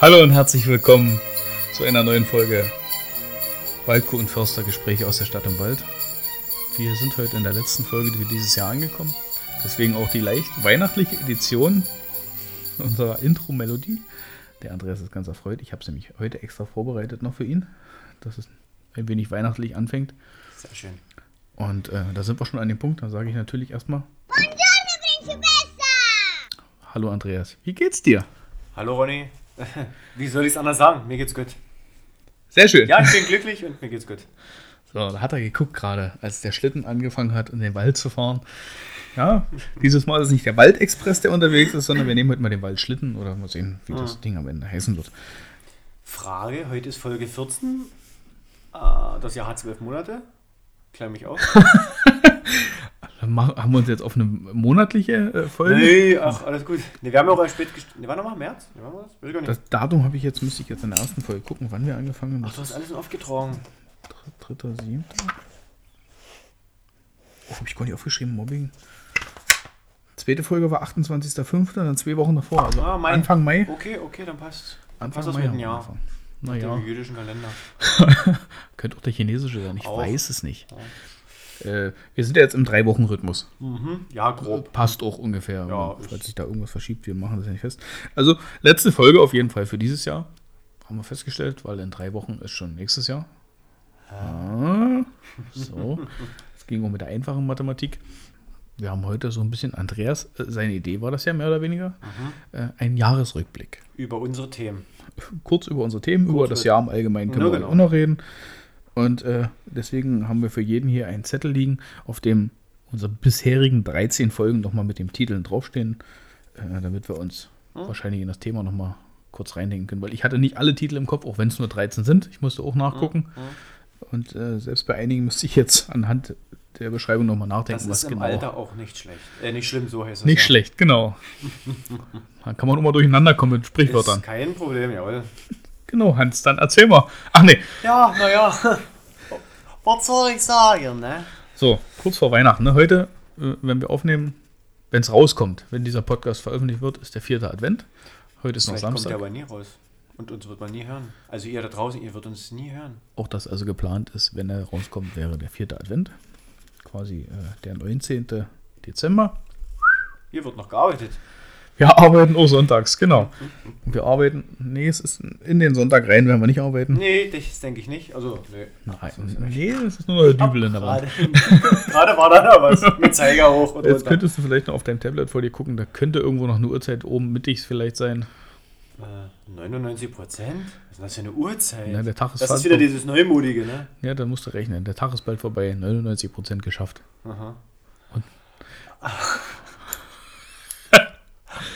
Hallo und herzlich willkommen zu einer neuen Folge Waldkuh und Förster Gespräche aus der Stadt im Wald. Wir sind heute in der letzten Folge für dieses Jahr angekommen. Deswegen auch die leicht weihnachtliche Edition unserer Intro-Melodie. Der Andreas ist ganz erfreut. Ich habe sie nämlich heute extra vorbereitet noch für ihn, dass es ein wenig weihnachtlich anfängt. Sehr schön. Und äh, da sind wir schon an dem Punkt. Da sage ich natürlich erstmal Buongiorno, Principessa! Hallo Andreas, wie geht's dir? Hallo Ronny. Wie soll ich es anders sagen? Mir geht's gut. Sehr schön. Ja, ich bin glücklich und mir geht's gut. So, da hat er geguckt gerade, als der Schlitten angefangen hat, in den Wald zu fahren. Ja, dieses Mal ist es nicht der Waldexpress, der unterwegs ist, sondern wir nehmen heute mal den Waldschlitten oder mal sehen, wie das Ding am Ende heißen wird. Frage, heute ist Folge 14. Äh, Das Jahr hat zwölf Monate. Klär mich auf. Haben wir uns jetzt auf eine monatliche äh, Folge. Nee, ach, alles gut. Nee, wir haben ja auch erst spät gestellt. Nee, war nochmal März? Nee, war das? Ich gar nicht. Das Datum habe ich jetzt, müsste ich jetzt in der ersten Folge gucken, wann wir angefangen haben. Ach, du hast alles aufgetragen. Dritter, siebter. Oh, habe ich gar nicht aufgeschrieben, Mobbing. Zweite Folge war 28.05., dann zwei Wochen davor, also Ah, Mai. Anfang Mai. Okay, okay, dann passt. Anfang passt das Mai mit dem wir Jahr. Mit Naja, dem jüdischen Kalender. könnte auch der chinesische sein, ich Auch. weiß es nicht. Äh, wir sind ja jetzt im Drei-Wochen-Rhythmus. Mhm. Ja, grob. Passt auch ungefähr, Ja, falls sich da irgendwas verschiebt, wir machen das ja nicht fest. Also, letzte Folge auf jeden Fall für dieses Jahr. Haben wir festgestellt, weil in drei Wochen ist schon nächstes Jahr. Ah, so. Es ging auch mit der einfachen Mathematik. Wir haben heute so ein bisschen, Andreas, äh, seine Idee war das ja mehr oder weniger, äh, ein Jahresrückblick. Über unsere Themen. Kurz über unsere Themen, über das Jahr im Allgemeinen können Ja, wir genau. auch noch reden. Und äh, deswegen haben wir für jeden hier einen Zettel liegen, auf dem unsere bisherigen 13 Folgen nochmal mit dem Titeln draufstehen, äh, damit wir uns Hm? wahrscheinlich in das Thema nochmal kurz reindenken können. Weil ich hatte nicht alle Titel im Kopf, auch wenn es nur 13 sind. Ich musste auch nachgucken. Hm? Und äh, selbst bei einigen müsste ich jetzt anhand der Beschreibung nochmal Das nachdenken, was ist im genau. Alter auch nicht schlecht. Äh, nicht schlimm, so heißt es. Nicht ja. schlecht, genau. da kann man immer durcheinander kommen mit Sprichwörtern. Ist kein Problem, jawohl. Genau, Hans, dann erzähl mal. Ach nee, Ja, naja. Was soll ich sagen, ne? So, kurz vor Weihnachten. Ne? Heute, äh, wenn wir aufnehmen, wenn es rauskommt, wenn dieser Podcast veröffentlicht wird, ist der vierte Advent. Heute ist noch Vielleicht kommt der Samstag. aber nie raus. Und uns wird man nie hören. Also ihr da draußen, ihr wird uns nie hören. Auch das also geplant ist, wenn er rauskommt, wäre der vierte Advent. Quasi äh, der 19. Dezember. Hier wird noch gearbeitet. Wir arbeiten auch sonntags, genau. Wir arbeiten, nee, es ist in den Sonntag rein, werden wir nicht arbeiten. Nee, das denke ich nicht. Also, nee. Nein, nee, es ist nur der Dübel in der Wand. Gerade, war da noch was mit Zeiger hoch und Jetzt runter. könntest du vielleicht noch auf deinem Tablet vor dir gucken, da könnte irgendwo noch eine Uhrzeit oben mittig vielleicht sein. Äh, 99 Prozent? Was ist das für eine Uhrzeit? Ja, der Tag ist das ist wieder dieses Neumodige, ne? Ja, dann musst du rechnen. Der Tag ist bald vorbei. 99% geschafft. Aha. Und-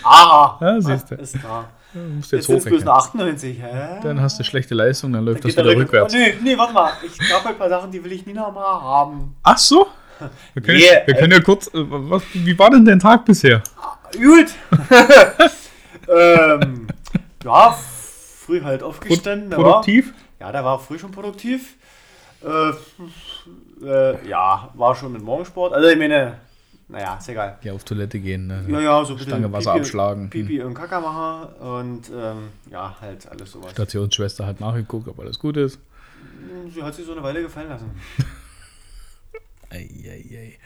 Ah! Ja, siehst du. Ist da. Du musst Jetzt jetzt sind es bloß hochrechnen. nur 98, hä? Dann hast du schlechte Leistung, dann läuft das Geht der wieder rückwärts. Oh, nee, nee, warte mal. Ich glaube, ein paar Sachen, die will ich nie nochmal haben. Ach so? Wir können, Yeah. wir können ja kurz. äh, Was, wie war denn dein Tag bisher? Gut. ähm, ja, früh halt aufgestanden. da Produktiv? War, ja, da war früh schon produktiv. Äh, äh, ja, war schon mit Morgensport. Also ich meine, naja, ist egal. Ja, auf Toilette gehen. Ne? Ja, ja, so ein Stange Wasser Pipi- abschlagen. Pipi und Kaka machen und ähm, ja, halt alles sowas. Stationsschwester hat nachgeguckt, ob alles gut ist. Sie hat sich so eine Weile gefallen lassen. Ei, ei, ei.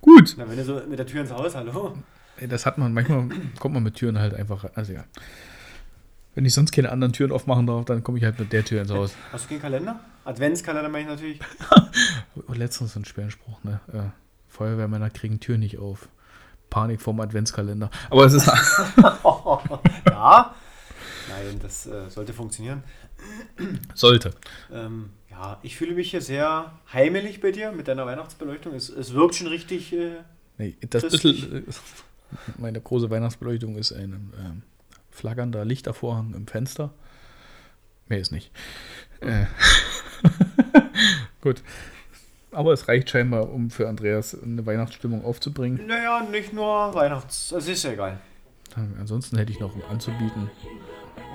Gut. Na, wenn du so mit der Tür ins Haus, hallo? Ey, Das hat man, manchmal kommt man mit Türen halt einfach. Also ja. Wenn ich sonst keine anderen Türen aufmachen darf, dann komme ich halt mit der Tür ins Haus. Hast du keinen Kalender? Adventskalender meine ich natürlich. Oh, letztens ein Sperrenspruch, ne? Äh, Feuerwehrmänner kriegen Tür nicht auf. Panik vorm Adventskalender. Aber es ist. ja. Nein, das äh, sollte funktionieren. sollte. Ähm, ja, ich fühle mich hier sehr heimelig bei dir mit deiner Weihnachtsbeleuchtung. Es, es wirkt schon richtig. Äh, Nee, das bisschen, äh, meine große Weihnachtsbeleuchtung ist ein ähm, flackernder Lichtervorhang im Fenster. Mehr ist nicht. Äh, gut. Aber es reicht scheinbar, um für Andreas eine Weihnachtsstimmung aufzubringen. naja, nicht nur Weihnachts. Es ist ja egal. Ansonsten hätte ich noch anzubieten.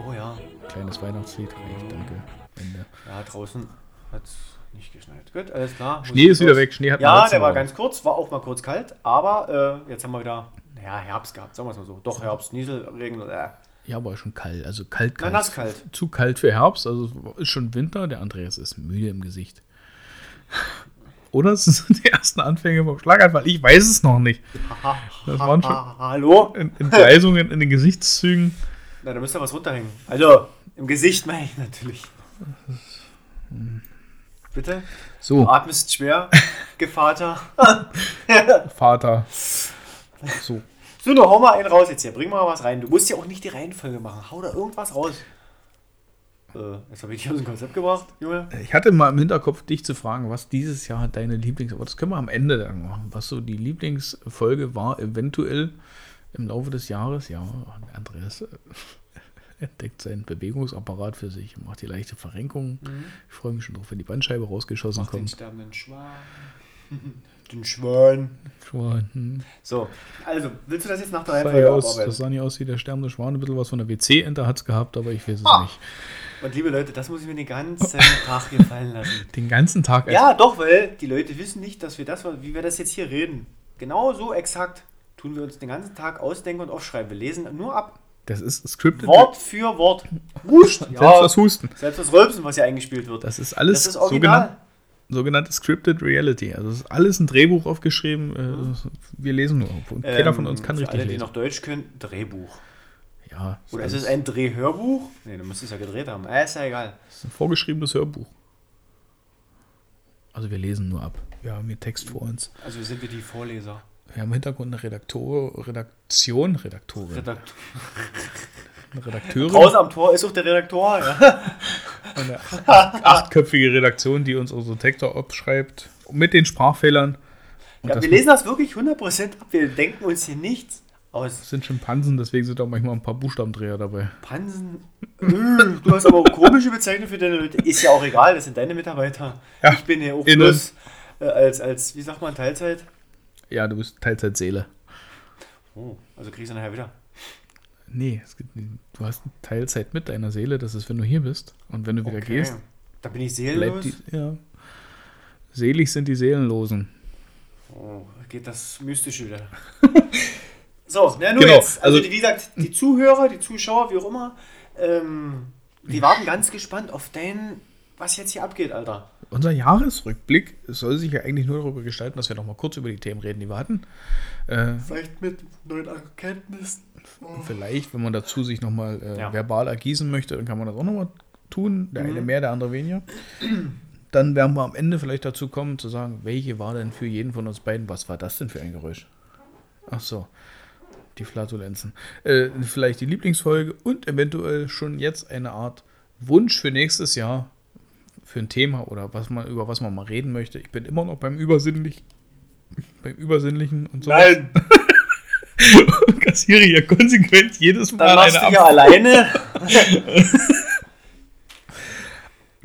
Oh ja. Kleines Weihnachtslied. Reicht, danke. Ende. Ja, draußen hat es nicht geschneit. Gut, alles klar. Schnee ist wieder weg. Schnee hat Ja, der war ganz kurz, war auch mal kurz kalt, aber äh, jetzt haben wir wieder, naja, Herbst gehabt, sagen wir es mal so. Doch, Herbst, Nieselregen, äh, Ja, aber schon kalt. Also kalt, Na, kalt. Zu kalt für Herbst. Also ist schon Winter. Der Andreas ist müde im Gesicht. Oder es sind die ersten Anfänge vom Schlaganfall. Ich weiß es noch nicht. Das waren schon hallo? Ent- Entgleisungen in den Gesichtszügen. Na, da müsste was runterhängen. Also, im Gesicht meine ich natürlich. Bitte? Du So, atmest schwer, Gevater. Vater. So. So, nur hau mal einen raus jetzt hier. Bring mal was rein. Du musst ja auch nicht die Reihenfolge machen. Hau da irgendwas raus. Äh, jetzt habe ich dich aus dem Konzept gebracht, Junge. Ich hatte mal im Hinterkopf, dich zu fragen, was dieses Jahr deine Lieblings... Aber das können wir am Ende dann machen. Was so die Lieblingsfolge war, eventuell im Laufe des Jahres. Ja, Andreas äh, entdeckt seinen Bewegungsapparat für sich, macht die leichte Verrenkung. Ich freue mich schon drauf, wenn die Bandscheibe rausgeschossen Mach den kommt. sterbenden Schwan. den Schwan. Schwan, hm. So, also, willst du das jetzt nach der Reihenfolge ja aus, abarbeiten? das sah nicht aus wie der sterbende Schwan. Ein bisschen was von der WC-Ente hat es gehabt, aber ich weiß es Ah. nicht. Und liebe Leute, das muss ich mir den ganzen Tag gefallen lassen. Den ganzen Tag. Ja, doch, weil die Leute wissen nicht, dass wir das, wie wir das jetzt hier reden, genau so exakt tun wir uns den ganzen Tag ausdenken und aufschreiben. Wir lesen nur ab. Das ist scripted. Wort für Wort. Hust. Selbst das Husten. Selbst das Rülpsen, was hier eingespielt wird. Das ist alles Das ist original. Sogenannt, sogenannte Scripted Reality. Also es ist alles ein Drehbuch aufgeschrieben. äh, Wir lesen nur. Keiner von uns kann Ähm, für richtig alle, die lesen. noch Deutsch können, Drehbuch. Ja, Oder ist es ein Drehhörbuch? Nee, du musst es ja gedreht haben. Äh, ist ja egal. ist ein vorgeschriebenes Hörbuch. Also wir lesen nur ab. Wir haben hier Text vor uns. Also sind wir die Vorleser. Wir haben im Hintergrund eine Redaktor, Redaktion, Redaktorin, Redakt eine Redakteurin, Draußen am Tor ist auch der Redaktor. Ja. eine acht- achtköpfige Redaktion, die uns unsere Texte abschreibt. Mit den Sprachfehlern. Und Ja, das wir lesen das wirklich 100% ab. Wir denken uns hier nichts aus. sind Schimpansen, deswegen sind auch manchmal ein paar Buchstabendreher dabei. Pansen. Du hast aber auch komische Bezeichnungen für deine Leute. Ist ja auch egal, das sind deine Mitarbeiter. Ja, ich bin hier auch innen. bloß äh, als, als, wie sagt man, Teilzeit. Ja, du bist Teilzeitseele. Oh, also kriegst du nachher wieder. Nee, gibt, du hast Teilzeit mit deiner Seele, das ist, wenn du hier bist. Und wenn du wieder Okay. gehst, Da bin ich seelenlos. die. Ja. Selig sind die Seelenlosen. Oh, geht das Mystische wieder. so, na nur Genau, jetzt. Also, also- wie gesagt, die Zuhörer, die Zuschauer, wie auch immer, ähm, die warten ganz gespannt auf dein, was jetzt hier abgeht, Alter. Unser Jahresrückblick soll sich ja eigentlich nur darüber gestalten, dass wir noch mal kurz über die Themen reden, die wir hatten. Äh, Vielleicht mit neuen Erkenntnissen. Vielleicht, wenn man dazu sich noch mal äh, Ja. verbal ergießen möchte, dann kann man das auch noch mal tun. Der Mhm. eine mehr, der andere weniger. Dann werden wir am Ende vielleicht dazu kommen, zu sagen, welche war denn für jeden von uns beiden, was war das denn für ein Geräusch? Ach so, die Flatulenzen. Äh, vielleicht die Lieblingsfolge und eventuell schon jetzt eine Art Wunsch für nächstes Jahr, für ein Thema oder was man, über was man mal reden möchte. Ich bin immer noch beim Übersinnlichen, beim Übersinnlichen und so. Nein, kassiere hier konsequent jedes Mal dann machst eine du ja alleine.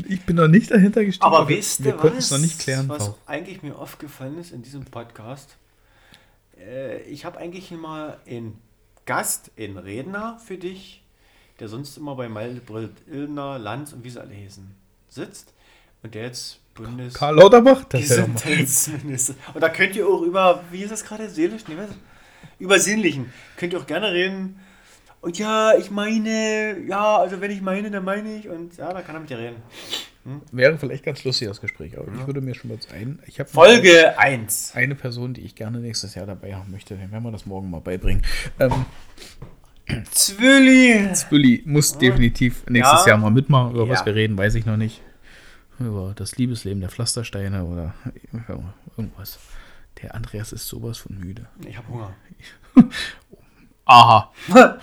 Ich bin noch nicht dahinter gestiegen. Aber wir konnten was, es noch nicht klären. was Frau. eigentlich mir aufgefallen ist in diesem Podcast? Äh, ich habe eigentlich immer einen Gast, einen Redner für dich, der sonst immer bei Maldebrüll, Illner, Lanz und wie sie alle hießen, sitzt und der jetzt Bundes... Karl Lauterbach? Das mal. Gesundheitsminister. Und da könnt ihr auch über, wie ist das gerade, seelisch? Nee, was? Über Sinnlichen. Könnt ihr auch gerne reden. Und ja, ich meine, ja, also wenn ich meine, dann meine ich. Und ja, da kann er mit dir reden. Wäre vielleicht ganz lustig, das Gespräch. Aber ich würde mir schon mal ein. Ich Folge 1. eine Person, die ich gerne nächstes Jahr dabei haben möchte. Den werden wir das morgen mal beibringen. Ähm, Zwilli. Willi muss definitiv nächstes Ja. Jahr mal mitmachen. Über was Ja. wir reden, weiß ich noch nicht. Über das Liebesleben der Pflastersteine oder irgendwas. Der Andreas ist sowas von müde. Ich habe Hunger. Aha.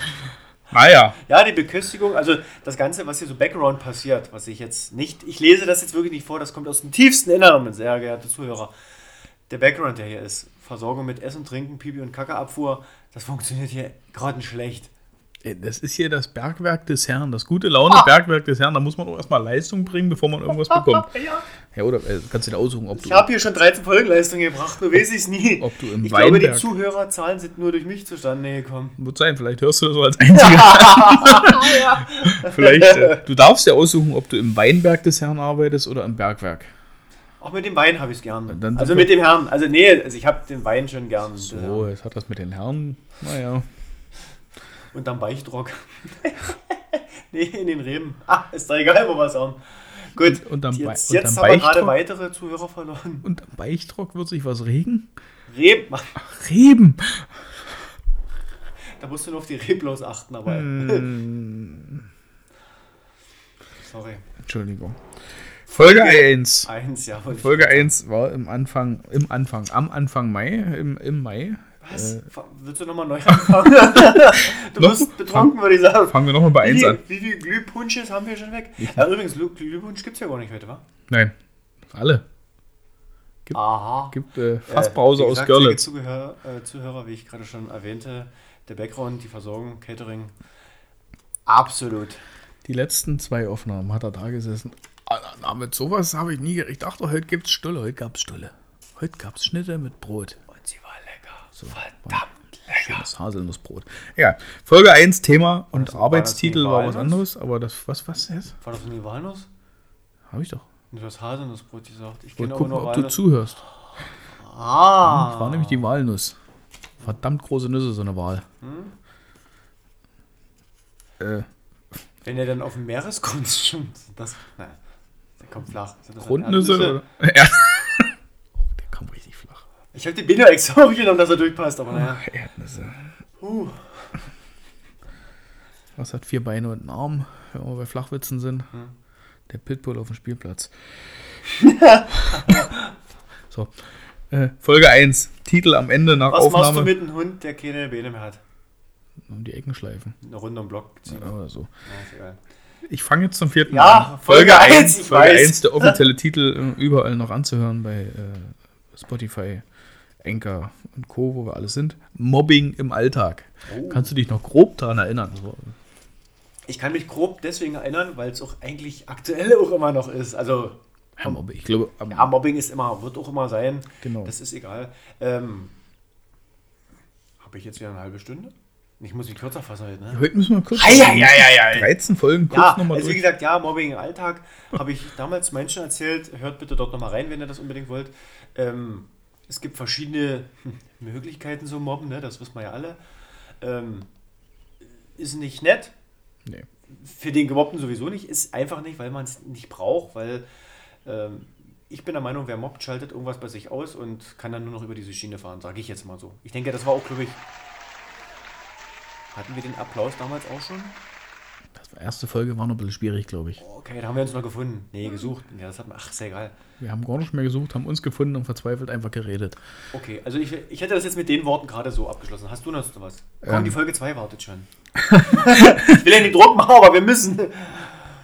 naja. Ja, die Beköstigung, also das Ganze, was hier so Background passiert, was ich jetzt nicht, ich lese das jetzt wirklich nicht vor, das kommt aus dem tiefsten Inneren, sehr geehrte Zuhörer. Der Background, der hier ist, Versorgung mit Essen, Trinken, Pipi und Kackeabfuhr, das funktioniert hier gerade schlecht. Äh, Das ist hier das Bergwerk des Herrn, das gute Laune-Bergwerk des Herrn. Da muss man doch erstmal Leistung bringen, bevor man irgendwas bekommt. Ja. Ja, oder äh, kannst du dir aussuchen, ob Ich du. habe hier schon 13 Folgenleistungen gebracht, nur weiß ich es nie. Ob du im ich glaube, die Weinberg- Zuhörerzahlen sind nur durch mich zustande gekommen. Wird sein, vielleicht hörst du das so als einziger. vielleicht. Äh, du darfst ja aussuchen, ob du im Weinberg des Herrn arbeitest oder im Bergwerk. Auch mit dem Wein habe ich es gern. Dann also mit dem Herrn. Also nee, also ich habe den Wein schon gern. So, jetzt hat das mit den Herren. Naja. Unterm Beichtrock. nee, in den Reben. Ah, ist doch egal, wo wir es haben. Gut, Unterm Bei- jetzt, unterm jetzt haben wir gerade weitere Zuhörer verloren. Und am Beichtrock wird sich was regen? Reben, Reben! da musst du nur auf die Reblos achten, aber. Hm. Sorry. Entschuldigung. Folge 1. Eins, ja. wollte ich- Folge 1 war im Anfang, im Anfang, am Anfang Mai, im, im Mai. Was? Äh, Willst du nochmal neu anfangen? du Noch? bist betrunken, würde ich sagen. fangen wir nochmal bei 1 Wie, an. wie viel Glühpunsches haben wir schon weg? Ja, übrigens, Glüh- Glühpunsch gibt es ja gar nicht heute, wa? Nein, alle. Aha. Gibt äh, Fassbrause Äh, aus Görlitz. Zuhörer, äh, Zuhörer, wie ich gerade schon erwähnte, der Background, die Versorgung, Catering. Absolut. Die letzten zwei Aufnahmen hat er da gesessen. Ah, Mit sowas habe ich nie gerechnet. Ich dachte, heute gibt's Stulle. Heute gab's Stulle. Heute gab's Schnitte mit Brot. War lecker. Verdammt lecker. Schönes Haselnussbrot. Ja, Folge 1 Thema und Arbeitstitel war war das was anderes, aber das, was, was jetzt? War das nie Walnuss? Habe ich doch. Du hast Haselnussbrot gesagt. Ich kenne wollte aber nur ob du zuhörst. Ah. Das war nämlich die Walnuss. Verdammt große Nüsse, so eine Wahl. Äh, Wenn er dann auf dem Meeresgrund schon. Das, nein, der kommt flach. Grundnüsse? Erdnüsse? Ja. Oh, der kommt richtig flach. Ich habe die Binder extra aufgenommen, dass er durchpasst, aber naja. Erdnüsse. Huh. Was hat vier Beine und einen Arm, wenn wir bei Flachwitzen sind? Hm. Der Pitbull auf dem Spielplatz. so. Äh, Folge 1. Titel am Ende nach Was machst du Aufnahme. mit einem Hund, der keine Beine mehr hat? Um die Ecken schleifen. Eine Runde um den Block ziehen. Ja, oder so. Ja. Ich fange jetzt zum vierten Ja, an. Folge eins, ich Folge weiß. 1, der offizielle Titel äh, überall noch anzuhören bei äh, Spotify, Anchor und Co., wo wir alle sind. Mobbing im Alltag. Oh. Kannst du dich noch grob daran erinnern? Ich kann mich grob deswegen erinnern, weil es auch eigentlich aktuell auch immer noch ist. Also, ja, Mobbing. Ich glaube, ja, Mobbing ist immer, wird auch immer sein. Genau. Das ist egal. Ähm, Habe ich jetzt wieder eine halbe Stunde? Ich muss mich kürzer fassen heute, ne? heute müssen wir kurz. Ei, ei, ei, ei, ei. 13 Folgen kurz Ja, nochmal also wie durch. gesagt, ja, Mobbing im Alltag habe ich damals Menschen erzählt. Hört bitte dort nochmal rein, wenn ihr das unbedingt wollt. Ähm, es gibt verschiedene Möglichkeiten zu mobben, ne? das wissen wir ja alle. Ähm, ist nicht nett, Nee. für den Gemobbten sowieso nicht, ist einfach nicht, weil man es nicht braucht, weil ähm, ich bin der Meinung, wer mobbt, schaltet irgendwas bei sich aus und kann dann nur noch über diese Schiene fahren, sage ich jetzt mal so. Ich denke, das war auch, glaube ich, hatten wir den Applaus damals auch schon? Erste Folge war noch ein bisschen schwierig, glaube ich. Okay, da haben wir uns noch gefunden. Nee, gesucht. Ja, das hat man. Ach, ist ja egal. Wir haben gar nicht mehr gesucht, haben uns gefunden und verzweifelt einfach geredet. Okay, also ich, ich hätte das jetzt mit den Worten gerade so abgeschlossen. Hast du noch was? Komm, Ähm. die Folge 2 wartet schon. ich will ja nicht Druck machen, aber wir müssen.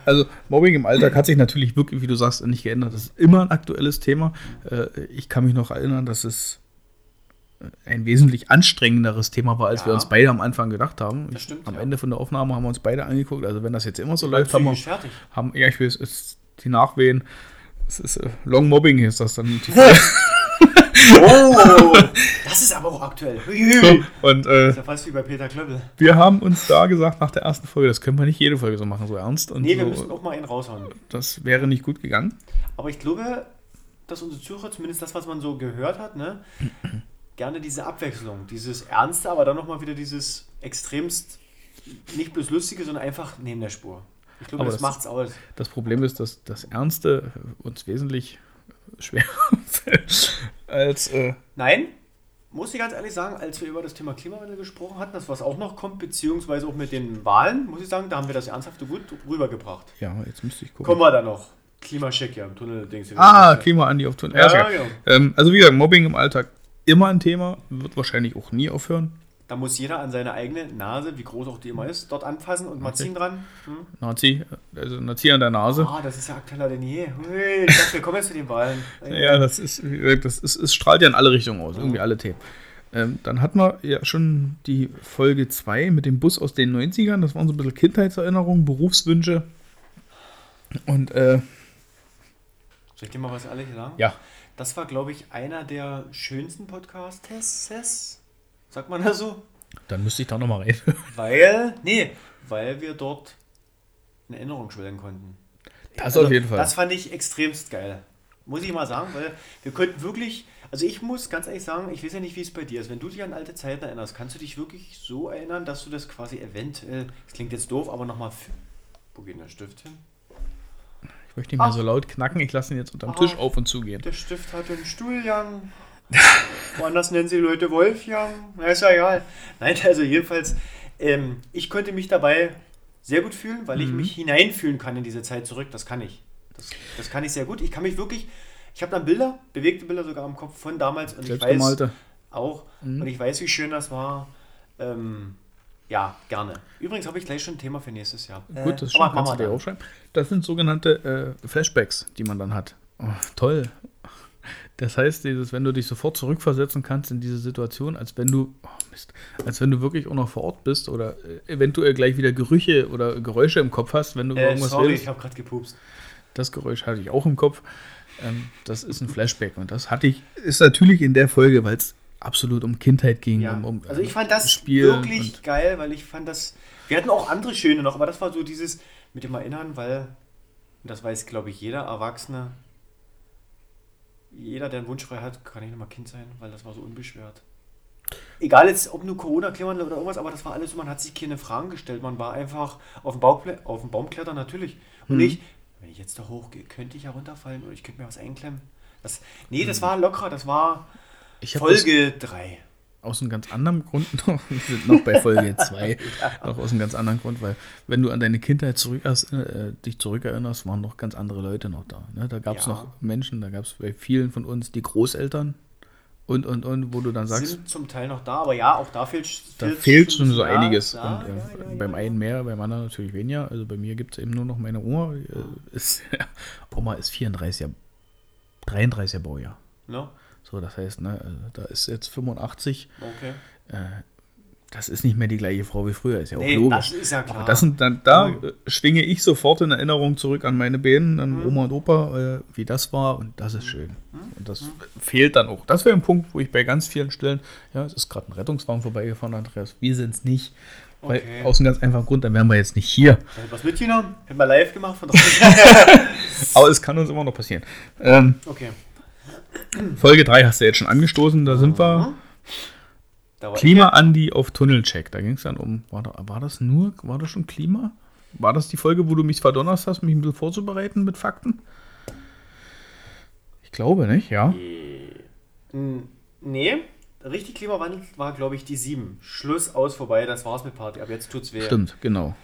Also Mobbing im Alltag hat sich natürlich wirklich, wie du sagst, nicht geändert. Das ist immer ein aktuelles Thema. Äh, Ich kann mich noch erinnern, dass es ein wesentlich anstrengenderes Thema war, als Ja. wir uns beide am Anfang gedacht haben. Das stimmt, am ja. Ende von der Aufnahme haben wir uns beide angeguckt. Also wenn das jetzt immer so läuft, haben wir, fertig. haben, ja, ich will, es ist die Nachwehen. Es ist äh, Long Mobbing, ist das dann. Oh, das ist aber auch aktuell. so, und äh, ist ja fast wie bei Peter Klöppel. wir haben uns da gesagt nach der ersten Folge, das können wir nicht jede Folge so machen, so ernst. Und Nee, wir so, müssen auch mal einen raushauen. das wäre nicht gut gegangen. Aber ich glaube, dass unsere Zuhörer, zumindest das, was man so gehört hat, ne, gerne diese Abwechslung, dieses Ernste, aber dann nochmal wieder dieses extremst, nicht bloß Lustige, sondern einfach neben der Spur. Ich glaube, Aber das, das- macht's aus. Das Problem ist, dass das Ernste uns wesentlich schwerer fällt als. Äh, Nein, muss ich ganz ehrlich sagen, als wir über das Thema Klimawandel gesprochen hatten, das was auch noch kommt, beziehungsweise auch mit den Wahlen, muss ich sagen, da haben wir das Ernsthafte gut rübergebracht. ja, jetzt müsste ich gucken. Kommen wir da noch. Klimacheck ja im Tunnel, denkst du. ah, Klima Andi auf Ton. Ja, Ja, genau. ähm, also wie gesagt, Mobbing im Alltag immer ein Thema, wird wahrscheinlich auch nie aufhören. Da muss jeder an seine eigene Nase, wie groß auch die immer ist, dort anfassen und mal ziehen dran. Hm? Nazi, also Nazi an der Nase. Ah, das ist ja aktueller denn je. Ich dachte, wir kommen jetzt zu den Wahlen. Ja, das ist, das ist, es strahlt ja in alle Richtungen aus, irgendwie alle Themen. Ähm, dann hatten wir ja schon die Folge 2 mit dem Bus aus den 90ern. Das waren so ein bisschen Kindheitserinnerungen, Berufswünsche. Und äh, Soll ich dir mal was ehrlich sagen? ja, Das war, glaube ich, einer der schönsten Podcasts. Sagt man das so? dann müsste ich da nochmal reden. Weil, nee, weil wir dort eine Erinnerung schwellen konnten. Das auf jeden Fall. Das fand ich extremst geil. Muss ich mal sagen, weil wir konnten wirklich, Also ich muss ganz ehrlich sagen, ich weiß ja nicht, wie es bei dir ist. Wenn du dich an alte Zeiten erinnerst, kannst du dich wirklich so erinnern, dass du das quasi eventuell, das klingt jetzt doof, aber nochmal, wo geht denn der Stift hin? Ich möchte nicht mehr Ach. so laut knacken, ich lasse ihn jetzt unterm Ah. Tisch auf und zu gehen. Der Stift hat einen Stuhlgang. Woanders nennen sie Leute Wolfgang. Na, ist ja egal. Nein, also jedenfalls, ähm, ich konnte mich dabei sehr gut fühlen, weil ich mich hineinfühlen kann in diese Zeit zurück. Das kann ich. Das, das kann ich sehr gut. Ich kann mich wirklich, ich habe dann Bilder, bewegte Bilder sogar im Kopf von damals und ich weiß auch, und ich weiß, wie schön das war. Ähm, ja, gerne. Übrigens habe ich gleich schon ein Thema für nächstes Jahr. Gut, das aber schon, kannst du dir aufschreiben. Das sind sogenannte äh, Flashbacks, die man dann hat. Oh, toll. Das heißt, dieses, wenn du dich sofort zurückversetzen kannst in diese Situation, als wenn du, oh Mist, als wenn du wirklich auch noch vor Ort bist oder äh, eventuell gleich wieder Gerüche oder Geräusche im Kopf hast, wenn du Äh, irgendwas sorry, redest. ich habe gerade gepupst. Das Geräusch hatte ich auch im Kopf. Ähm, das ist ein Flashback und das hatte ich, ist natürlich in der Folge, weil es absolut um Kindheit ging, Ja. um, um also ich fand das Spielen wirklich geil, weil ich fand das. Wir hatten auch andere schöne noch, aber das war so dieses mit dem Erinnern, weil, und das weiß glaube ich jeder Erwachsene, jeder, der einen Wunsch frei hat, kann nicht nochmal Kind sein, weil das war so unbeschwert. Egal jetzt, ob nur Corona, Klimawandel oder irgendwas, aber das war alles man hat sich keine Fragen gestellt. Man war einfach auf dem, Baukle auf dem Baum klettern natürlich. Und nicht, wenn ich jetzt da hochgehe, könnte ich ja runterfallen oder ich könnte mir was einklemmen. Das, nee, das war locker, das war Ich Folge 3. aus einem ganz anderen Grund noch, wir sind noch bei Folge 2, noch aus einem ganz anderen Grund, weil wenn du an deine Kindheit zurück, äh, dich zurückerinnerst, waren noch ganz andere Leute noch da. Ne? Da gab es Ja. noch Menschen, da gab es bei vielen von uns die Großeltern und, und, und, wo du dann sagst, sind zum Teil noch da, aber ja, auch da fehlt da fehlt schon so ja, einiges. Ja, und, äh, ja, ja, beim ja. einen mehr, beim anderen natürlich weniger. Also bei mir gibt es eben nur noch meine Oma. Äh, ist, Oma ist 34er, 33er Baujahr. Ne? So, das heißt, ne, also da ist jetzt 85. Okay. Das ist nicht mehr die gleiche Frau wie früher, ist ja auch Nee, logisch. das ist ja klar. Aber das sind dann, da äh, schwinge ich sofort in Erinnerung zurück an meine Bänen, an Mhm. Oma und Opa, äh, wie das war und das ist schön. Und das fehlt dann auch. Das wäre ein Punkt, wo ich bei ganz vielen Stellen, ja, es ist gerade ein Rettungswagen vorbeigefahren, Andreas, wir sind es nicht. Weil, Okay. aus einem ganz einfachen Grund, dann wären wir jetzt nicht hier. Hätten wir es mitgenommen? Hätten wir live gemacht von? Aber es kann uns immer noch passieren. Ähm, okay. Folge 3 hast du jetzt schon angestoßen, da sind wir. Da war Klima Andi auf Tunnelcheck. Da ging es dann um, war, da, war das nur, war das schon Klima? War das die Folge, wo du mich verdonnerst hast, mich ein bisschen vorzubereiten mit Fakten? Ich glaube nicht, ja. N- Nee, richtig Klimawandel war, glaube ich, die 7. Schluss, aus, vorbei, das war's mit Party. Aber jetzt tut's weh. Stimmt, genau.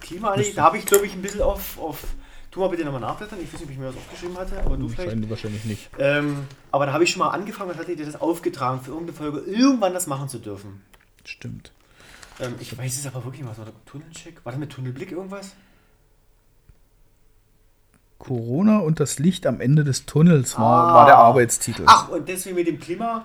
Klimawandel, da habe ich, glaube ich, ein bisschen auf, auf. Tu mal bitte nochmal nachblättern. Ich weiß nicht, ob ich mir das aufgeschrieben hatte, aber du vielleicht. Wahrscheinlich, wahrscheinlich nicht. Ähm, aber da habe ich schon mal angefangen und hatte dir das aufgetragen, für irgendeine Folge irgendwann das machen zu dürfen. Stimmt. Ähm, ich weiß es aber wirklich, was war da? Tunnelcheck? War das mit Tunnelblick irgendwas? Corona und das Licht am Ende des Tunnels war, Ah. war der Arbeitstitel. Ach, und deswegen mit dem Klima,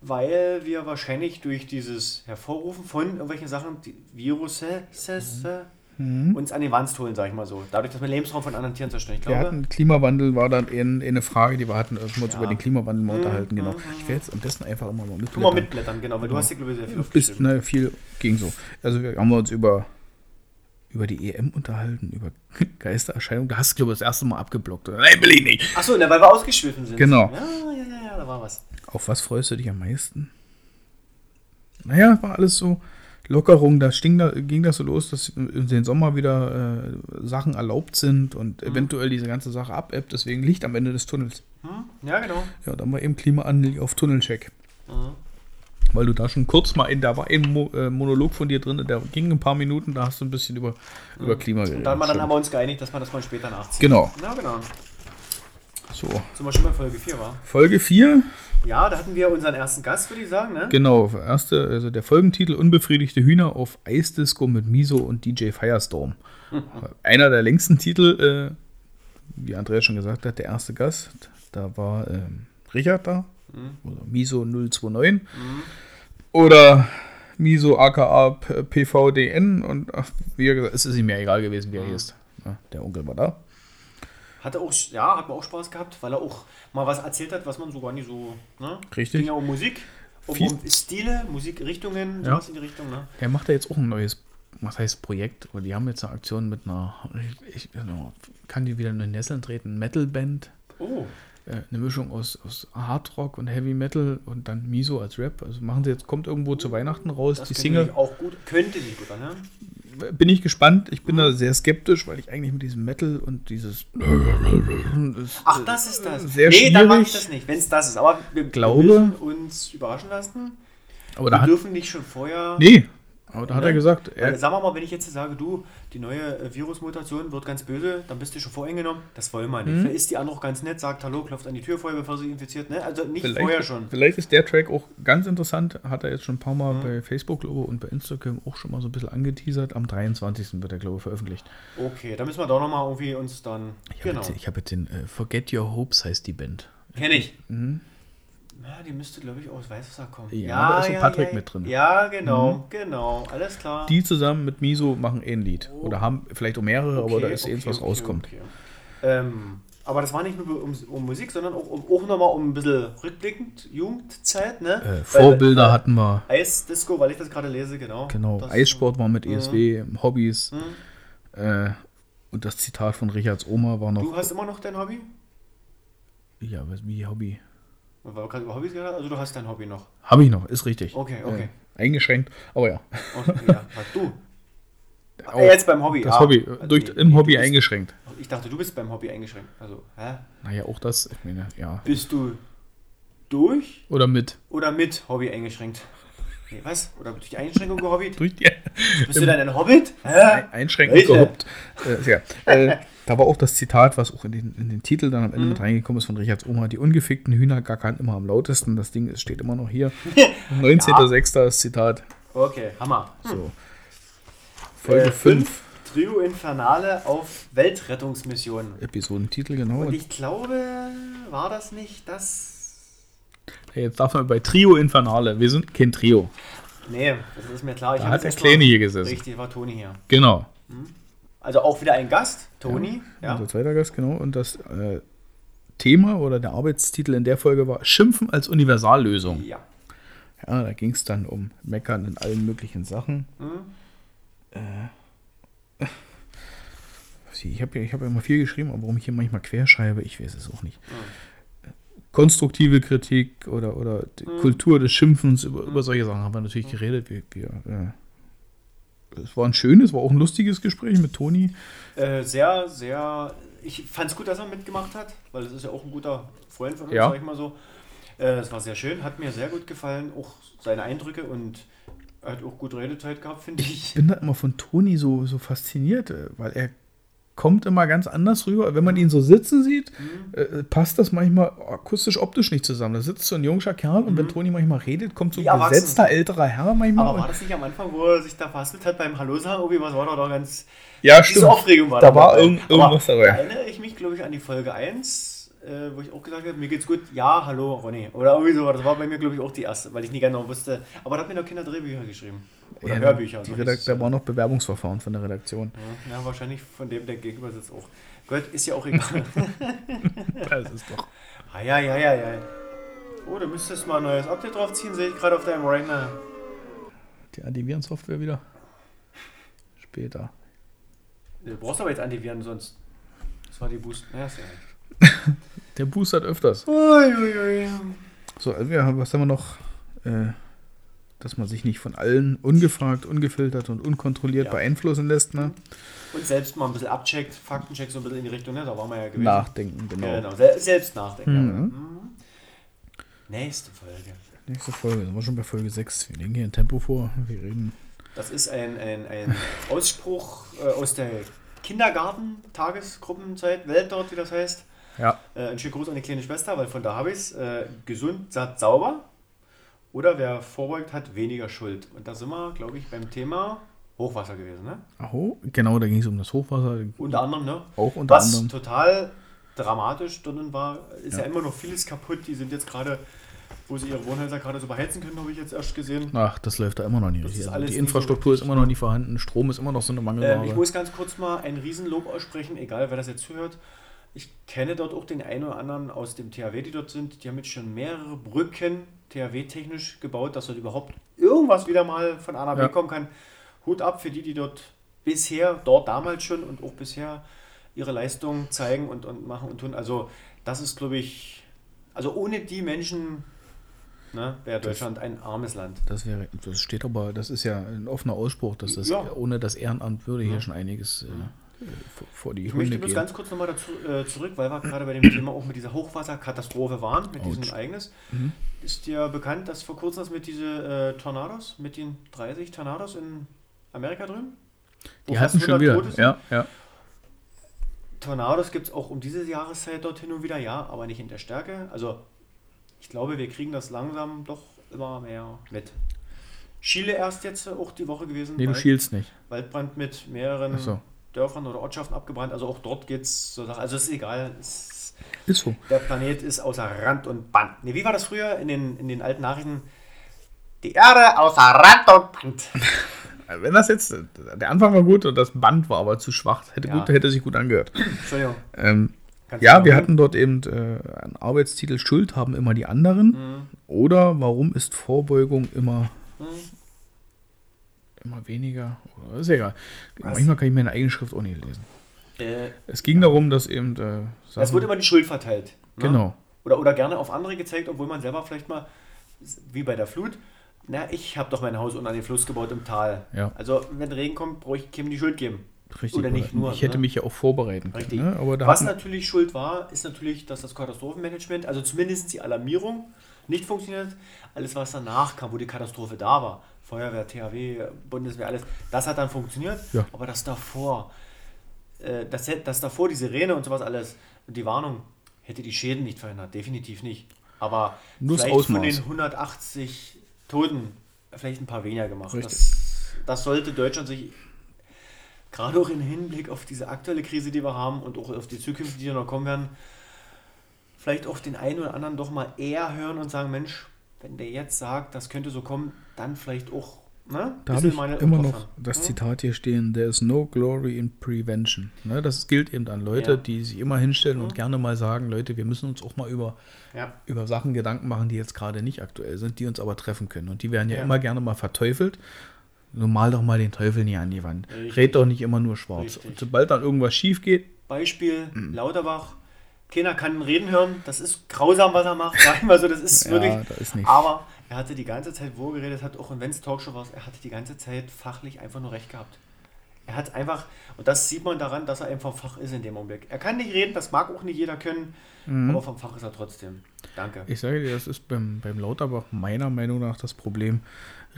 weil wir wahrscheinlich durch dieses Hervorrufen von irgendwelchen Sachen, die Virusse, Mhm. Uns an die Wand holen, sag ich mal so. Dadurch, dass wir Lebensraum von anderen Tieren zerstören. Ich glaube, hatten Klimawandel, war dann in, in eine Frage, die wir hatten, wir uns Ja. über den Klimawandel mal unterhalten, genau. mhm. Ich werde jetzt am besten einfach immer mal mitblättern. mal mitblättern, genau, weil du hast ja, glaube ich, sehr viel Bis, aufgeschrieben. ne, viel ging so. Also wir haben uns über, über die EM unterhalten, über Geistererscheinungen. Da hast du, glaube ich, das erste Mal abgeblockt. Oder? Nein, will ich nicht. Achso, weil wir ausgeschwiffen sind. Genau. Ja, ja, ja, ja, da war was. Auf was freust du dich am meisten? Naja, war alles so Lockerung. Da, da ging das so los, dass in den Sommer wieder äh, Sachen erlaubt sind und Mhm. eventuell diese ganze Sache abebbt. Deswegen Licht am Ende des Tunnels. Hm? Ja, genau. Ja, dann war eben Klimaanliegen auf Tunnelcheck. Mhm. Weil du da schon kurz mal in, da war ein Mo äh, Monolog von dir drin, der ging ein paar Minuten, da hast du ein bisschen über, über Klima geredet. Und dann, dann haben wir uns geeinigt, dass man das mal später nachzieht. Genau. Ja, genau. So, Sind wir schon bei Folge 4, war? Folge 4, Ja, da hatten wir unseren ersten Gast, würde ich sagen, ne? genau, erste, also der Folgentitel Unbefriedigte Hühner auf Eisdisco mit Miso und DJ Firestorm. Einer der längsten Titel, äh, wie Andreas schon gesagt hat, der erste Gast, da war ähm, Richard da, oder Miso 029 oder Miso aka PVDN und ach, wie gesagt, es ist ihm ja egal gewesen, wie er hieß. Ja, der Onkel war da. Hatte auch, ja, hat mir auch Spaß gehabt, weil er auch mal was erzählt hat, was man so gar nicht so, ne? Richtig. Ging ja um Musik, um, Viel- um Stile, Musikrichtungen, Ja. in die Richtung, ne? Der macht ja jetzt auch ein neues, was heißt Projekt, oder die haben jetzt eine Aktion mit einer, ich, genau, kann die wieder in den Nesseln treten, Metalband. Oh, äh, eine Mischung aus, aus Hard Rock und Heavy Metal und dann Miso als Rap. Also machen sie jetzt, kommt irgendwo zu Weihnachten raus, Das die Single. auch gut, könnte sich gut anhören. Bin ich gespannt. Ich bin da sehr skeptisch, weil ich eigentlich mit diesem Metal und dieses. Ach, das ist das. Sehr nee, dann mache ich das nicht, wenn es das ist. Aber wir Glaube- müssen uns überraschen lassen. Aber Wir dürfen nicht schon vorher. Nee, aber da hat er gesagt, er, sagen wir mal, wenn ich jetzt sage, du, die neue äh, Virusmutation wird ganz böse, dann bist du schon voreingenommen. Das wollen wir nicht. Mhm. Vielleicht ist die andere auch ganz nett, sagt Hallo, klopft an die Tür vorher, bevor sie infiziert. Ne? Also nicht vorher vielleicht, schon. vielleicht ist der Track auch ganz interessant. Hat er jetzt schon ein paar Mal Mhm. bei Facebook glaube ich, und bei Instagram auch schon mal so ein bisschen angeteasert. Am 23. wird er, glaube ich, veröffentlicht. Okay, da müssen wir doch nochmal irgendwie uns dann. Ich genau. habe jetzt, ich hab jetzt den äh, Forget Your Hopes heißt die Band. Kenn ich. Mhm. Ja, die müsste, glaube ich, aus Weißwasser kommen. Ja, da ist so Patrick mit drin. Mhm. Ja, genau, genau. Alles klar. Die zusammen mit Miso machen eh ein Lied. Oder haben vielleicht auch mehrere, aber da ist eh okay, eins, was okay, rauskommt. okay. Ähm, aber das war nicht nur um, um Musik, sondern auch, um, auch nochmal um ein bisschen rückblickend, Jugendzeit, ne? Äh, Vorbilder Weil, hatten wir. äh, Eisdisco, weil ich das gerade lese, genau. Genau, Das- Eissport war mit ESW, Hobbys. Mhm. Äh, und das Zitat von Richards Oma war noch. Du hast immer noch dein Hobby? ja, was, wie Hobby? Weil wir gerade über Hobbys geredet Also du hast dein Hobby noch. Habe ich noch, ist richtig. Okay, okay. Äh, eingeschränkt, aber ja. Okay, ja, was du. Auch Jetzt beim Hobby. das ah. Hobby, Also, durch, nee, im nee, Hobby du bist- eingeschränkt. Ich dachte, du bist beim Hobby eingeschränkt. Also, hä? Naja, auch das, ich meine, ja. Bist du durch Oder mit. oder mit Hobby eingeschränkt? Nee, was? Oder durch die Einschränkung gehobbyt? Durch die Bist du dann ein Hobbit? Hä? Einschränkung Welche? gehoppt. Äh, ja. äh, da war auch das Zitat, was auch in den, in den Titel dann am Ende Mhm. mit reingekommen ist von Richards Oma. Die ungefickten Hühner gackern immer am lautesten. Das Ding ist, steht immer noch hier. 19.06. das Zitat. Okay, Hammer. So. Folge Äh, 5. Trio Infernale auf Weltrettungsmission. Episodentitel, genau. Und ich glaube, war das nicht das. Hey, jetzt darf man bei Trio Infernale. Wir sind kein Trio. Nee, das ist mir klar. Ich Da hat der Kleine hier gesessen. Richtig, war Toni hier. Genau. Also auch wieder ein Gast, Toni. Ja. Unser zweiter Gast, genau. Und das äh, Thema oder der Arbeitstitel in der Folge war Schimpfen als Universallösung. Ja. Ja, da ging es dann um Meckern in allen möglichen Sachen. Hm? Äh, ich habe ja, ich hab ja immer viel geschrieben, aber warum ich hier manchmal querschreibe, ich weiß es auch nicht. Konstruktive Kritik oder, oder die Kultur des Schimpfens, über, über solche Sachen haben wir natürlich geredet. Wir, wir, äh, es war ein schönes, war auch ein lustiges Gespräch mit Toni. Äh, sehr, sehr. Ich fand es gut, dass er mitgemacht hat, weil es ist ja auch ein guter Freund von uns, Ja. sag ich mal so. Äh, Es war sehr schön, hat mir sehr gut gefallen, auch seine Eindrücke und er hat auch gut Redezeit gehabt, finde ich. Ich bin da immer von Toni so, so fasziniert, äh, weil er kommt immer ganz anders rüber. Wenn man ihn so sitzen sieht, Mhm. äh, passt das manchmal akustisch optisch nicht zusammen. Da sitzt so ein junger Kerl und wenn Toni manchmal redet, kommt so Mhm. Ein erwachsen. gesetzter älterer Herr manchmal. Aber war das nicht am Anfang, wo er sich da verhaspelt hat beim Hallo sagen? Irgendwie, was war da doch ganz. ja, Diese Aufregung war Da war irgend, irgendwas dabei. erinnere ich mich, glaube ich, an die Folge 1, äh, wo ich auch gesagt habe, mir geht's gut. Ja, hallo, Ronny. Oder irgendwie so. Das war bei mir, glaube ich, auch die erste, weil ich nie genau wusste. Aber da hat mir noch Kinder Drehbücher geschrieben. Oder Ja, Hörbücher. Die so Redakt hieß es. da war noch Bewerbungsverfahren von der Redaktion. Ja, ja, wahrscheinlich von dem, der gegenüber sitzt auch. Gott, ist ja auch egal. Das ist doch. ah, ja, ja, ja, ja. Oh, du müsstest mal ein neues Update draufziehen, sehe ich gerade auf deinem Rechner. Die Antivirensoftware wieder. Später. Du brauchst aber jetzt Antiviren, sonst. Das war die Boost. Ja, ist ja. Der boostert öfters. Uiuiui. So, also wir haben, was haben wir noch? Äh, dass man sich nicht von allen ungefragt, ungefiltert und unkontrolliert Ja. beeinflussen lässt. Ne? Und selbst mal ein bisschen abcheckt, Faktencheck so ein bisschen in die Richtung, ne? Da waren wir ja gewesen. Nachdenken, genau. Genau, sel selbst nachdenken. Mhm. ja. Mhm. Nächste Folge. Nächste Folge, sind wir schon bei Folge 6. Wir legen hier ein Tempo vor. Wir reden. Das ist ein, ein, ein Ausspruch äh, aus der Kindergarten-Tagesgruppenzeit, Welt dort, wie das heißt. Ja. Äh, ein schönen Gruß an die kleine Schwester, weil von da habe ich es. Äh, gesund, satt, sauber. Oder wer vorbeugt, hat weniger Schuld. Und da sind wir, glaube ich, beim Thema Hochwasser gewesen. Ne? Aho, genau, da ging es um das Hochwasser. Unter anderem, ne? Auch unter Was anderem. total dramatisch drinnen war, ist ja. Ja. immer noch vieles kaputt. Die sind jetzt gerade, wo sie ihre Wohnhäuser gerade so beheizen können, habe ich jetzt erst gesehen. Ach, das läuft da immer noch nicht Das richtig. ist Also alles die Infrastruktur so ist immer noch nicht vorhanden. Strom ist immer noch so eine Ähm, Mangelware. ich muss ganz kurz mal ein Riesenlob aussprechen, egal wer das jetzt zuhört. Ich kenne dort auch den einen oder anderen aus dem THW, die dort sind. Die haben jetzt schon mehrere Brücken THW-technisch gebaut, dass dort überhaupt irgendwas wieder mal von A nach B Ja. kommen kann. Hut ab für die, die dort bisher, dort damals schon und auch bisher ihre Leistung zeigen und, und machen und tun. Also das ist, glaube ich, also ohne die Menschen ne, wäre Deutschland ein armes Land. Das wäre, das steht aber, das ist ja ein offener Ausspruch, dass das Ja. ohne das Ehrenamt würde hier Ja. schon einiges äh, vor- vor die Ich Hunde möchte bloß gehen. ganz kurz nochmal dazu äh, zurück, weil wir gerade bei dem Thema auch mit dieser Hochwasserkatastrophe waren, mit diesem Ouch. Ereignis. Mhm. Ist dir bekannt, dass vor kurzem das mit diesen äh, Tornados, mit den 30 Tornados in Amerika drüben? Die hatten schon 100 wieder, ja, ja. Tornados gibt es auch um diese Jahreszeit dort hin und wieder, ja, aber nicht in der Stärke. Also ich glaube, wir kriegen das langsam doch immer mehr mit. Chile erst jetzt auch die Woche gewesen. Nee, du schielst nicht. Waldbrand mit mehreren so. Dörfern oder Ortschaften abgebrannt. Also auch dort geht es so Sachen. Also es ist egal. Es, Ist so. der Planet ist außer Rand und Band. Nee, wie war das früher in den, in den alten Nachrichten? Die Erde außer Rand und Band. Wenn das jetzt, der Anfang war gut und das Band war aber zu schwach, hätte, Ja. gut, hätte sich gut angehört. Entschuldigung. Ähm, ja, wir hatten dort eben äh, einen Arbeitstitel Schuld haben immer die anderen. Mhm. Oder warum ist Vorbeugung immer, Mhm. Immer weniger? Oder ist egal. Was? Manchmal kann ich meine eigene Schrift auch nicht lesen. Äh, Es ging darum, dass eben. Äh, es wurde immer die Schuld verteilt. ne? genau. Oder, oder gerne auf andere gezeigt, obwohl man selber vielleicht mal, wie bei der Flut, na, ich habe doch mein Haus unter den Fluss gebaut im Tal. Ja. Also, wenn Regen kommt, brauche ich keinem die Schuld geben. Richtig. Oder nicht nur, Ich hätte ne? mich ja auch vorbereiten können. Richtig. Ne? Aber da Was natürlich schuld war, ist natürlich, dass das Katastrophenmanagement, also zumindest die Alarmierung, nicht funktioniert. Alles, was danach kam, wo die Katastrophe da war, Feuerwehr, THW, Bundeswehr, alles, das hat dann funktioniert. Ja. Aber das davor, äh, das, das davor, die Sirene und sowas alles, die Warnung, hätte die Schäden nicht verhindert, definitiv nicht. Aber Nur vielleicht von den 180 Toten vielleicht ein paar weniger gemacht. Das, das sollte Deutschland sich gerade auch im Hinblick auf diese aktuelle Krise, die wir haben und auch auf die zukünftigen, die noch kommen werden, vielleicht auch den einen oder anderen doch mal eher hören und sagen, Mensch, wenn der jetzt sagt, das könnte so kommen, dann vielleicht auch, ne? da habe ich immer noch haben. das Hm? Zitat hier stehen: There is no glory in prevention. Ne? Das gilt eben an Leute, Ja. die sich immer hinstellen und Hm. gerne mal sagen: Leute, wir müssen uns auch mal über, Ja, über Sachen Gedanken machen, die jetzt gerade nicht aktuell sind, die uns aber treffen können. Und die werden ja, Ja. immer gerne mal verteufelt. Nun mal doch mal den Teufel nie an die Wand. Richtig. Red doch nicht immer nur schwarz. Richtig. Und sobald dann irgendwas schief geht, Beispiel Hm. Lauterbach. Keiner kann reden hören. Das ist grausam, was er macht. Sag ich mal so, das ist Ja, wirklich. da ist. Aber er hatte die ganze Zeit, wo er geredet hat, auch wenn es Talkshow war, er hatte die ganze Zeit fachlich einfach nur recht gehabt. Er hat einfach, und das sieht man daran, dass er einfach Fach ist in dem Augenblick. Er kann nicht reden, das mag auch nicht jeder können, Mhm. aber vom Fach ist er trotzdem. Danke. Ich sage dir, das ist beim, beim Lauterbach meiner Meinung nach das Problem.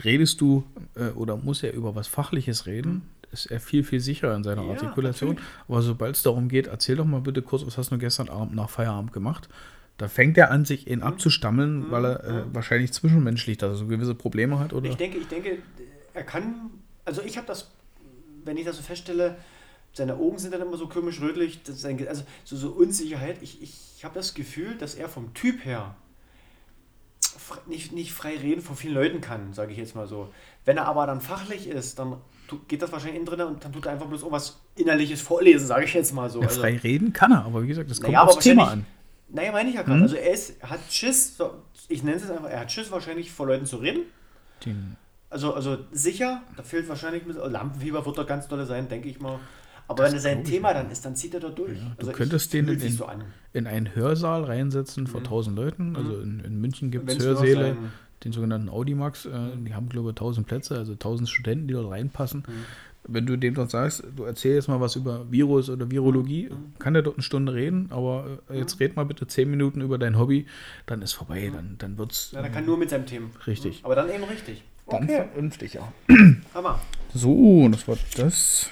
Redest du äh, oder muss er über was Fachliches reden, ist er viel, viel sicherer in seiner Mhm. Ja, Artikulation. natürlich. Aber sobald es darum geht, erzähl doch mal bitte kurz, was hast du gestern Abend nach Feierabend gemacht? Da fängt er an, sich Mhm. ihn abzustammeln, weil er äh, wahrscheinlich zwischenmenschlich da so gewisse Probleme hat. Oder? Ich denke, ich denke, er kann, also ich habe das, wenn ich das so feststelle, seine Augen sind dann immer so komisch rötlich, ein, also so, so Unsicherheit. Ich, ich habe das Gefühl, dass er vom Typ her nicht, nicht frei reden vor vielen Leuten kann, sage ich jetzt mal so. Wenn er aber dann fachlich ist, dann geht das wahrscheinlich innen drin und dann tut er einfach bloß irgendwas Innerliches vorlesen, sage ich jetzt mal so. Ja, Also- frei reden kann er, aber wie gesagt, das kommt naja, aufs Thema an. Naja, meine ich ja gerade. Mhm. Also er, ist, er hat Schiss, so, ich nenne es jetzt einfach, er hat Schiss wahrscheinlich vor Leuten zu reden. Den, Also, also sicher, da fehlt wahrscheinlich mit Lampenfieber wird doch ganz dolle sein, denke ich mal. Aber wenn es sein Thema dann ist, dann zieht er dort durch. Ja, du also könntest den in so in einen Hörsaal reinsetzen vor Mhm. 1000 Leuten. Also in, in München gibt es Hörsäle. Den sogenannten Audimax, äh, die haben glaube ich 1000 Plätze, also 1000 Studenten, die dort reinpassen. Mhm. Wenn du dem dort sagst, du erzählst mal was über Virus oder Virologie, Mhm. kann der dort eine Stunde reden, aber äh, jetzt red mal bitte 10 Minuten über dein Hobby, dann ist vorbei, dann, dann wird's Ja, der kann nur mit seinem Thema. Richtig. Aber dann eben richtig. dann Okay, vernünftig, ja. Hammer. So, das war das.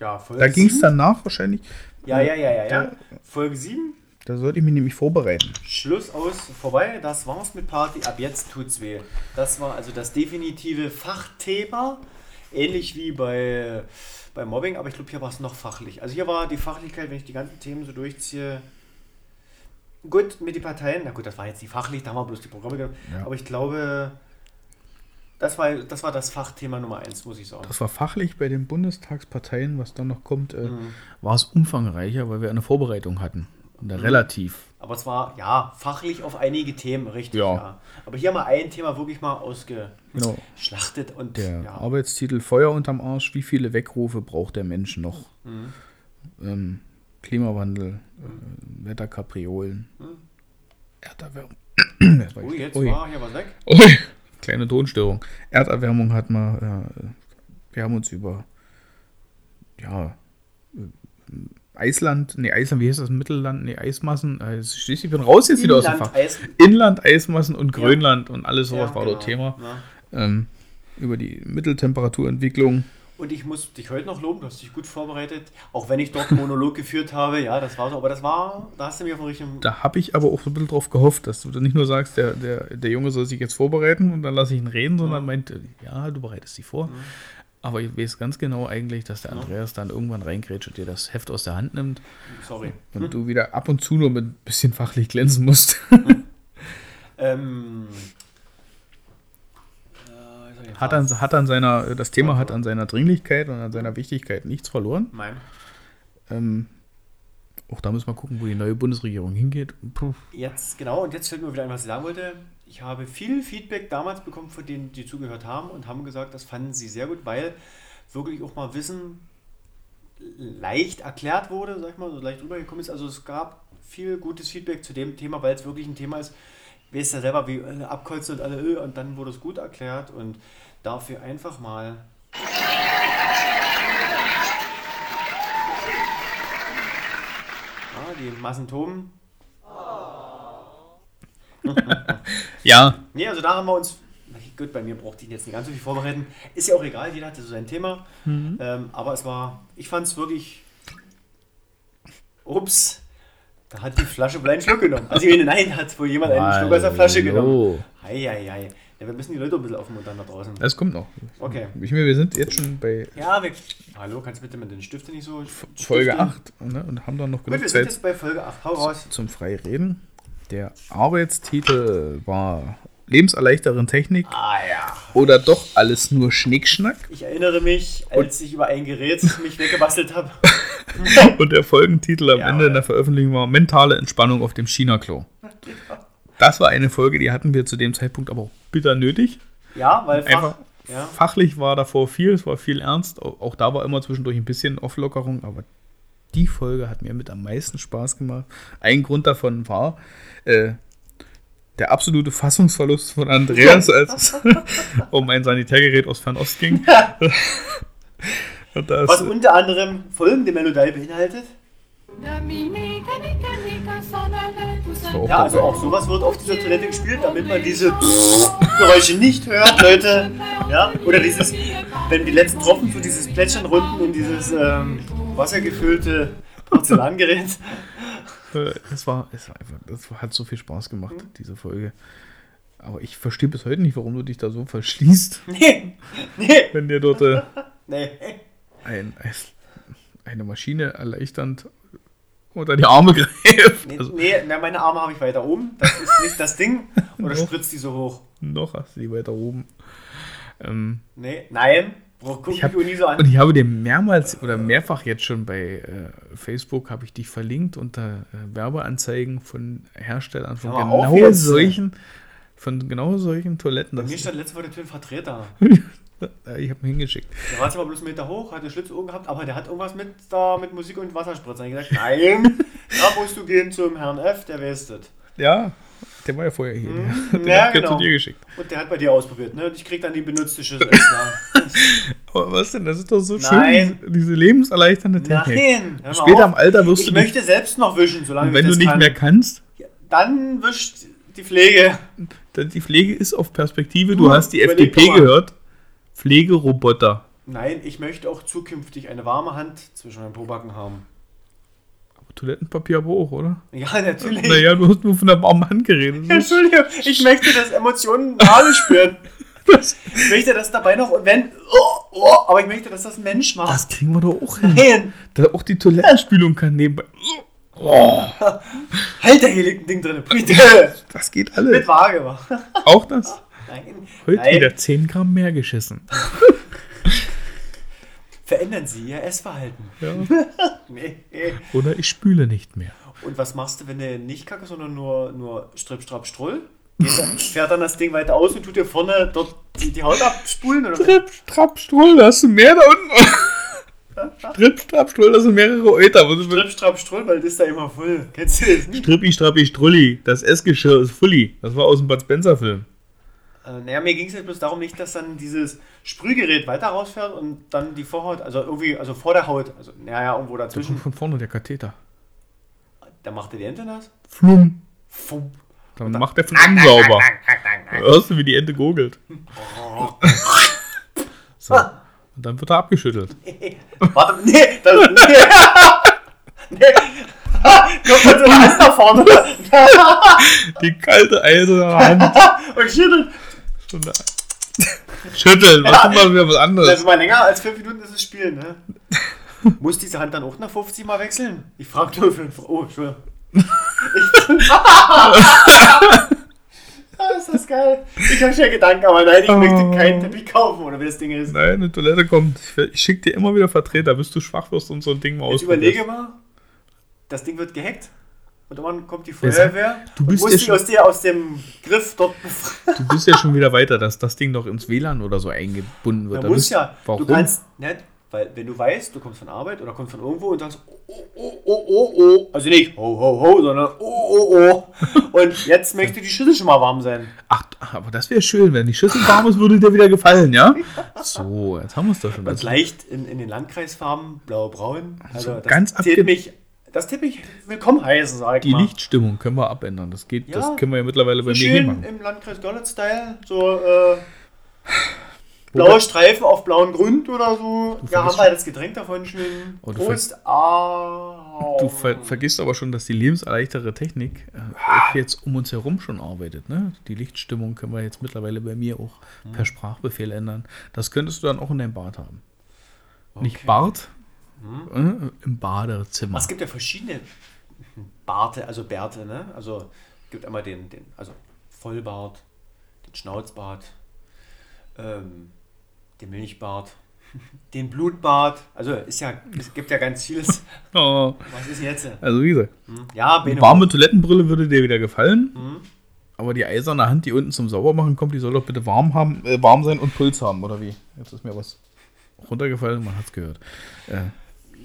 Ja, Folge Da ging es danach wahrscheinlich, Ja, ja, ja, ja, ja. Folge 7, da sollte ich mich nämlich vorbereiten. Schluss aus, vorbei. Das war's mit Party. Ab jetzt tut's weh. Das war also das definitive Fachthema. Ähnlich wie bei, bei Mobbing, aber ich glaube, hier war es noch fachlich. Also hier war die Fachlichkeit, wenn ich die ganzen Themen so durchziehe. Gut, mit den Parteien, na gut, das war jetzt nicht fachlich, da haben wir bloß die Programme genommen. Ja. Aber ich glaube, das war, das war das Fachthema Nummer eins, muss ich sagen. Das war fachlich bei den Bundestagsparteien, was dann noch kommt, äh, Mhm. war es umfangreicher, weil wir eine Vorbereitung hatten. Mhm. relativ. Aber es war, ja, fachlich auf einige Themen, richtig. Ja. Ja. Aber hier mal ein Thema wirklich mal ausgeschlachtet Genau. und Der ja. Arbeitstitel Feuer unterm Arsch, wie viele Weckrufe braucht der Mensch noch? Mhm. Ähm, Klimawandel, äh, Wetterkapriolen, Erderwärmung. War Oh, ich- jetzt Ui. war hier was weg. Ui, kleine Tonstörung. Erderwärmung hat man, äh, wir haben uns über, ja, äh, Eisland, nee, Eisland, wie heißt das, Mittelland, nee, Eismassen, äh, ich bin raus jetzt wieder aus dem Fach. Eis. Inland, Eismassen und Grönland und alles sowas Ja, war genau. dort Thema. Ja. Ähm, über die Mitteltemperaturentwicklung. Und ich muss dich heute noch loben, du hast dich gut vorbereitet. Auch wenn ich dort einen Monolog geführt habe, ja, das war so, aber das war, da hast du mich auf dem richtigen. Da habe ich aber auch so ein bisschen drauf gehofft, dass du dann nicht nur sagst, der, der, der Junge soll sich jetzt vorbereiten und dann lasse ich ihn reden, sondern meinte, ja, du bereitest dich vor. Aber ich weiß ganz genau eigentlich, dass der Andreas dann irgendwann reingrätscht und dir das Heft aus der Hand nimmt Sorry. und du wieder ab und zu nur mit ein bisschen fachlich glänzen musst. Ähm, äh, Hat an, hat an seiner, das Thema hat an seiner Dringlichkeit und an seiner Wichtigkeit nichts verloren. Mein. Ähm, auch da müssen wir gucken, wo die neue Bundesregierung hingeht. Puh. Jetzt, genau, und jetzt fällt mir wieder ein, was ich sagen wollte. Ich habe viel Feedback damals bekommen von denen, die zugehört haben und haben gesagt, das fanden sie sehr gut, weil wirklich auch mal Wissen leicht erklärt wurde, sag ich mal, so leicht rübergekommen ist. Also es gab viel gutes Feedback zu dem Thema, weil es wirklich ein Thema ist, weißt ja selber, wie alle abkreuzen und alle, äh, und dann wurde es gut erklärt und dafür einfach mal. Ja, die Massentoben Ja, Nee, also da haben wir uns. Gut, bei mir braucht ich jetzt nicht ganz so viel vorbereiten. Ist ja auch egal, jeder hatte so sein Thema. Ähm, aber es war, ich fand es wirklich. Ups, da hat die Flasche wohl einen Schluck genommen. Also, ich meine, nein, hat wohl jemand einen Schluck aus der Flasche genommen. Eieiei. Ja, wir müssen die Leute ein bisschen aufmuntern da draußen. Das kommt noch. Okay. Ich meine, wir sind jetzt schon bei Ja, wir. Hallo, kannst du bitte mit den Stiften nicht so. Folge stiften? 8 ne, und haben dann noch Gut, genug wir sind Zeit jetzt bei Folge 8. Hau raus. zum Freireden. Der Arbeitstitel war Lebenserleichterende Technik Ah ja. oder doch alles nur Schnickschnack. Ich erinnere mich, als ich über ein Gerät mich weggebastelt habe. Und der Folgentitel am Ja, Ende der Veröffentlichung war Mentale Entspannung auf dem China-Klo. Das war eine Folge, die hatten wir zu dem Zeitpunkt aber auch bitter nötig. Ja, weil Fach, Einfach ja. fachlich war davor viel, es war viel ernst. Auch, auch da war immer zwischendurch ein bisschen Auflockerung, aber die Folge hat mir mit am meisten Spaß gemacht. Ein Grund davon war äh, der absolute Fassungsverlust von Andreas, als es um ein Sanitärgerät aus Fernost ging. Und das, Was unter anderem folgende Melodie beinhaltet. Ja, also auch sowas wird auf dieser Toilette gespielt, damit man diese Geräusche nicht hört, Leute. Ja, oder dieses, wenn die letzten Tropfen für dieses Plätschern runden in dieses ähm, wassergefüllte Porzellangerät. Äh, Es war, es war einfach, das hat so viel Spaß gemacht, diese Folge. Aber ich verstehe bis heute nicht, warum du dich da so verschließt, Nee, nee, wenn dir dort äh, nee. ein, ein, eine Maschine erleichternd unter die Arme greift. Nee, Also nee, na, meine Arme habe ich weiter oben. Das ist nicht das Ding. Oder Noch. spritzt die so hoch? noch hast du die weiter oben. Ähm, Nee, nein. Guck ich hab, nie so an. und ich habe dir mehrmals oder mehrfach jetzt schon bei äh, Facebook habe ich dich verlinkt unter äh, Werbeanzeigen von Herstellern von mal genau jetzt. solchen von genau solchen Toiletten. Bei mir stand letzte Woche der Typ Vertreter. Äh, ich habe ihn hingeschickt. Der war zwar bloß einen Meter hoch, hatte Schlitzohren gehabt, aber der hat irgendwas mit da mit Musik und Wasserspritzer. Ich gesagt, nein, da musst du gehen zum Herrn F, der weiß das. Ja, der war ja vorher hier. Mhm. Den Ja, ich genau. zu dir geschickt. Und der hat bei dir ausprobiert, ne? Und ich krieg dann die benutzte Schüssel. Aber was denn? Das ist doch so Nein. schön, diese, lebenserleichternde Technik. Nein, hör Später auf. im Alter wirst Ich du nicht, möchte selbst noch wischen, solange und wenn ich du das nicht kann. mehr kannst, Dann wischt die Pflege. die Pflege ist auf Perspektive. Du Du, hast die FDP gehört. Pflegeroboter. Nein, ich möchte auch zukünftig eine warme Hand zwischen meinen Pobacken haben. Toilettenpapier aber auch, oder? Ja, natürlich. Naja, du hast nur von der warmen Hand geredet. Ist- Entschuldigung, ich möchte das emotionale spüren. Ich möchte das dabei noch, wenn, oh, oh, aber ich möchte, dass das ein Mensch macht. Das kriegen wir doch auch hin. Nein, Da auch die Toilettenspülung kann nebenbei. halt da hier liegt ein Ding drin, bitte. Das geht Mit alles. Waage war. Auch das. Nein, Heute nein. wieder 10 Gramm mehr geschissen. Verändern Sie Ihr Essverhalten. Ja. Nee. Oder ich spüle nicht mehr. Und was machst du, wenn du nicht kacke, sondern nur, nur Stripp, Strapp, Strull? Dann, fährt dann das Ding weiter aus und tut dir vorne dort die, die Haut abspulen? Oder? Tripp, Trapp, Stuhl, da hast du mehr da unten. Strip, Strap, Strull, das sind mehrere Euter. Strip, Strap, Strull, weil das ist da immer voll. Kennst du das nicht? Strippi, Strappi, Strulli. Das Essgeschirr ist Fully. Das war aus dem Bud Spencer Film. Äh, naja, mir ging es jetzt bloß darum nicht, dass dann dieses Sprühgerät weiter rausfährt und dann die Vorhaut, also irgendwie, also vor der Haut, also naja, irgendwo Da dazwischen, kommt von vorne der Katheter. da macht er die Ente nass. Flum. Fumm. Dann macht der von innen sauber. Hörst du, wie die Ente gurgelt? So. Und dann wird er abgeschüttelt. Warte, nee, das, nee. nee. Kommt so eine Hand nach vorne Die kalte eiserne Hand. und schüttelt. Schütteln, was tun wir wieder was Das anderes? ist mal länger als fünf Minuten ist das Spiel, ne? Muss diese Hand dann auch nach 50 Mal wechseln? Ich frage nur für einen Oh, Entschuldigung. Ich, ah, ist das geil. Ich habe schon Gedanken, aber nein, ich möchte keinen Teppich kaufen, oder wie das Ding ist. Nein, eine Toilette kommt. Ich schick dir immer wieder Vertreter, bis du schwach wirst und so ein Ding mal ausprobierst. überlege mal, das Ding wird gehackt. Und irgendwann kommt die Feuerwehr du und bist muss ja aus, dir, aus dem Griff dort befreien. Du bist ja schon wieder weiter, dass das Ding doch ins WLAN oder so eingebunden wird. Da muss ja. Warum? Du kannst nicht, weil wenn du weißt, du kommst von Arbeit oder kommst von irgendwo und sagst, oh, oh, oh, oh, oh, also nicht ho, ho, ho, sondern oh, oh, oh. Und jetzt möchte die Schüssel schon mal warm sein. Ach, aber das wäre schön, wenn die Schüssel warm ist, würde dir wieder gefallen, ja? So, jetzt haben wir es doch schon. Und leicht in, in den Landkreisfarben, blau-braun. Also das ganz zählt mich, das tippe ich willkommen heißen, sag ich die mal. Lichtstimmung können wir abändern. Das geht, Ja. das können wir ja mittlerweile bei mir hier Schön machen. im Landkreis Görlitz-Style, so äh, blaue Streifen auf blauen Grund oder so. Ja, haben wir das Getränk davon schön. Oh, du Prost. Ah. Du ver vergisst aber schon, dass die lebenserleichterte Technik äh, auch jetzt um uns herum schon arbeitet. Ne? Die Lichtstimmung können wir jetzt mittlerweile bei mir auch Mhm. per Sprachbefehl ändern. Das könntest du dann auch in deinem Bad haben. Nicht Okay. Mhm. Bad, äh, im Badezimmer. Es gibt ja verschiedene Barte, also Bärte, ne? Also es gibt einmal den, den also Vollbart, den Schnauzbart, ähm, den Milchbart, den Blutbart. Also ist ja, es gibt ja ganz vieles. Oh, Was ist jetzt? also wie gesagt, Ja, eine Bene. warme Toilettenbrille würde dir wieder gefallen. Mhm. Aber die eiserne Hand, die unten zum Saubermachen kommt, die soll doch bitte warm, haben, äh, warm sein und Puls haben, oder wie? Jetzt ist mir was runtergefallen, man hat es gehört. Äh,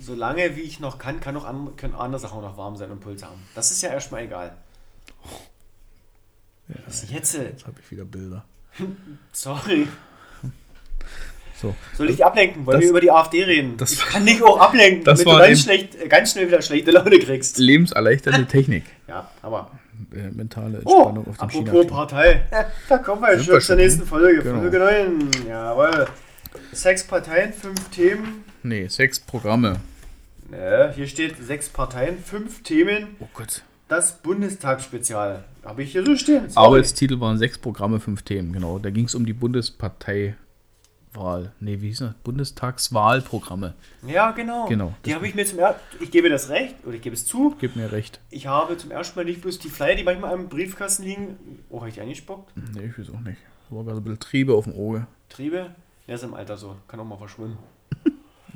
Solange wie ich noch kann, kann auch an, können andere Sachen auch noch warm sein und Puls haben. Das ist ja erstmal egal. Was ist jetzt? jetzt habe ich wieder Bilder. Sorry. So. Soll ich dich ablenken? Wollen Das- wir über die AfD reden? das- ich kann dich auch ablenken, damit du ganz, schlecht, äh, ganz schnell wieder schlechte Laune kriegst. Lebenserleichternde Technik. Ja, aber. Äh, mentale Oh, Entspannung auf dem apropos China. Partei. Da kommen wir jetzt schon zur nächsten ne? Folge. Genau. Folge 9. Jawohl. Sechs Parteien, fünf Themen. Nee, sechs Programme. Ne, hier steht sechs Parteien, fünf Themen. Oh Gott. Das Bundestagsspezial. Habe ich hier so stehen. Sorry. Arbeitstitel waren sechs Programme, fünf Themen, genau. Da ging es um die Bundesparteiwahl. Nee, wie hieß das? Bundestagswahlprogramme. Ja, genau. Genau. Die habe ich mir zum ersten Ich gebe das recht, oder ich gebe es zu. Gib mir recht. Ich habe zum ersten Mal nicht bloß die Flyer, die manchmal am Briefkasten liegen. Oh, habe ich die eingespuckt? Nee, ich weiß auch nicht. War gerade ein bisschen Triebe auf dem Auge. Triebe? Der ist im Alter so. Kann auch mal verschwinden.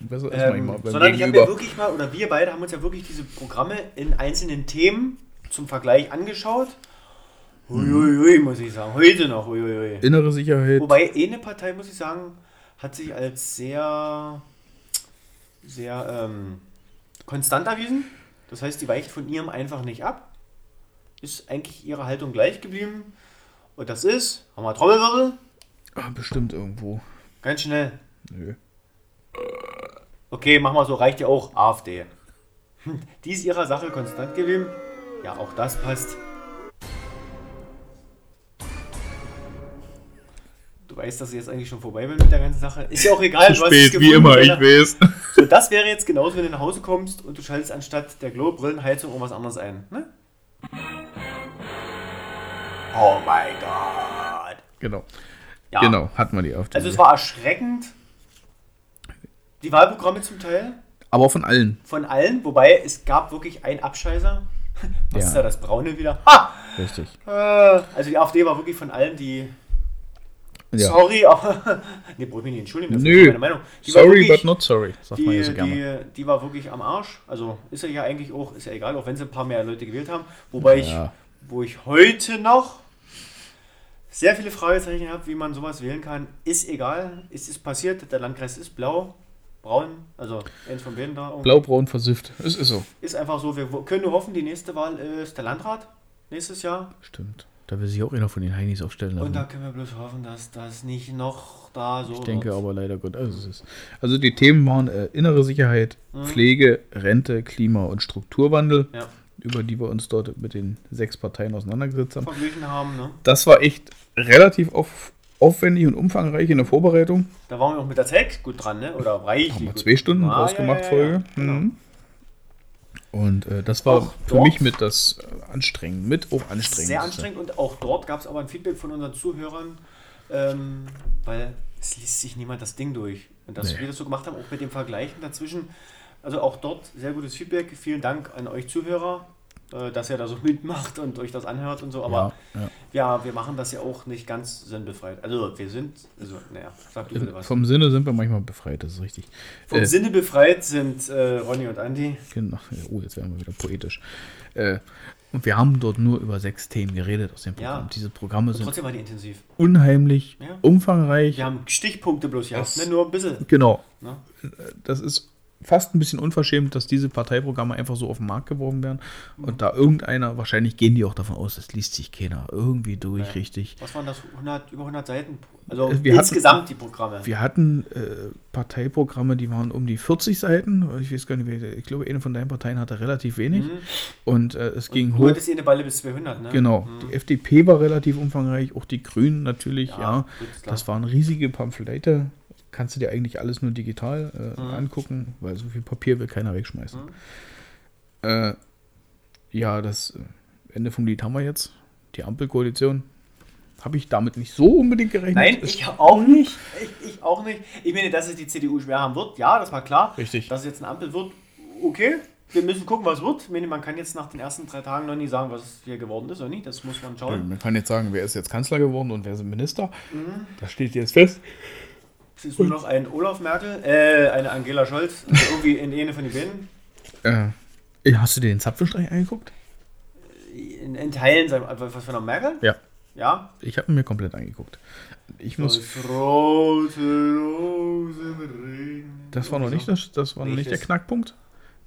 Besser ist Ähm, manchmal sondern ich habe Gegenüber. wirklich mal, oder wir beide haben uns ja wirklich diese Programme in einzelnen Themen zum Vergleich angeschaut. Huiuiui, muss ich sagen. Heute noch. Huiuiui. Innere Sicherheit. Wobei eine Partei, muss ich sagen, hat sich als sehr, sehr ähm, konstant erwiesen. Das heißt, die weicht von ihrem einfach nicht ab. Ist eigentlich ihre Haltung gleich geblieben. Und das ist, haben wir Trommelwirbel, Ah, bestimmt irgendwo. ganz schnell. Nö. Okay, machen wir so, reicht ja auch. AfD. Die ist ihrer Sache konstant geblieben. Ja, auch das passt. Du weißt, dass ich jetzt eigentlich schon vorbei bin mit der ganzen Sache. Ist ja auch egal, Zu es spät, wie immer, ich weiß. So, das wäre jetzt genauso, wenn du nach Hause kommst und du schaltest anstatt der Glow-Brillenheizung irgendwas anderes ein. Ne? Oh mein Gott. Genau. Ja. Genau, hatten wir die auf Also es war erschreckend. Die Wahlprogramme zum Teil. Aber von allen. Von allen, wobei es gab wirklich einen Abscheißer. Was Ja. ist da das Braune wieder? Ha! Richtig. Äh, Also die AfD war wirklich von allen, die. Ja. Sorry, aber. nee, brauche ich mich nicht entschuldigen. Das Nö. ist meine Meinung. Die Sorry, wirklich, but not sorry, sagt man die, ja so gerne. die, die war wirklich am Arsch. Also ist ja eigentlich auch, ist ja egal, auch wenn sie ein paar mehr Leute gewählt haben. Wobei Ja. ich, wo ich heute noch sehr viele Fragezeichen habe, wie man sowas wählen kann, ist egal. Es ist passiert, der Landkreis ist blau. Braun, also eins von beiden da. Blau-braun versifft. Es ist so. Ist einfach so, wir können nur hoffen, die nächste Wahl ist der Landrat nächstes Jahr. Stimmt. Da will sich auch einer von den Heinis aufstellen lassen. Und da können wir bloß hoffen, dass das nicht noch da so Ich denke wird. aber leider gut. Also, es ist, also die Themen waren äh, innere Sicherheit, Pflege, Rente, Klima und Strukturwandel, Ja, über die wir uns dort mit den sechs Parteien auseinandergesetzt haben. verglichen haben, ne? Das war echt relativ auf, aufwendig und umfangreich in der Vorbereitung. Da waren wir auch mit der Zeit gut dran, ne? Oder reichlich Haben wir gut. zwei Stunden Ah, draus ja, gemacht, ja, ja, Folge. genau. Mhm. Und äh, das war Auch für dort- mich mit das äh, anstrengend, mit auch anstrengend. Sehr anstrengend und auch dort gab es aber ein Feedback von unseren Zuhörern, ähm, weil es liest sich niemand das Ding durch. Und dass Nee. wir das so gemacht haben, auch mit dem Vergleichen dazwischen, also auch dort sehr gutes Feedback. Vielen Dank an euch Zuhörer, dass ihr da so mitmacht und euch das anhört und so. Aber ja, ja. ja, wir machen das ja auch nicht ganz sinnbefreit. Also wir sind, also naja, sag du bitte was. Vom Sinne sind wir manchmal befreit, das ist richtig. Vom äh, Sinne befreit sind äh, Ronny und Andi. Genau. Oh, jetzt werden wir wieder poetisch. Äh, und wir haben dort nur über sechs Themen geredet aus dem Programm. Ja. Diese Programme sind Trotzdem war die intensiv. unheimlich umfangreich. Wir haben Stichpunkte bloß gehabt, ne? nur ein bisschen. Genau. Ne? Das ist fast ein bisschen unverschämt, dass diese Parteiprogramme einfach so auf den Markt geworfen werden. Und da irgendeiner, wahrscheinlich gehen die auch davon aus, das liest sich keiner irgendwie durch, Ja. richtig. Was waren das? 100, über 100 Seiten? Also Äh, wir hatten- insgesamt die Programme. Wir hatten äh, Parteiprogramme, die waren um die 40 Seiten. Ich weiß gar nicht, ich glaube, eine von deinen Parteien hatte relativ wenig. Und äh, es ging Du hoch. hattest eh eine Balle bis 200, ne? Genau, die FDP war relativ umfangreich, auch die Grünen natürlich, Ja, ja. ist das waren riesige Pamphlete. Kannst du dir eigentlich alles nur digital äh, Mhm. angucken, weil so viel Papier will keiner wegschmeißen. Äh, ja, das äh, Ende vom Lied haben wir jetzt. Die Ampelkoalition. Habe ich damit nicht so unbedingt gerechnet. Nein, ich auch nicht. Ich, ich auch nicht. Ich meine, dass es die CDU schwer haben wird, ja, das war klar. Richtig. Dass es jetzt eine Ampel wird, okay. Wir müssen gucken, was wird. Ich meine, man kann jetzt nach den ersten drei Tagen noch nie sagen, was hier geworden ist oder nicht. Das muss man schauen. Man kann jetzt sagen, wer ist jetzt Kanzler geworden und wer ist Minister. Mhm. Das steht jetzt fest. Es ist nur noch ein Olaf Merkel, äh, eine Angela Scholz, also irgendwie in eine von den beiden. Äh, hast du dir den Zapfenstreich angeguckt? In, in Teilen, sein- was von der Merkel? Ja. Ja. Ich habe ihn mir komplett angeguckt. Ich muss. Das war noch nicht, das, das war noch nicht der Knackpunkt.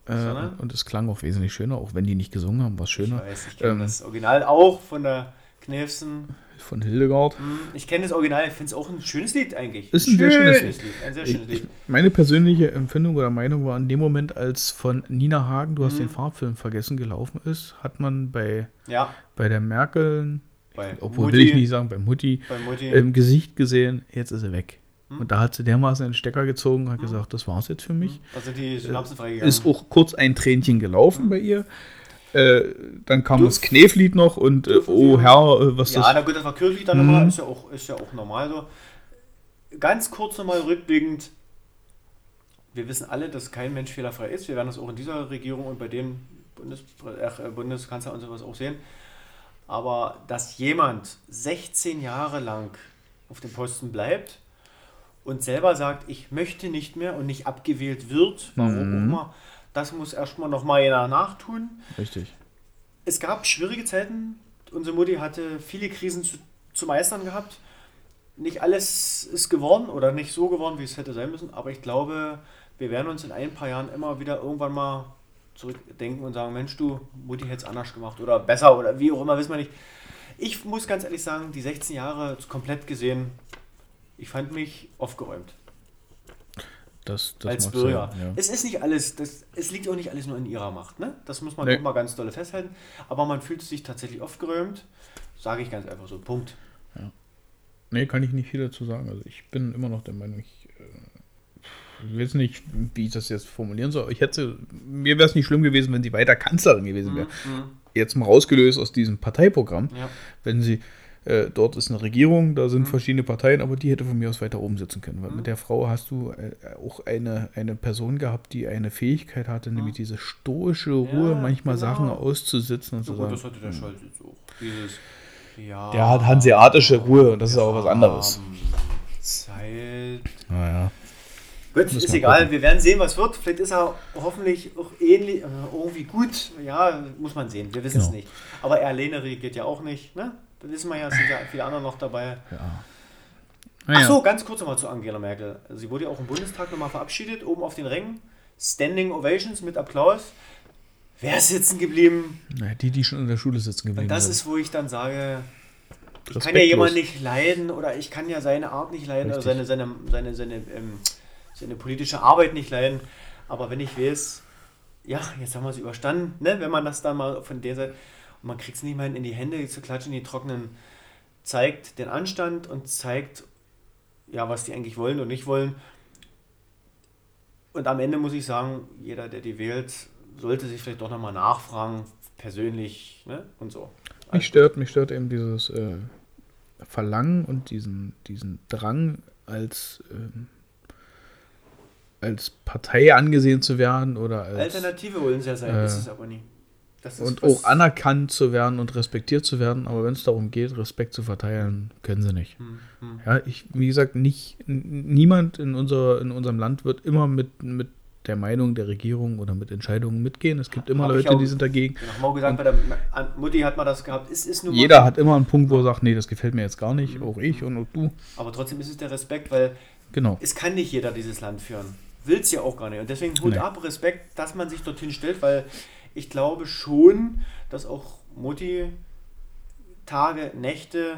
Äh, und es klang auch wesentlich schöner, auch wenn die nicht gesungen haben, war es Ich schöner. weiß, ich Ähm, das Original auch von der Knefsen. Von Hildegard. Hm, Ich kenne das Original, ich finde es auch ein schönes Lied eigentlich. Ist ein sehr schönes Lied. Ein sehr schönes Lied. meine persönliche Empfindung oder Meinung war in dem Moment, als von Nina Hagen, du hast Mhm. den Farbfilm vergessen, gelaufen ist, hat man bei, Ja, bei der Merkel, bei obwohl Mutti, will ich nicht sagen, bei Mutti, Bei Mutti. im Gesicht gesehen, jetzt ist er weg. Mhm. Und da hat sie dermaßen den Stecker gezogen und hat gesagt, das war's jetzt für mich. da sind die Synapsen freigegangen. Ist auch kurz ein Tränchen gelaufen bei ihr. Äh, dann kam Du- das Kneflied noch und äh, oh Herr, äh, was ja, das. na gut, das war kirchlich dann Mhm. nochmal, ist ja, auch, ist ja auch normal so. Ganz kurz nochmal rückblickend. Wir wissen alle, dass kein Mensch fehlerfrei ist. Wir werden das auch in dieser Regierung und bei den Bundes äh, Bundeskanzler und sowas auch sehen. Aber dass jemand 16 Jahre lang auf dem Posten bleibt und selber sagt, ich möchte nicht mehr und nicht abgewählt wird, warum auch Mhm. immer, das muss erstmal nochmal jeder nachtun Richtig. es gab schwierige Zeiten. Unsere Mutti hatte viele Krisen zu, zu meistern gehabt. Nicht alles ist geworden oder nicht so geworden, wie es hätte sein müssen, aber ich glaube, wir werden uns in ein paar Jahren immer wieder irgendwann mal zurückdenken und sagen, Mensch, du, Mutti hätte es anders gemacht oder besser oder wie auch immer, wissen wir nicht. Ich muss ganz ehrlich sagen, die 16 Jahre komplett gesehen, ich fand mich aufgeräumt Das, das als Bürger. sein, ja. Es ist nicht alles, das, es liegt auch nicht alles nur in ihrer Macht. Ne? Das muss man Nee. auch mal ganz dolle festhalten. Aber man fühlt sich tatsächlich aufgeräumt. Sage ich ganz einfach so. Punkt. Nee, kann ich nicht viel dazu sagen. Also ich bin immer noch der Meinung, ich, äh, ich weiß nicht, wie ich das jetzt formulieren soll. Ich hätte, mir wäre es nicht schlimm gewesen, wenn sie weiter Kanzlerin gewesen wäre. Jetzt mal rausgelöst aus diesem Parteiprogramm. Ja. Wenn sie, äh, dort ist eine Regierung, da sind verschiedene Parteien, aber die hätte von mir aus weiter oben sitzen können. Weil mit der Frau hast du äh, auch eine, eine Person gehabt, die eine Fähigkeit hatte, nämlich diese stoische Ruhe, manchmal genau. Sachen auszusitzen und So sagen. das hatte der Scholz jetzt auch. Dieses, ja, Der hat hanseatische Ruhe und das ist auch was anderes. Zeit. Naja. Gut, Müssen ist wir egal. gucken. Wir werden sehen, was wird. Vielleicht ist er hoffentlich auch ähnlich, äh, irgendwie gut. Ja, muss man sehen. Wir wissen es Genau. nicht. Aber er alleine regiert ja auch nicht. Ne? Das wissen wir ja, es sind ja viele andere noch dabei. Ja. Naja. Ach so, ganz kurz nochmal zu Angela Merkel. Sie wurde ja auch im Bundestag nochmal verabschiedet, oben auf den Rängen. Standing Ovations mit Applaus. Wer ist sitzen geblieben? Naja, die, die schon in der Schule sitzen geblieben Und das sind. ist, wo ich dann sage, ich kann ja jemanden nicht leiden oder ich kann ja seine Art nicht leiden oder seine, Richtig. seine, seine, seine, ähm, seine politische Arbeit nicht leiden. Aber wenn ich weiß, ja, jetzt haben wir es überstanden, ne? wenn man das dann mal von der Seite, und man kriegt es nicht mal in die Hände zu klatschen, die trockenen, zeigt den Anstand und zeigt, ja, was die eigentlich wollen und nicht wollen. Und am Ende muss ich sagen, jeder, der die wählt, sollte sich vielleicht doch nochmal nachfragen, persönlich ne? und so. Mich stört, mich stört eben dieses äh, Verlangen und diesen, diesen Drang als, ähm, als Partei angesehen zu werden oder als Alternative wollen sie ja sein, äh, ist es aber nie. Ist und auch anerkannt zu werden und respektiert zu werden, aber wenn es darum geht, Respekt zu verteilen, können sie nicht. Hm, hm. Ja, ich, wie gesagt, nicht, niemand in, unserer, in unserem Land wird immer mit, mit der Meinung der Regierung oder mit Entscheidungen mitgehen. Es gibt immer Hab Leute, auch- die sind dagegen. Ich habe mal gesagt, bei der Mutti hat man das gehabt. Ist mal Jeder hat immer einen Punkt, wo er sagt, nee, das gefällt mir jetzt gar nicht, Mhm. auch ich und auch du. Aber trotzdem ist es der Respekt, weil Genau. es kann nicht jeder dieses Land führen. Will es ja auch gar nicht. Und deswegen Hut Nee. ab, Respekt, dass man sich dorthin stellt, weil ich glaube schon, dass auch Mutti Tage, Nächte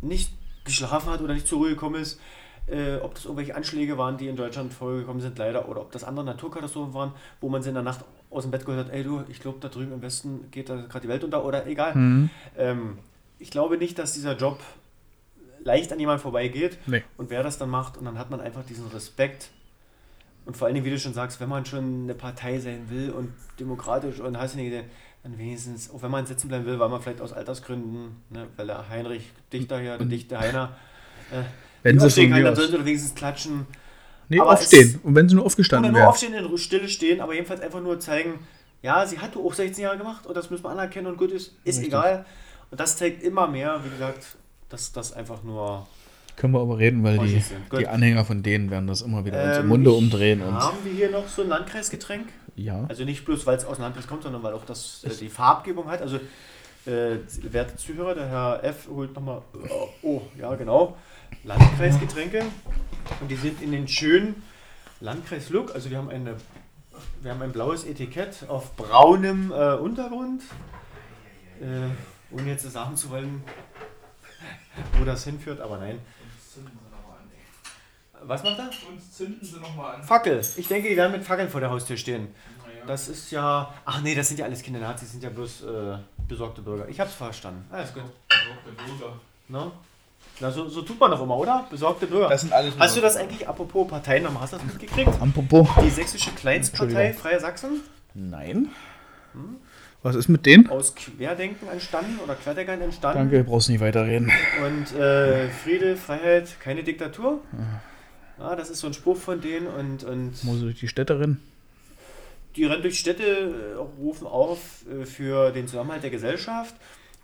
nicht geschlafen hat oder nicht zur Ruhe gekommen ist. Äh, ob das irgendwelche Anschläge waren, die in Deutschland vorgekommen sind, leider, oder ob das andere Naturkatastrophen waren, wo man sie in der Nacht aus dem Bett geholt hat, ey du, ich glaube, da drüben im Westen geht da gerade die Welt unter, oder egal. Mhm. Ähm, ich glaube nicht, dass dieser Job leicht an jemand vorbeigeht. Nee. Und wer das dann macht, und dann hat man einfach diesen Respekt. Und vor allen Dingen, wie du schon sagst, wenn man schon eine Partei sein will und demokratisch und hast du nicht gesehen, dann wenigstens, auch wenn man sitzen bleiben will, weil man vielleicht aus Altersgründen, ne, weil der Heinrich Dichter hier, der Dichte Heiner, äh, Wenn sie aufstehen von kann, dann sie doch wenigstens klatschen. Nee, Aber aufstehen. Und wenn sie nur aufgestanden nur wären. aufstehen, in Stille stehen, aber jedenfalls einfach nur zeigen, ja, sie hat auch 16 Jahre gemacht und das müssen wir anerkennen und gut ist, ist Richtig. egal. Und das zeigt immer mehr, wie gesagt, dass das einfach nur Können wir aber reden, weil die, die Anhänger von denen werden das immer wieder uns im Ähm, Munde umdrehen. Und Haben wir hier noch so ein Landkreisgetränk? ja, Also nicht bloß, weil es aus dem Landkreis kommt, sondern weil auch das äh, die Farbgebung hat. Also, äh, werte Zuhörer, der Herr F. holt nochmal, oh, oh, ja genau, Landkreisgetränke. Und die sind in den schönen Landkreis-Look. Also wir haben, eine, wir haben ein blaues Etikett auf braunem äh, Untergrund. Äh, ohne jetzt sagen zu wollen, wo das hinführt, aber nein. Was macht er? Uns zünden sie nochmal an. Fackel. Ich denke, die werden mit Fackeln vor der Haustür stehen. Das ist ja. Ach nee, das sind ja alles Kinder Nazis, sind ja bloß äh, besorgte Bürger. Ich hab's verstanden. Alles gut. Na? Na, so, so tut man doch immer, oder? Besorgte Bürger. Das sind alles hast du das eigentlich, apropos Parteinamen, hast du das mitgekriegt? Apropos. Die sächsische Kleinstpartei. Freie Sachsen Nein. Was ist mit denen? aus Querdenken entstanden oder Querdenkern entstanden. Danke, brauchst nicht weiterreden. Und äh, Friede, Freiheit, keine Diktatur. Ja, das ist so ein Spruch von denen und, und Muss durch die Städte rennen. die rennen durch Städte, rufen auf äh, für den Zusammenhalt der Gesellschaft,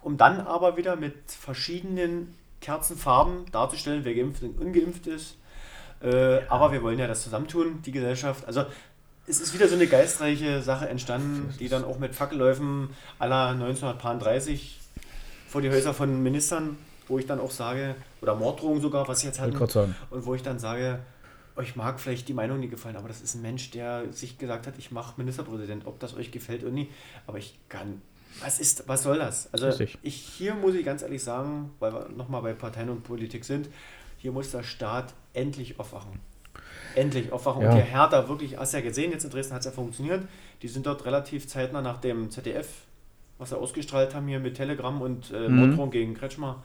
um dann aber wieder mit verschiedenen Kerzenfarben darzustellen, wer geimpft und ungeimpft ist. Äh, aber wir wollen ja das zusammentun, die Gesellschaft. Also es ist wieder so eine geistreiche Sache entstanden, die dann auch mit Fackelläufen aller 1933 vor die Häuser von Ministern, wo ich dann auch sage, oder Morddrohungen sogar, was sie jetzt sagen. und wo ich dann sage, euch mag vielleicht die Meinung nicht gefallen, aber das ist ein Mensch, der sich gesagt hat, ich mache Ministerpräsident, ob das euch gefällt oder nicht. Aber ich kann. Was ist, was soll das? Also ich hier muss ich ganz ehrlich sagen, weil wir nochmal bei Parteien und Politik sind, hier muss der Staat endlich aufwachen. Endlich aufwachen. Ja. Und hier Hertha wirklich, hast du ja gesehen, jetzt in Dresden hat es ja funktioniert. Die sind dort relativ zeitnah nach dem ZDF, was sie ausgestrahlt haben hier mit Telegram und äh, Mhm. Morddrohung gegen Kretschmer,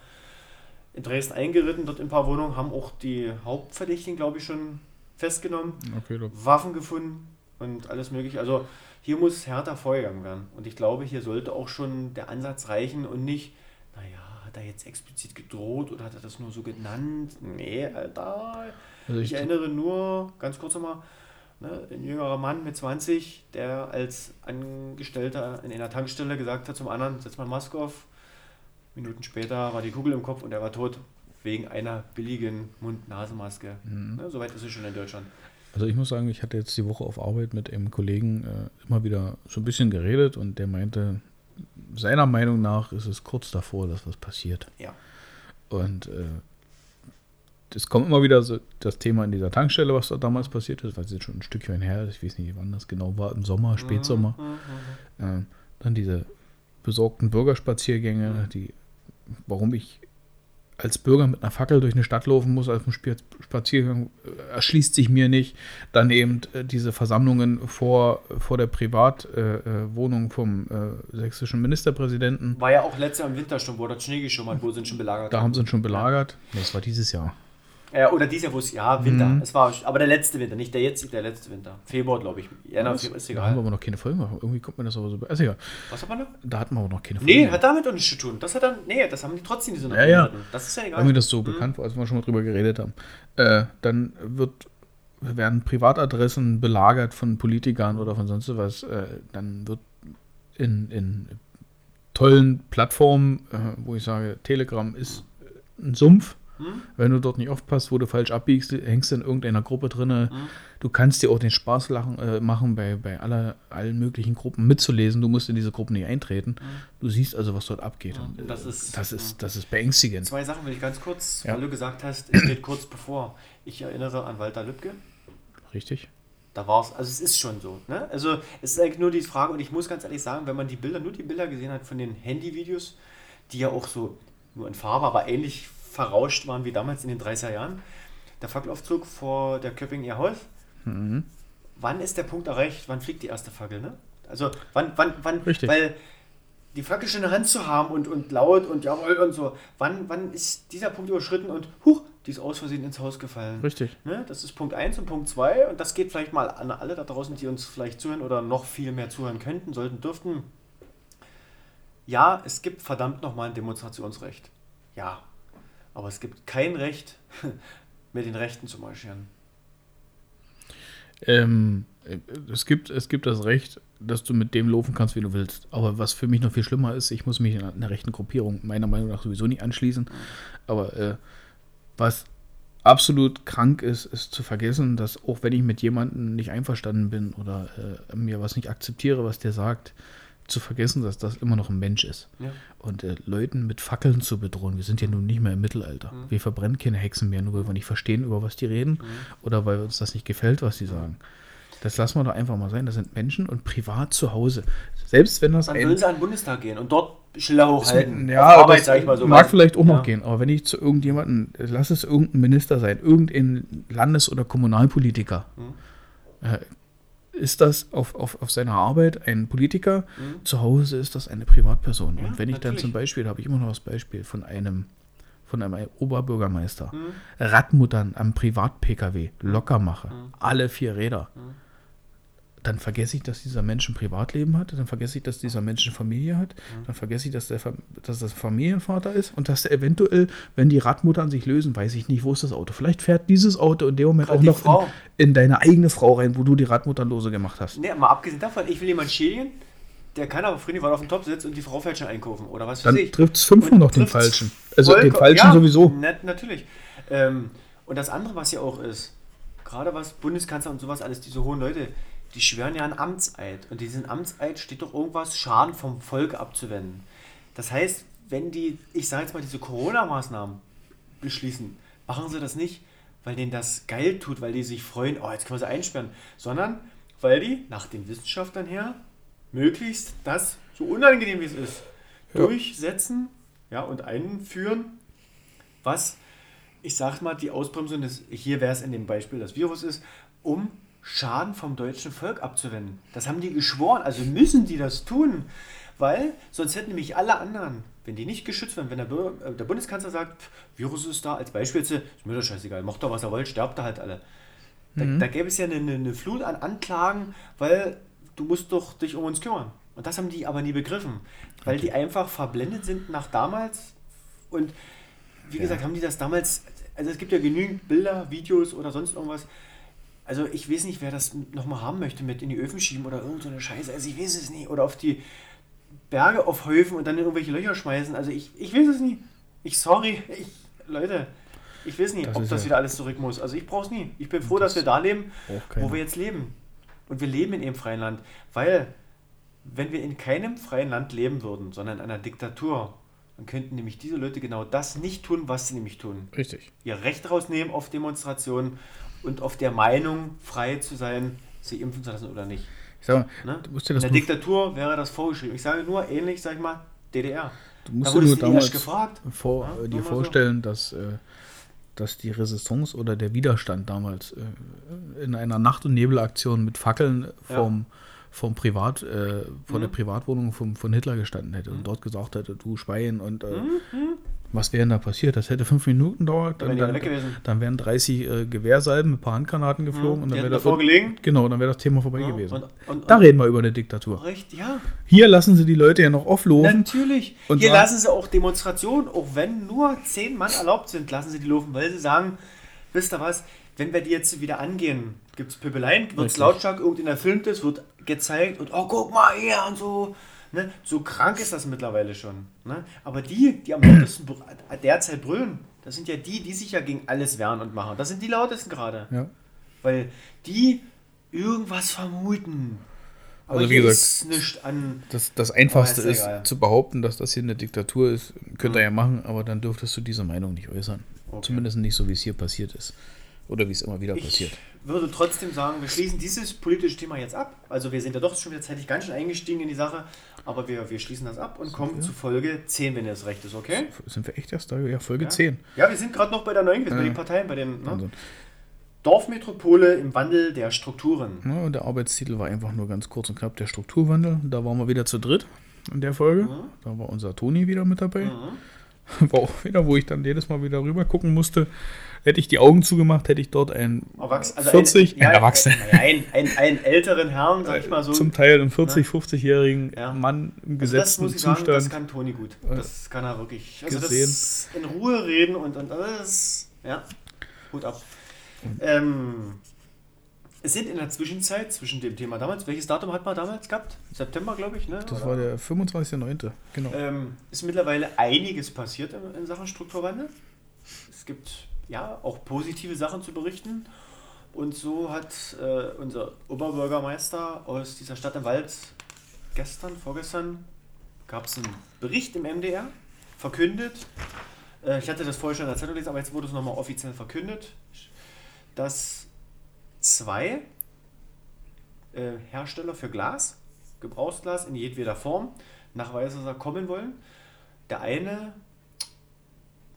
in Dresden eingeritten, dort in ein paar Wohnungen, haben auch die Hauptverdächtigen, glaube ich, schon festgenommen, Okay. Waffen gefunden und alles mögliche. Also hier muss härter vorgegangen werden. Und ich glaube, hier sollte auch schon der Ansatz reichen und nicht, hat er jetzt explizit gedroht oder hat er das nur so genannt? Nee, Alter. Also Ich ich, erinnere nur, ganz kurz nochmal, ne, ein jüngerer Mann mit 20, der als Angestellter in einer Tankstelle gesagt hat zum anderen, setz mal Maske auf. Minuten später war die Kugel im Kopf und er war tot wegen einer billigen Mund-Nasen-Maske. Mhm. Ne, Soweit ist es schon in Deutschland. also ich muss sagen, ich hatte jetzt die Woche auf Arbeit mit einem Kollegen äh, immer wieder so ein bisschen geredet und der meinte, seiner Meinung nach ist es kurz davor, dass was passiert. Ja. Und äh, es kommt immer wieder so das Thema in dieser Tankstelle, was da damals passiert ist, weil es jetzt schon ein Stückchen her ist. Ich weiß nicht, wann das genau war, im Sommer, Spätsommer. Ähm, dann diese besorgten Bürgerspaziergänge, die, warum ich als Bürger mit einer Fackel durch eine Stadt laufen muss, als ein Spier- Spaziergang, äh, erschließt sich mir nicht. Dann eben äh, diese Versammlungen vor, vor der Privatwohnung vom äh, sächsischen Ministerpräsidenten. War ja auch letztes Jahr im Winter schon, wo dort Schnee geschummert, wo sie ihn schon belagert Da haben sie ihn schon belagert. Nee, das war dieses Jahr. Äh, oder dieses Jahr, wo es, ja, Winter. Mhm. Es war, aber der letzte Winter, nicht der jetzt, der letzte Winter. Februar, glaube ich. Jänner, Februar, ist Da haben wir egal. aber noch keine Folge gemacht. Irgendwie kommt mir das aber so. Ist egal. Was haben wir noch? Da hatten wir aber noch keine Folge. Nee, hat damit auch nichts zu tun. Das hat dann, nee, das haben die trotzdem diese Ja, ja. Nominierten. Das ist ja egal. Mir das so bekannt war, als wir schon mal drüber geredet haben. Äh, dann wird, werden Privatadressen belagert von Politikern oder von sonst was. Äh, dann wird in, in tollen Plattformen, äh, wo ich sage, Telegram ist ein Sumpf. Wenn du dort nicht aufpasst, wo du falsch abbiegst, hängst du in irgendeiner Gruppe drin. Du kannst dir auch den Spaß lachen, äh, machen, bei, bei aller, allen möglichen Gruppen mitzulesen. Du musst in diese Gruppen nicht eintreten. Du siehst also, was dort abgeht. Und, äh, das ist- das ist, das ist beängstigend. Zwei Sachen will ich ganz kurz, Ja. weil du gesagt hast, es steht kurz bevor. Ich erinnere an Walter Lübcke. Richtig? Da war es, also es ist schon so. Ne? Also es ist eigentlich nur die Frage, und ich muss ganz ehrlich sagen, wenn man die Bilder, nur die Bilder gesehen hat von den Handyvideos, die ja auch so nur in Farbe, aber ähnlich verrauscht waren wie damals in den 30er Jahren, der Fackelaufzug vor der Köppinger Haus, wann ist der Punkt erreicht, wann fliegt die erste Fackel? Ne? Also wann, wann, wann, Richtig. weil die Fackel schon in der Hand zu haben und, und laut und jawohl und so, wann, wann ist dieser Punkt überschritten und huch, die ist aus Versehen ins Haus gefallen. Richtig. Ne? Das ist Punkt 1 und Punkt 2 und das geht vielleicht mal an alle da draußen, die uns vielleicht zuhören oder noch viel mehr zuhören könnten, sollten, dürften. Ja, es gibt verdammt nochmal ein Demonstrationsrecht. Ja, aber es gibt kein Recht, mit den Rechten zu marschieren. Ähm, äh, es, gibt, es gibt das Recht, dass du mit dem laufen kannst, wie du willst. Aber was für mich noch viel schlimmer ist, ich muss mich in einer rechten Gruppierung meiner Meinung nach sowieso nicht anschließen. Aber äh, was absolut krank ist, ist zu vergessen, dass auch wenn ich mit jemandem nicht einverstanden bin oder äh, mir was nicht akzeptiere, was der sagt, zu vergessen, dass das immer noch ein Mensch ist. Ja. Und äh, Leuten mit Fackeln zu bedrohen, wir sind ja nun nicht mehr im Mittelalter. Wir verbrennen keine Hexen mehr, nur weil wir nicht verstehen, über was die reden oder weil uns das nicht gefällt, was die sagen. Das lassen wir doch einfach mal sein. Das sind Menschen und privat zu Hause. Selbst wenn das Dann ein würden sie an den Bundestag gehen und dort Schilder hochhalten. ja, Arbeit, das sag ich mal so. mag was. vielleicht auch noch Ja. gehen, aber wenn ich zu irgendjemandem, lass es irgendein Minister sein, irgendein Landes- oder Kommunalpolitiker, Mhm. äh, ist das auf, auf, auf seiner Arbeit ein Politiker, Mhm. zu Hause ist das eine Privatperson. Ja, Und wenn ich dann zum Beispiel, da habe ich immer noch das Beispiel von einem von einem Oberbürgermeister, Mhm. Radmuttern am Privat-Pkw locker mache, alle vier Räder, Mhm. Dann vergesse ich, dass dieser Mensch ein Privatleben hat, dann vergesse ich, dass dieser Mensch eine Familie hat, dann vergesse ich, dass, der, dass das Familienvater ist und dass der eventuell, wenn die Radmuttern sich lösen, weiß ich nicht, wo ist das Auto. Vielleicht fährt dieses Auto in dem Moment Gerade auch noch in, in deine eigene Frau rein, wo du die Radmuttern lose gemacht hast. Nee, mal abgesehen davon, ich will jemanden schädigen, der kann aber früher weil auf dem Top sitzt und die Frau fällt schon einkaufen oder was Dann weiß ich. trifft es fünfmal noch den Falschen. Also den Falschen ja, sowieso. Nat natürlich. Ähm, und das andere, was ja auch ist, gerade was Bundeskanzler und sowas alles, diese hohen Leute, die schwören ja einen Amtseid. Und diesen Amtseid steht doch irgendwas, Schaden vom Volk abzuwenden. Das heißt, wenn die, ich sage jetzt mal, diese Corona-Maßnahmen beschließen, machen sie das nicht, weil denen das geil tut, weil die sich freuen, oh, jetzt können wir sie einsperren, sondern weil die, nach den Wissenschaftlern her, möglichst das, so unangenehm wie es ist, Ja. durchsetzen ja, und einführen, was, ich sag mal, die Ausbremsung des, hier wäre es in dem Beispiel das Virus ist, um Schaden vom deutschen Volk abzuwenden. Das haben die geschworen, also müssen die das tun, weil sonst hätten nämlich alle anderen, wenn die nicht geschützt werden, wenn der, Bürger, äh, der Bundeskanzler sagt, pff, Virus ist da, als Beispiel jetzt, ist mir doch scheißegal, macht doch was er wollt, sterbt da halt alle. Da, da gäbe es ja eine, eine, eine Flut an Anklagen, weil du musst doch dich um uns kümmern. Und das haben die aber nie begriffen, weil die einfach verblendet sind nach damals. Und wie gesagt, haben die das damals, also es gibt ja genügend Bilder, Videos oder sonst irgendwas. Also ich weiß nicht, wer das nochmal haben möchte, mit in die Öfen schieben oder irgend so eine Scheiße. Also ich weiß es nicht. Oder auf die Berge aufhäufen und dann in irgendwelche Löcher schmeißen. Also ich, ich weiß es nie. Ich sorry, ich, Leute, ich weiß nicht, Das ob das ja- wieder alles zurück muss. Also ich brauche es nie. Ich bin froh, dass wir da leben, wo wir jetzt leben. Und wir leben in einem freien Land. Weil, wenn wir in keinem freien Land leben würden, sondern in einer Diktatur, dann könnten nämlich diese Leute genau das nicht tun, was sie nämlich tun. Richtig. Ihr Recht rausnehmen auf Demonstrationen und auf der Meinung frei zu sein, sie impfen zu lassen oder nicht. Ich sag mal, Ne? du musst dir In der Diktatur wäre das vorgeschrieben. Ich sage nur ähnlich, sag ich mal, DDR. du musst da dir nur damals gefragt. vor, Ja, äh, dir mal so. vorstellen, dass, äh, dass die Resistance oder der Widerstand damals äh, in einer Nacht- und Nebelaktion mit Fackeln Ja. vom, vom Privat, äh, vor der Mhm. Privatwohnung vom, von Hitler gestanden hätte und dort gesagt hätte, du Schwein und äh, Mhm. Was wäre denn da passiert? Das hätte fünf Minuten dauert, Dann gewesen. dann wären 30 äh, Gewehrsalben mit ein paar Handgranaten geflogen und Die dann wäre gelegen. Genau, dann wäre das Thema vorbei Ja, gewesen. und- und- da und- reden wir über eine Diktatur. Recht, ja. Hier lassen sie die Leute ja noch auflaufen. Natürlich. Und Hier lassen sie auch Demonstrationen, auch wenn nur zehn Mann erlaubt sind, lassen sie die laufen, weil sie sagen, wisst ihr was, wenn wir die jetzt wieder angehen, gibt es Pöbeleien, wird es Richtig. lautstark, irgendeiner filmt es, wird gezeigt und oh, guck mal hier und so. Ne? So krank ist das mittlerweile schon. Ne? Aber die, die am lautesten br- derzeit brüllen, das sind ja die, die sich ja gegen alles wehren und machen. Das sind die lautesten gerade. Ja. Weil die irgendwas vermuten. Aber Also wie gesagt, an. Das, das Einfachste ist ist, zu behaupten, dass das hier eine Diktatur ist. Könnt ihr ja machen, aber dann dürftest du diese Meinung nicht äußern. Okay. Zumindest nicht so, wie es hier passiert ist. Oder wie es immer wieder Ich passiert. würde trotzdem sagen, wir schließen dieses politische Thema jetzt ab. Also wir sind ja doch schon wieder zeitlich ganz schön eingestiegen in die Sache, aber wir, wir schließen das ab und kommen zu Folge 10, wenn ihr es recht ist, okay? Sind wir echt erst da? Ja, Folge Ja. 10. Ja, wir sind gerade noch bei der neuen, bei Ja. den Parteien, bei den ne? Also, Dorfmetropole im Wandel der Strukturen. ja, und der Arbeitstitel war einfach nur ganz kurz und knapp der Strukturwandel. Da waren wir wieder zu dritt in der Folge. Da war unser Toni wieder mit dabei. War auch wieder, wo ich dann jedes Mal wieder rüber gucken musste. Hätte ich die Augen zugemacht, hätte ich dort einen Erwachs also 40, ein, ja, ein Erwachsenen. Ein, ein, einen älteren Herrn, sag ich mal so. zum Teil einen 40, 50-jährigen Ja. Mann im Also das gesetzten muss ich sagen, das Zustand. kann Toni gut. Das kann er wirklich. Also gesehen. das in Ruhe reden und, und alles. Ja, Hut ab. Ähm, es sind in der Zwischenzeit zwischen dem Thema damals, welches Datum hat man damals gehabt? September, glaube ich, ne? Das Oder? war der 25.09. Genau. ähm, ist mittlerweile einiges passiert in, in Sachen Strukturwandel. Es gibt ja auch positive Sachen zu berichten. Und so hat äh, unser Oberbürgermeister aus dieser Stadt im Wald gestern, vorgestern, gab es einen Bericht im MDR, verkündet. Äh, ich hatte das vorher schon in der Zeitung gelesen, aber jetzt wurde es nochmal offiziell verkündet, dass zwei äh, Hersteller für Glas, Gebrauchsglas in jedweder Form, nach Weißwasser kommen wollen. Der eine,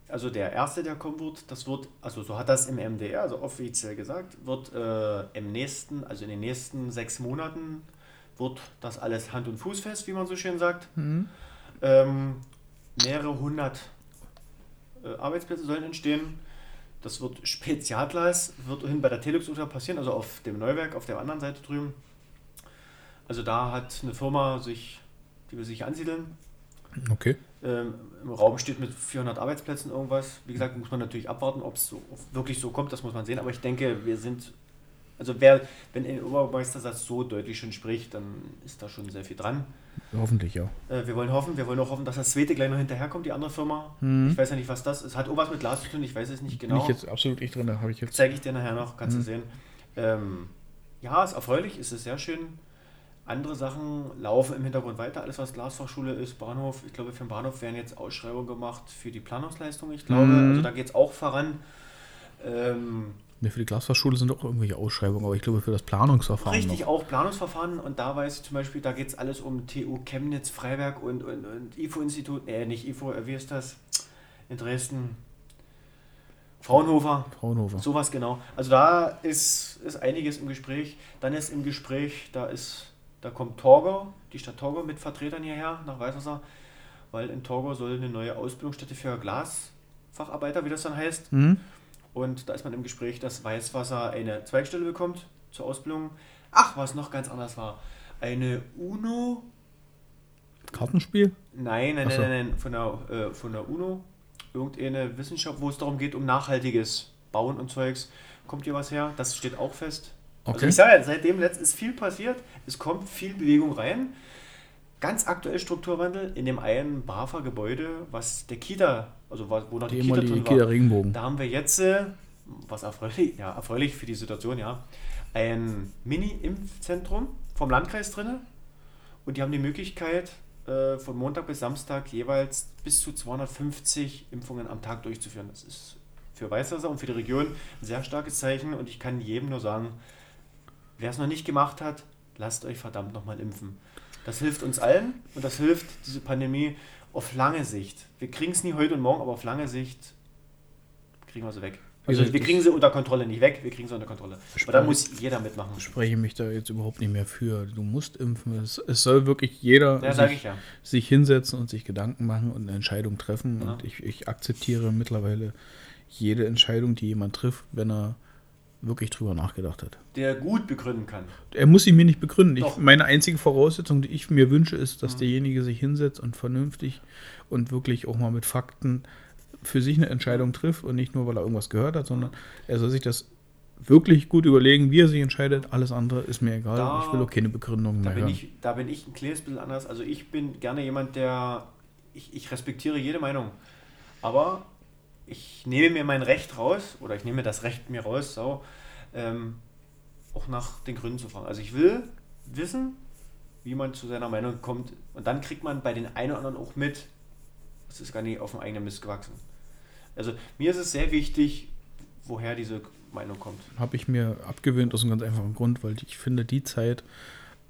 also der erste, der kommen wird, das wird, also so hat das im MDR, also offiziell gesagt, wird äh, im nächsten, also in den nächsten sechs Monaten, wird das alles Hand- und Fußfest, wie man so schön sagt. Ähm, mehrere hundert äh, Arbeitsplätze sollen entstehen. Das wird Spezialglas, wird hin bei der Telux Ultra passieren, also auf dem Neuwerk, auf der anderen Seite drüben. Also da hat eine Firma sich, die will sich ansiedeln. Okay. Ähm, Im Raum steht mit 400 Arbeitsplätzen irgendwas. Wie gesagt, muss man natürlich abwarten, ob es so, wirklich so kommt, das muss man sehen. Aber ich denke, wir sind, also wer, wenn ein Obermeister das so deutlich schon spricht, dann ist da schon sehr viel dran. Hoffentlich, ja. Äh, wir wollen hoffen, wir wollen auch hoffen, dass das zweite gleich noch hinterherkommt, die andere Firma. Ich weiß ja nicht, was das ist. Hat auch was mit Glas zu tun, ich weiß es nicht Bin genau. ich jetzt absolut nicht drin, da habe ich jetzt. Zeige ich dir nachher noch, kannst du sehen. Ähm, ja, ist erfreulich, ist es sehr schön. Andere Sachen laufen im Hintergrund weiter. Alles, was Glasfachschule ist, Bahnhof. Ich glaube, für den Bahnhof werden jetzt Ausschreibungen gemacht für die Planungsleistung, ich glaube. Mhm. Also da geht es auch voran. Ähm, Ne, für die Glasfachschule sind auch irgendwelche Ausschreibungen, aber ich glaube für das Planungsverfahren richtig, noch. auch Planungsverfahren. Und da weiß ich zum Beispiel, da geht es alles um TU Chemnitz, Freiberg und, und, und IFO-Institut. Äh, nicht IFO, äh, wie ist das? In Dresden. Fraunhofer. Fraunhofer. Sowas genau. Also da ist, ist einiges im Gespräch. Dann ist im Gespräch, da ist, da kommt Torgau, die Stadt Torgau mit Vertretern hierher nach Weißwasser, weil in Torgau soll eine neue Ausbildungsstätte für Glasfacharbeiter, wie das dann heißt. Mhm. Und da ist man im Gespräch, dass Weißwasser eine Zweigstelle bekommt zur Ausbildung. Ach, was noch ganz anders war. Eine UNO, Kartenspiel? nein, nein, so. nein, nein, nein, von der, äh, von der UNO, irgendeine Wissenschaft, wo es darum geht, um nachhaltiges Bauen und Zeugs. Kommt hier was her? Das steht auch fest. Also Okay. ich sage ja, seitdem letzt ist viel passiert, es kommt viel Bewegung rein. Ganz aktuell Strukturwandel in dem einen BAFA-Gebäude, was der Kita, also wo noch die, Die Kita drin Kita war. Regenbogen. Da haben wir jetzt, äh, was erfreulich, ja, erfreulich für die Situation, ja, ein Mini-Impfzentrum vom Landkreis drin. Und die haben die Möglichkeit, äh, von Montag bis Samstag jeweils bis zu 250 Impfungen am Tag durchzuführen. Das ist für Weißwasser und für die Region ein sehr starkes Zeichen und ich kann jedem nur sagen, wer es noch nicht gemacht hat, lasst euch verdammt nochmal impfen. Das hilft uns allen und das hilft diese Pandemie auf lange Sicht. Wir kriegen es nie heute und morgen, aber auf lange Sicht kriegen wir sie weg. Also wir kriegen sie unter Kontrolle nicht weg, wir kriegen sie unter Kontrolle. Aber da muss jeder mitmachen. Ich spreche mich da jetzt überhaupt nicht mehr für. Du musst impfen. Es, es soll wirklich jeder Ja, sich, ich ja. sich hinsetzen und sich Gedanken machen und eine Entscheidung treffen. Ja. Und ich, ich akzeptiere mittlerweile jede Entscheidung, die jemand trifft, wenn er wirklich drüber nachgedacht hat. Der gut begründen kann. Er muss sie mir nicht begründen. Ich, meine einzige Voraussetzung, die ich mir wünsche, ist, dass derjenige sich hinsetzt und vernünftig und wirklich auch mal mit Fakten für sich eine Entscheidung trifft und nicht nur, weil er irgendwas gehört hat, sondern er soll sich das wirklich gut überlegen, wie er sich entscheidet. Alles andere ist mir egal. Da- ich will auch keine Begründung Da mehr bin, hören. ich, da bin ich ein kleines bisschen anders. Also ich bin gerne jemand, der. Ich, ich respektiere jede Meinung. Aber ich nehme mir mein Recht raus, oder ich nehme das Recht mir raus, so, ähm, auch nach den Gründen zu fragen. Also ich will wissen, wie man zu seiner Meinung kommt. Und dann kriegt man bei den einen oder anderen auch mit, es ist gar nicht auf dem eigenen Mist gewachsen. Also mir ist es sehr wichtig, woher diese Meinung kommt. Habe ich mir abgewöhnt aus einem ganz einfachen Grund, weil ich finde, die Zeit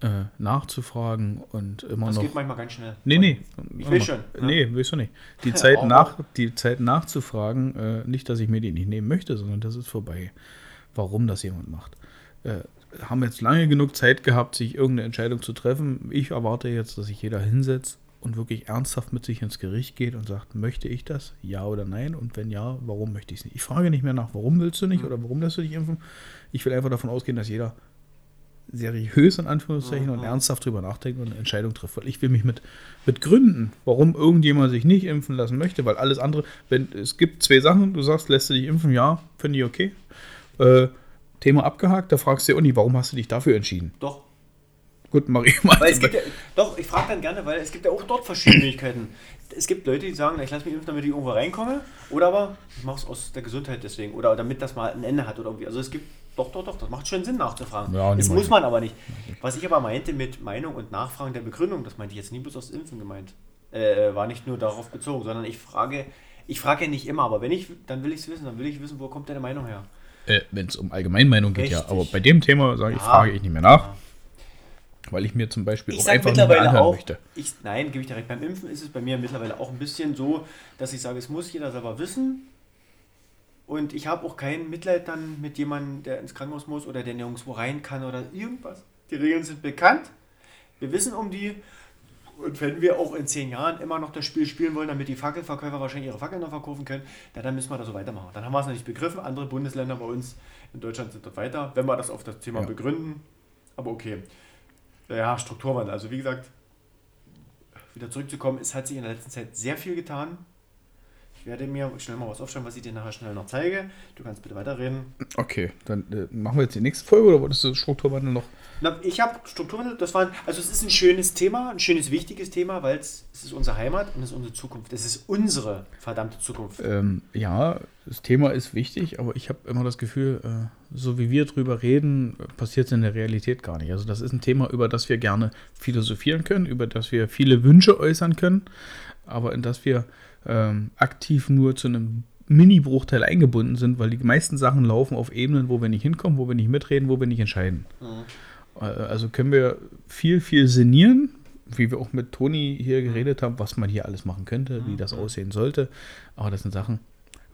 äh, nachzufragen und immer Das noch. geht manchmal ganz schnell. Nee, nee. Ich will schon, ja. Nee, willst du nicht. Die Zeit, Aber- nach, die Zeit nachzufragen, äh, nicht, dass ich mir die nicht nehmen möchte, sondern das ist vorbei. Warum das jemand macht. Äh, haben jetzt lange genug Zeit gehabt, sich irgendeine Entscheidung zu treffen. Ich erwarte jetzt, dass sich jeder hinsetzt und wirklich ernsthaft mit sich ins Gericht geht und sagt, möchte ich das? Ja oder nein? Und wenn ja, warum möchte ich es nicht? Ich frage nicht mehr nach, warum willst du nicht oder warum lässt du dich impfen? Ich will einfach davon ausgehen, dass jeder seriös in Anführungszeichen und Mhm. ernsthaft drüber nachdenkt und eine Entscheidung trifft. Weil ich will mich mit, mit Gründen, warum irgendjemand sich nicht impfen lassen möchte, weil alles andere, wenn es gibt zwei Sachen, du sagst, lässt du dich impfen, ja, finde ich okay. Äh, Thema abgehakt, da fragst du ja nicht, warum hast du dich dafür entschieden? Doch, Gut, mach ich mal. Ja, doch, ich frage dann gerne, weil es gibt ja auch dort verschiedene Möglichkeiten. Es gibt Leute, die sagen, ich lasse mich impfen, damit ich irgendwo reinkomme. Oder aber ich mache es aus der Gesundheit deswegen. Oder damit das mal ein Ende hat oder irgendwie. Also es gibt, doch, doch, doch, das macht schon Sinn nachzufragen. Ja, das muss man aber nicht. Was ich aber meinte mit Meinung und Nachfragen der Begründung, das meinte ich jetzt nie bloß aus Impfen gemeint. Äh, war nicht nur darauf bezogen, sondern ich frage, ich frage ja nicht immer, aber wenn ich, dann will ich es wissen, dann will ich wissen, wo kommt deine Meinung her. Äh, Wenn es um Allgemeinmeinung geht, ja. Richtig. Aber bei dem Thema sage ich, Ja. frage ich nicht mehr nach, weil ich mir zum Beispiel Ich auch sage einfach nicht mehr mittlerweile anhören auch, möchte. ich, nein, gebe ich direkt. Beim Impfen ist es bei mir mittlerweile auch ein bisschen so, dass ich sage, es muss jeder selber wissen. Und ich habe auch kein Mitleid dann mit jemandem, der ins Krankenhaus muss oder der nirgendwo rein kann oder irgendwas. Die Regeln sind bekannt. Wir wissen um die. Und wenn wir auch in zehn Jahren immer noch das Spiel spielen wollen, damit die Fackelverkäufer wahrscheinlich ihre Fackeln noch verkaufen können, ja, dann müssen wir das so weitermachen. Dann haben wir es noch nicht begriffen. Andere Bundesländer bei uns in Deutschland sind dort weiter, wenn wir das auf das Thema Ja. begründen. Aber okay. Ja, Strukturwandel. Also wie gesagt, wieder zurückzukommen, es hat sich in der letzten Zeit sehr viel getan. Ich werde mir schnell mal was aufschreiben, was ich dir nachher schnell noch zeige. Du kannst bitte weiterreden. Okay, dann äh, machen wir jetzt die nächste Folge oder wolltest du Strukturwandel noch? Na, ich habe Strukturwandel, das war, also es ist ein schönes Thema, ein schönes, wichtiges Thema, weil es, es ist unsere Heimat und es ist unsere Zukunft. Es ist unsere verdammte Zukunft. Ähm, ja, das Thema ist wichtig, aber ich habe immer das Gefühl, äh, so wie wir drüber reden, passiert es in der Realität gar nicht. Also das ist ein Thema, über das wir gerne philosophieren können, über das wir viele Wünsche äußern können, aber in das wir ähm, aktiv nur zu einem Mini-Bruchteil eingebunden sind, weil die meisten Sachen laufen auf Ebenen, wo wir nicht hinkommen, wo wir nicht mitreden, wo wir nicht entscheiden. Äh, Also können wir viel, viel sinnieren, wie wir auch mit Toni hier geredet haben, was man hier alles machen könnte, wie das aussehen sollte. Aber das sind Sachen,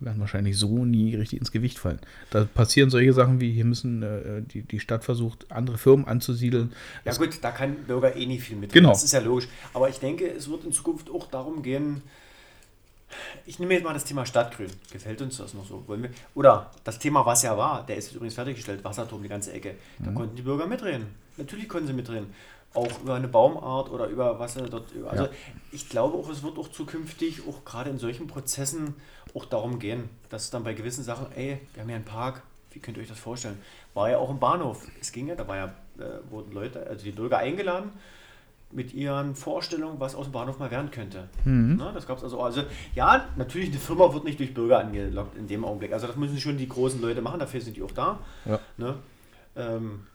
die werden wahrscheinlich so nie richtig ins Gewicht fallen. Da passieren solche Sachen wie, hier müssen äh, die, die Stadt versucht, andere Firmen anzusiedeln. Ja gut, da kann Bürger eh nicht viel mit. Genau. Das ist ja logisch. Aber ich denke, es wird in Zukunft auch darum gehen, ich nehme jetzt mal das Thema Stadtgrün. Gefällt uns das noch so? Wollen wir? Oder das Thema, was ja war, der ist übrigens fertiggestellt, Wasserturm, die ganze Ecke. Da Mhm. konnten die Bürger mitreden. Natürlich konnten sie mitreden. Auch über eine Baumart oder über was er dort. Also Ja. ich glaube auch, es wird auch zukünftig, auch gerade in solchen Prozessen, auch darum gehen, dass dann bei gewissen Sachen, ey, wir haben ja einen Park, wie könnt ihr euch das vorstellen? War ja auch im Bahnhof. Es ging ja, da war ja, äh, wurden Leute, also die Bürger eingeladen mit ihren Vorstellungen, was aus dem Bahnhof mal werden könnte. Na, das gab es also auch. Also ja, natürlich, eine Firma wird nicht durch Bürger angelockt in dem Augenblick. Also das müssen schon die großen Leute machen, dafür sind die auch da. Ja. Ne? Ähm,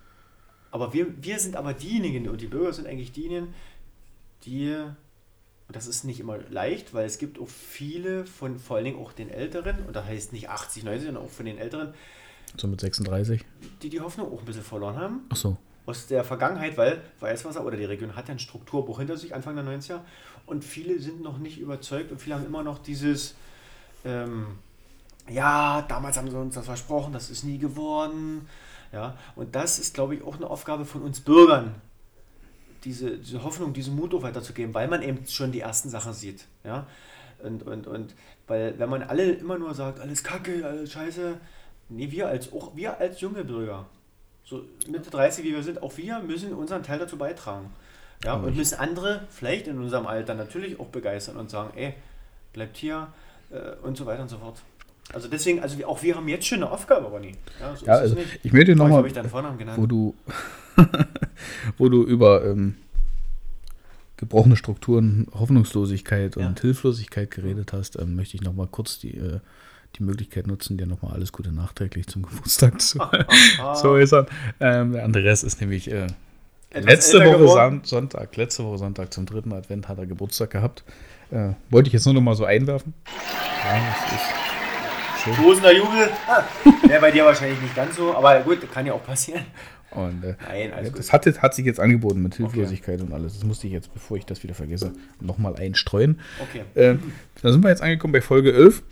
aber wir, wir sind aber diejenigen, und die Bürger sind eigentlich diejenigen, die Und das ist nicht immer leicht, weil es gibt auch viele von vor allen Dingen auch den Älteren, und das heißt nicht 80, 90, sondern auch von den Älteren, So mit 36. die die Hoffnung auch ein bisschen verloren haben Ach so. Aus der Vergangenheit, weil Weißwasser oder die Region hat ja einen Strukturbruch hinter sich, Anfang der 90er. Und viele sind noch nicht überzeugt und viele haben immer noch dieses, ähm, ja, damals haben sie uns das versprochen, das ist nie geworden. Ja, und das ist, glaube ich, auch eine Aufgabe von uns Bürgern, diese, diese Hoffnung, diesen Mut auch weiterzugeben, weil man eben schon die ersten Sachen sieht. Ja? Und, und, und weil wenn man alle immer nur sagt, alles Kacke, alles Scheiße, nee, wir als, auch wir als junge Bürger, so Mitte 30 wie wir sind, auch wir müssen unseren Teil dazu beitragen. Ja, Aber und müssen andere vielleicht in unserem Alter natürlich auch begeistern und sagen, ey, bleibt hier äh, und so weiter und so fort. Also deswegen, also auch wir haben jetzt schon eine Aufgabe, Ronny. Ja, so Ja, also ich möchte nochmal, wo du, wo du über ähm, gebrochene Strukturen, Hoffnungslosigkeit und Ja. Hilflosigkeit geredet hast, ähm, möchte ich nochmal kurz die, äh, die Möglichkeit nutzen, dir nochmal alles Gute nachträglich zum Geburtstag zu, Ah, zu äußern. Ähm, der Andreas ist nämlich äh, letzte Woche. Son- Sonntag, letzte Woche Sonntag zum dritten Advent hat er Geburtstag gehabt. Äh, wollte ich jetzt nur noch mal so einwerfen. Ja, das ist schön. Tosender Jubel. Ah, Wäre bei dir wahrscheinlich nicht ganz so, aber gut, kann ja auch passieren. Und äh, Nein, alles das hat, hat sich jetzt angeboten mit Hilflosigkeit und alles. Das musste ich jetzt, bevor ich das wieder vergesse, nochmal einstreuen. Okay. Äh, da sind wir jetzt angekommen bei Folge 11.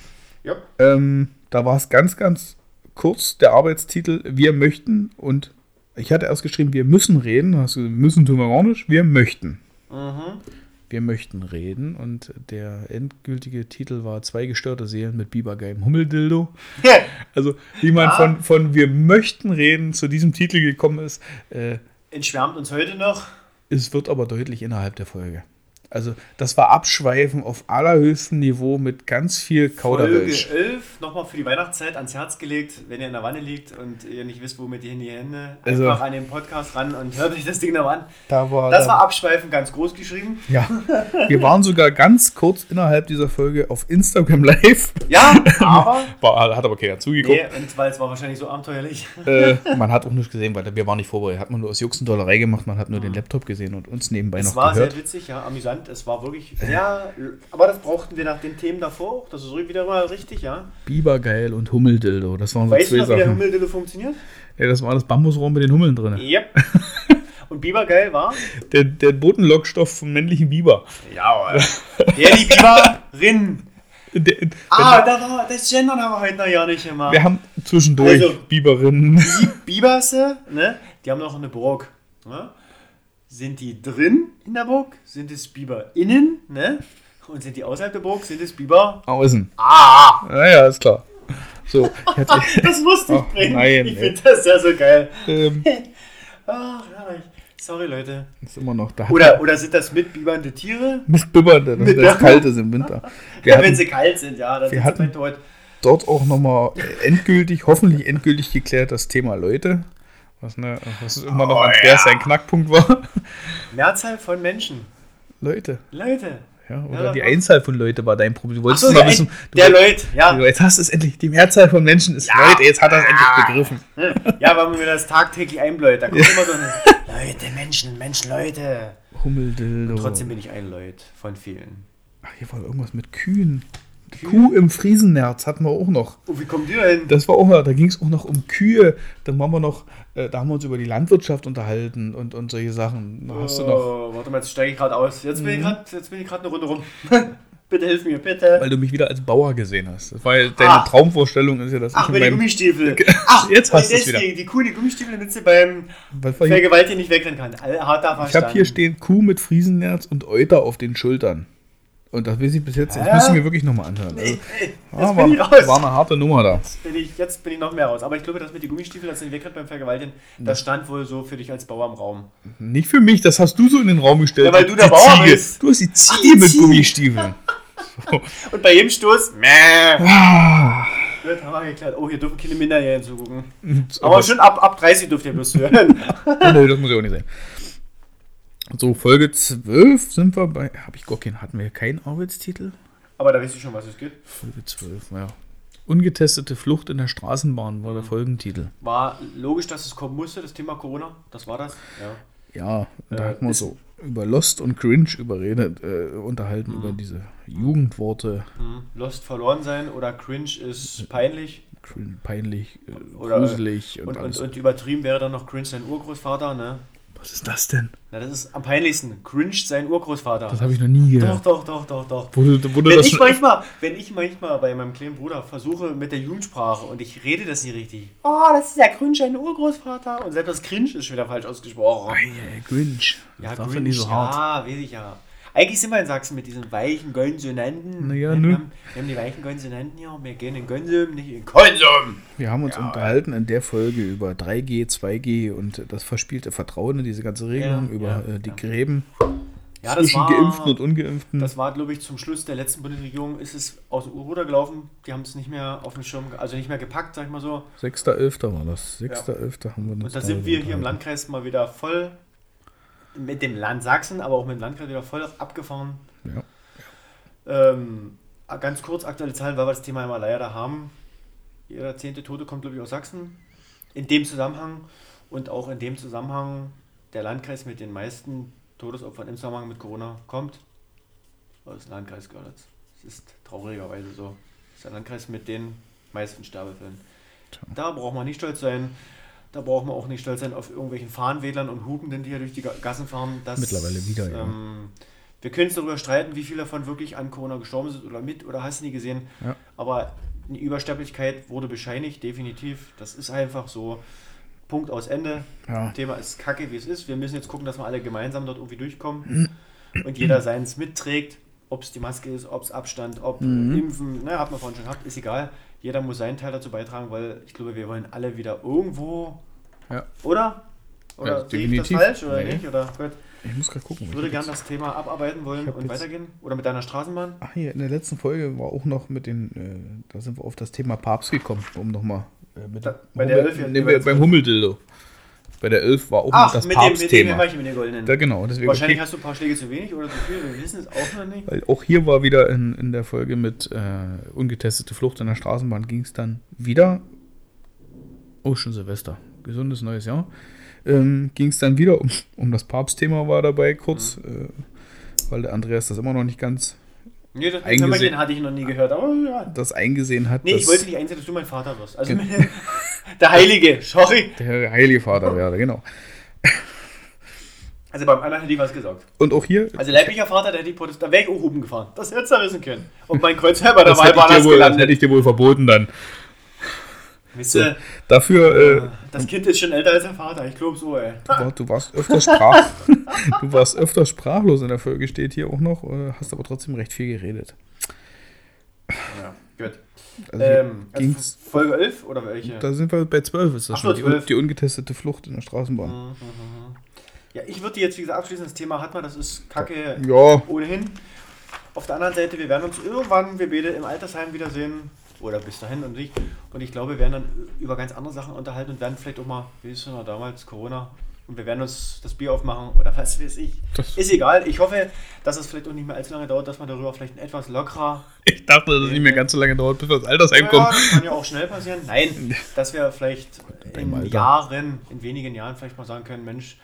Ja. Ähm, da war es ganz, ganz kurz der Arbeitstitel Wir möchten und ich hatte erst geschrieben, wir müssen reden. Gesagt, müssen tun wir gar nicht. Wir möchten. Mhm. Wir möchten reden und der endgültige Titel war Zwei gestörte Seelen mit bibergeilem Hummeldildo. Also wie man Ja. von, von Wir möchten reden zu diesem Titel gekommen ist, äh, Entschwärmt uns heute noch. es wird aber deutlich innerhalb der Folge. Also das war Abschweifen auf allerhöchstem Niveau mit ganz viel Folge Kauderwelsch. 11, nochmal für die Weihnachtszeit ans Herz gelegt, wenn ihr in der Wanne liegt und ihr nicht wisst, womit ihr in die Hände, Also- einfach an den Podcast ran und hört euch das Ding noch an. Da war, Das da- war Abschweifen ganz groß geschrieben. ja. Wir waren sogar ganz kurz innerhalb dieser Folge auf Instagram live. Ja, aber. War, hat aber keiner zugeguckt. nee, und weil es war wahrscheinlich so abenteuerlich. Äh, man hat auch nicht gesehen, weil wir waren nicht vorbereitet. Hat man nur aus Juxendollerei gemacht, man hat nur den Laptop gesehen und uns nebenbei Es noch war gehört. sehr witzig, ja, amüsant. Es war wirklich sehr. Aber das brauchten wir nach den Themen davor auch. Das ist wieder mal richtig, ja. Bibergeil und Hummeldildo. Das waren so Weißt du zwei noch, wie der Sachen. Hummeldille funktioniert? Ja, das war das Bambusrohr mit den Hummeln drin. Yep. Und Bibergeil war? Der, der Botenlockstoff vom männlichen Biber. Ja, der die Biberin. Der, Ah, da war, das Gendern haben wir heute noch ja nicht gemacht. wir haben zwischendurch Also- Biberinnen. Biberse, ne? Die haben noch eine Burg. Ne? Sind die drin in der Burg? Sind es Biber innen, ne? Und sind die außerhalb der Burg? Sind es Biber? Außen. Ah! Naja, ist klar. So, Das musste ich bringen. nein, ich finde das ja so geil. ähm, Ach, herrlich. Sorry, Leute. ist immer noch da. Oder, oder sind das mitbibernde Tiere? mit Bibbern, das, das kalt ist im Winter. Ja, wenn sie kalt sind, ja, dann wir sind hatten- sie tot. dort auch nochmal endgültig, hoffentlich endgültig geklärt, das Thema Leute. Was, ne, was immer noch Oh, Andreas ja. sein Knackpunkt war. Mehrzahl von Menschen. Leute. Leute. Ja, oder Ja, die. Einzahl von Leute war dein Problem. Du wolltest Achso, mal der, wissen. Du der Leute, ja. Jetzt hast du es endlich. Die Mehrzahl von Menschen ist Ja. Leute. Jetzt hat er es endlich begriffen. Ja, weil man mir das tagtäglich einbläut. Da kommt immer so eine Leute, Menschen, Menschen, Leute. Hummeldildo. Trotzdem bin ich ein Leut von vielen. Ach, hier war irgendwas mit Kühen. Kuh im Friesennerz hatten wir auch noch. Oh, wie kommt ihr hin? Das war auch noch, da ging es auch noch um Kühe. Dann waren wir noch, äh, da haben wir uns über die Landwirtschaft unterhalten und, und solche Sachen. Da hast du noch, Oh, warte mal, jetzt steige ich gerade aus. Jetzt Mhm. bin ich bin ich gerade eine Runde rum. bitte hilf mir, bitte. weil du mich wieder als Bauer gesehen hast. Das ja, deine Ah. Traumvorstellung ist ja, dass Ach, ich mit in den meinem, Gummistiefel. Ach, Jetzt hast und du's wieder. Die Kuh, die Gummistiefel, damit sie beim? Vergewaltigen nicht wegrennen kann. Harter Ich Verstand. habe hier stehen Kuh mit Friesennerz und Euter auf den Schultern. Und das weiß ich bis jetzt, das müssen wir wirklich nochmal anhören. Also, Ey, ey, jetzt ah, bin ich war, raus. war eine harte Nummer da. Bin ich, jetzt bin ich noch mehr raus. Aber ich glaube, dass mit den Gummistiefel, dass sie nicht wegrennt beim Vergewaltigen, das stand wohl so für dich als Bauer im Raum. Nicht für mich, das hast du so in den Raum gestellt. Ja, weil du der Die Bauer Ziege. bist. Du hast die Ziege die mit Ziege. Gummistiefeln. Und bei jedem Stoß, meh. Ah. Gut, haben wir geklärt. Oh, hier dürfen keine Minderjährigen zugucken. Aber Aber schon ab, ab 30 dürft ihr bloß hören. nee, das muss ja auch nicht sein. So, Folge 12 sind wir bei. Habe ich gar keinen, hatten wir keinen Arbeitstitel? Aber da weißt du schon, was es geht. Folge 12, ja. Ungetestete Flucht in der Straßenbahn war der Folgentitel. War logisch, dass es kommen musste, das Thema Corona. Das war das. Ja. Ja, da Äh, wir ist- so über Lost und Cringe überredet, äh, unterhalten, Mhm. über diese Jugendworte. Hm, Lost verloren sein oder cringe ist peinlich. Cringe, peinlich, äh, Oder, gruselig und, Und, und, und übertrieben wäre dann noch cringe sein Urgroßvater, ne? Was ist das denn? Na, das ist am peinlichsten. Cringe sein Urgroßvater. Das habe ich noch nie doch, gehört. doch, doch, doch, doch. Wurde, wurde Wenn ich, manchmal, wenn ich manchmal bei meinem kleinen Bruder versuche mit der Jugendsprache und ich rede das nicht richtig. Oh, das ist ja cringe, ein Urgroßvater. Und selbst das cringe ist schon wieder falsch ausgesprochen. Ei, ei, Grinch. Das ja Grinch, nicht so hart. ja, weiß ich ja. Eigentlich sind wir in Sachsen mit diesen weichen Konsonanten. Na ja, wir, haben, wir haben die weichen Konsonanten hier. Wir gehen in Konsum, nicht in Konsum. Wir haben uns Ja. unterhalten in der Folge über 3G, 2G und das verspielte Vertrauen in diese ganze Regelung, Ja, über ja, äh, die ja. Gräben Ja, das zwischen war, Geimpften und Ungeimpften. Das war, glaube ich, zum Schluss der letzten Bundesregierung ist es aus dem Ruder gelaufen. Die haben es nicht mehr auf dem Schirm, also nicht mehr gepackt, sag ich mal so. 6.11. war das. 6.11. haben wir uns Und da sind wir hier im. Landkreis mal wieder voll mit dem Land Sachsen, aber auch mit dem Landkreis wieder voll abgefahren. Ja. Ähm, ganz kurz aktuelle Zahlen, weil wir das Thema immer leider haben. Jeder zehnte Tote kommt, glaube ich, aus Sachsen. In dem Zusammenhang und auch in dem Zusammenhang der Landkreis mit den meisten Todesopfern im Zusammenhang mit Corona kommt aus dem Landkreis Görlitz. Es ist traurigerweise so. Das ist der Landkreis mit den meisten Sterbefällen. Da braucht man nicht stolz sein. Da braucht man auch nicht stolz sein auf irgendwelchen Fahnenwedlern und Hupenden, die hier durch die Ga- Gassen fahren. Das, Mittlerweile wieder, ja. Ähm, wir können uns darüber streiten, wie viele davon wirklich an Corona gestorben sind oder mit oder hast du nie gesehen. Ja. Aber eine Übersterblichkeit wurde bescheinigt, definitiv. Das ist einfach so. Punkt aus Ende. Ja. Thema ist kacke, wie es ist. Wir müssen jetzt gucken, dass wir alle gemeinsam dort irgendwie durchkommen und jeder seins mitträgt. Ob es die Maske ist, ob es Abstand, ob Mhm. Impfen, ne, hat man vorhin schon gehabt, ist egal. Jeder muss seinen Teil dazu beitragen, weil ich glaube, wir wollen alle wieder irgendwo, Ja. oder? Oder Ja, sehe ich das falsch oder Nee. nicht? Oder gut. Ich muss gerade gucken. Ich würde gerne das Thema abarbeiten wollen und weitergehen. Oder mit deiner Straßenbahn. Ach, hier in der letzten Folge war auch noch mit den, äh, da sind wir auf das Thema Papst gekommen, um nochmal äh, mit Da- bei der Elf nee, beim Hummeldildo. Bei der 11 war auch Ach, das mit dem, mit dem Papstthema. Hämmerchen mit den goldenen. Da genau, deswegen Wahrscheinlich okay, hast du ein paar Schläge zu wenig oder zu viel, wir wissen es auch noch nicht. weil auch hier war wieder in, in der Folge mit äh, ungetestete Flucht in der Straßenbahn ging es dann wieder. Oh, schon Silvester. Gesundes neues Jahr. Ähm, ging es dann wieder um, um das Papstthema war dabei kurz, Mhm. äh, weil der Andreas das immer noch nicht ganz Nee, das Eingesehen- Hämmerchen hatte ich noch nie gehört, aber ja. das eingesehen hat, Nee, ich wollte nicht einsehen, dass du mein Vater wirst. Also der Heilige, sorry. der Heilige Vater wäre, genau. Also beim anderen hätte ich was gesagt. Und auch hier, Also leiblicher Vater, der hätte ich protestiert, da wäre ich auch Hupen gefahren. Das hättest du wissen können. Und mein Kreuz bei der das hätte, wohl, das gelandet. hätte ich dir wohl verboten dann. Wisst ihr, Dafür, äh, das Kind ist schon älter als der Vater, ich glaube so, ey. du, war, du warst öfter sprach, du warst öfter sprachlos in der Folge, steht hier auch noch, äh, hast aber trotzdem recht viel geredet. Ja, gut. Also Ähm, also Folge 11 oder welche? da sind wir bei 12 ist das Ach schon, die, 12. die ungetestete Flucht in der Straßenbahn. Mhm. Ja, ich würde jetzt, wie gesagt, abschließen. Das Thema hat man, das ist kacke Ja, ohnehin. Auf der anderen Seite, wir werden uns irgendwann, wir beide im Altersheim wiedersehen. Oder bis dahin und ich. Und ich glaube, wir werden dann über ganz andere Sachen unterhalten und werden vielleicht auch mal, wie ist es noch damals, Corona. Und wir werden uns das Bier aufmachen oder was weiß ich. Das- ist egal. Ich hoffe, dass es vielleicht auch nicht mehr allzu lange dauert, dass man darüber vielleicht ein etwas lockerer. ich dachte, dass es nicht mehr ganz so lange dauert, bis wir ins Altersheim Ja, kommen. das kann ja auch schnell passieren. Nein, dass wir vielleicht in Alter. Jahren, in wenigen Jahren vielleicht mal sagen können, Mensch,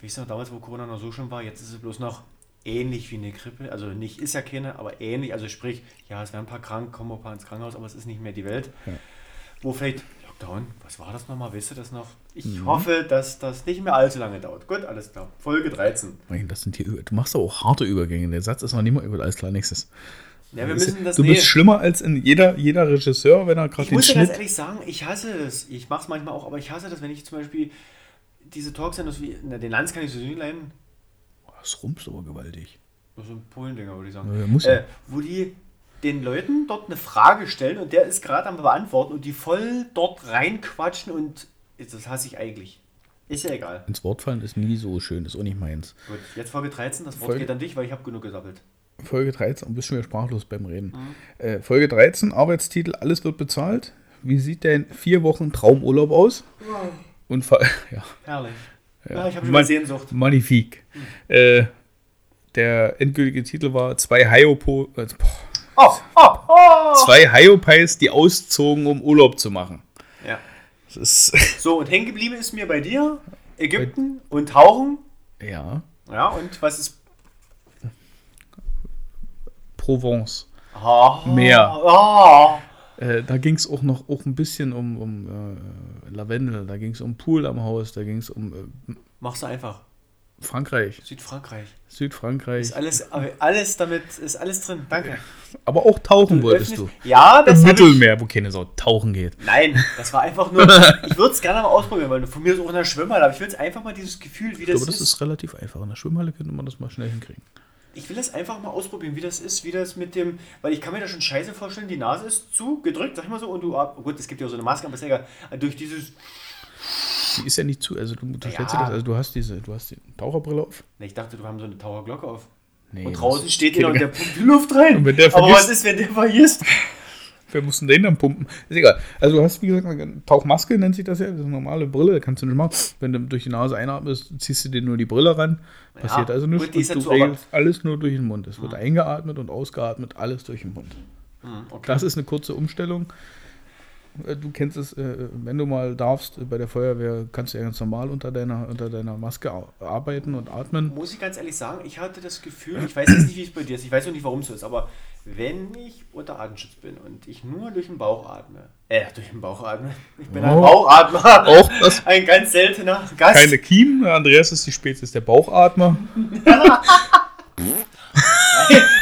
wie ist es noch damals, wo Corona noch so schlimm war, jetzt ist es bloß noch ähnlich wie eine Grippe. Also nicht ist ja keine, aber ähnlich. Also sprich, ja, es werden ein paar krank, kommen ein paar ins Krankenhaus, aber es ist nicht mehr die Welt. Ja. Wo vielleicht, Lockdown, was war das nochmal, weißt du das noch? Ich Mhm. hoffe, dass das nicht mehr allzu lange dauert. Gut, alles klar. Folge 13. Mein, Das sind die, du machst auch harte Übergänge. Der Satz ist noch nicht mal über alles klar nächstes. Ja, wir müssen das du nee. bist schlimmer als in jeder, jeder Regisseur, wenn er gerade Ich den muss dir ganz Schnitt. ehrlich sagen, ich hasse das. Ich mache es manchmal auch, aber ich hasse das, wenn ich zum Beispiel diese Talksenders wie, na, den Lanz kann ich so nicht leiden. Das rumpst aber gewaltig. Das sind Polendinger, würde ich sagen. Ja, muss ja. äh, wo die den Leuten dort eine Frage stellen und der ist gerade am Beantworten und die voll dort reinquatschen und das hasse ich eigentlich. Ist ja egal. Ins Wort fallen ist nie so schön, ist auch nicht meins. Gut, jetzt Folge 13, das Wort Folge- geht an dich, weil ich habe genug gesammelt. Folge 13, und bist schon wieder sprachlos beim Reden. Mhm. Äh, Folge 13, Arbeitstitel, alles wird bezahlt. Wie sieht dein vier Wochen Traumurlaub aus? Und ver- ja, Herrlich. Ja. Ich habe Man- Sehnsucht. magnifik. Äh, der endgültige Titel war zwei Hyopo, äh, Oh, oh, oh! zwei Hyopais, die auszogen, um Urlaub zu machen. Ja. So, und hängen geblieben ist mir bei dir Ägypten und Tauchen. ja, Ja, und was ist. Provence. Oh, Meer. Oh. Äh, da ging es auch noch auch ein bisschen um, um äh, Lavendel, da ging es um Pool am Haus, da ging es um äh, Machst du einfach. Frankreich, Südfrankreich. Südfrankreich. Ist alles, alles damit, ist alles drin. Danke. Aber auch tauchen wolltest öffnest- du. Ja, das Im hab ich, Mittelmeer, wo keine Sau tauchen geht. Nein, das war einfach nur. ich würde es gerne mal ausprobieren, weil von mir ist auch in der Schwimmhalle, aber ich will es einfach mal dieses Gefühl, wie Ich das, glaube, das ist relativ einfach. In der Schwimmhalle könnte man das mal schnell hinkriegen. Ich will das einfach mal ausprobieren, wie das ist, wie das mit dem. Weil ich kann mir da schon scheiße vorstellen, die Nase ist zu gedrückt, sag ich mal so, und du. Oh gut, es gibt ja auch so eine Maske, aber ist ja egal. Durch dieses. Die ist ja nicht zu, also du, du Ja. stellst dir das, also du hast diese, du hast die Taucherbrille auf. Ne, ich dachte, du haben so eine Taucherglocke auf. Nee, und draußen steht jemand und der pumpt die Luft rein. Und wenn der aber was ist, wenn der vergisst? Wer muss denn den dann pumpen? Ist egal. Also du hast, wie gesagt, eine Tauchmaske nennt sich das ja. Das ist eine normale Brille, kannst du nicht machen. Wenn du durch die Nase einatmest, ziehst du dir nur die Brille ran. Passiert Ja, also nichts. gut, und du regelst alles nur durch den Mund. Es wird eingeatmet und ausgeatmet, alles durch den Mund. Hm, okay. Das ist eine kurze Umstellung. Äh, Du kennst es, äh, wenn du mal darfst, äh, bei der Feuerwehr kannst du ja ganz normal unter deiner, unter deiner Maske arbeiten und atmen. Muss ich ganz ehrlich sagen, ich hatte das Gefühl, ich weiß jetzt nicht, wie es bei dir ist, ich weiß auch nicht, warum es so ist, aber wenn ich unter Atemschutz bin und ich nur durch den Bauch atme, äh, durch den Bauch atme, ich bin ein Oh. Bauchatmer, Auch das ein ganz seltener Gast. keine Kiemen. Andreas ist die Spezies der Bauchatmer.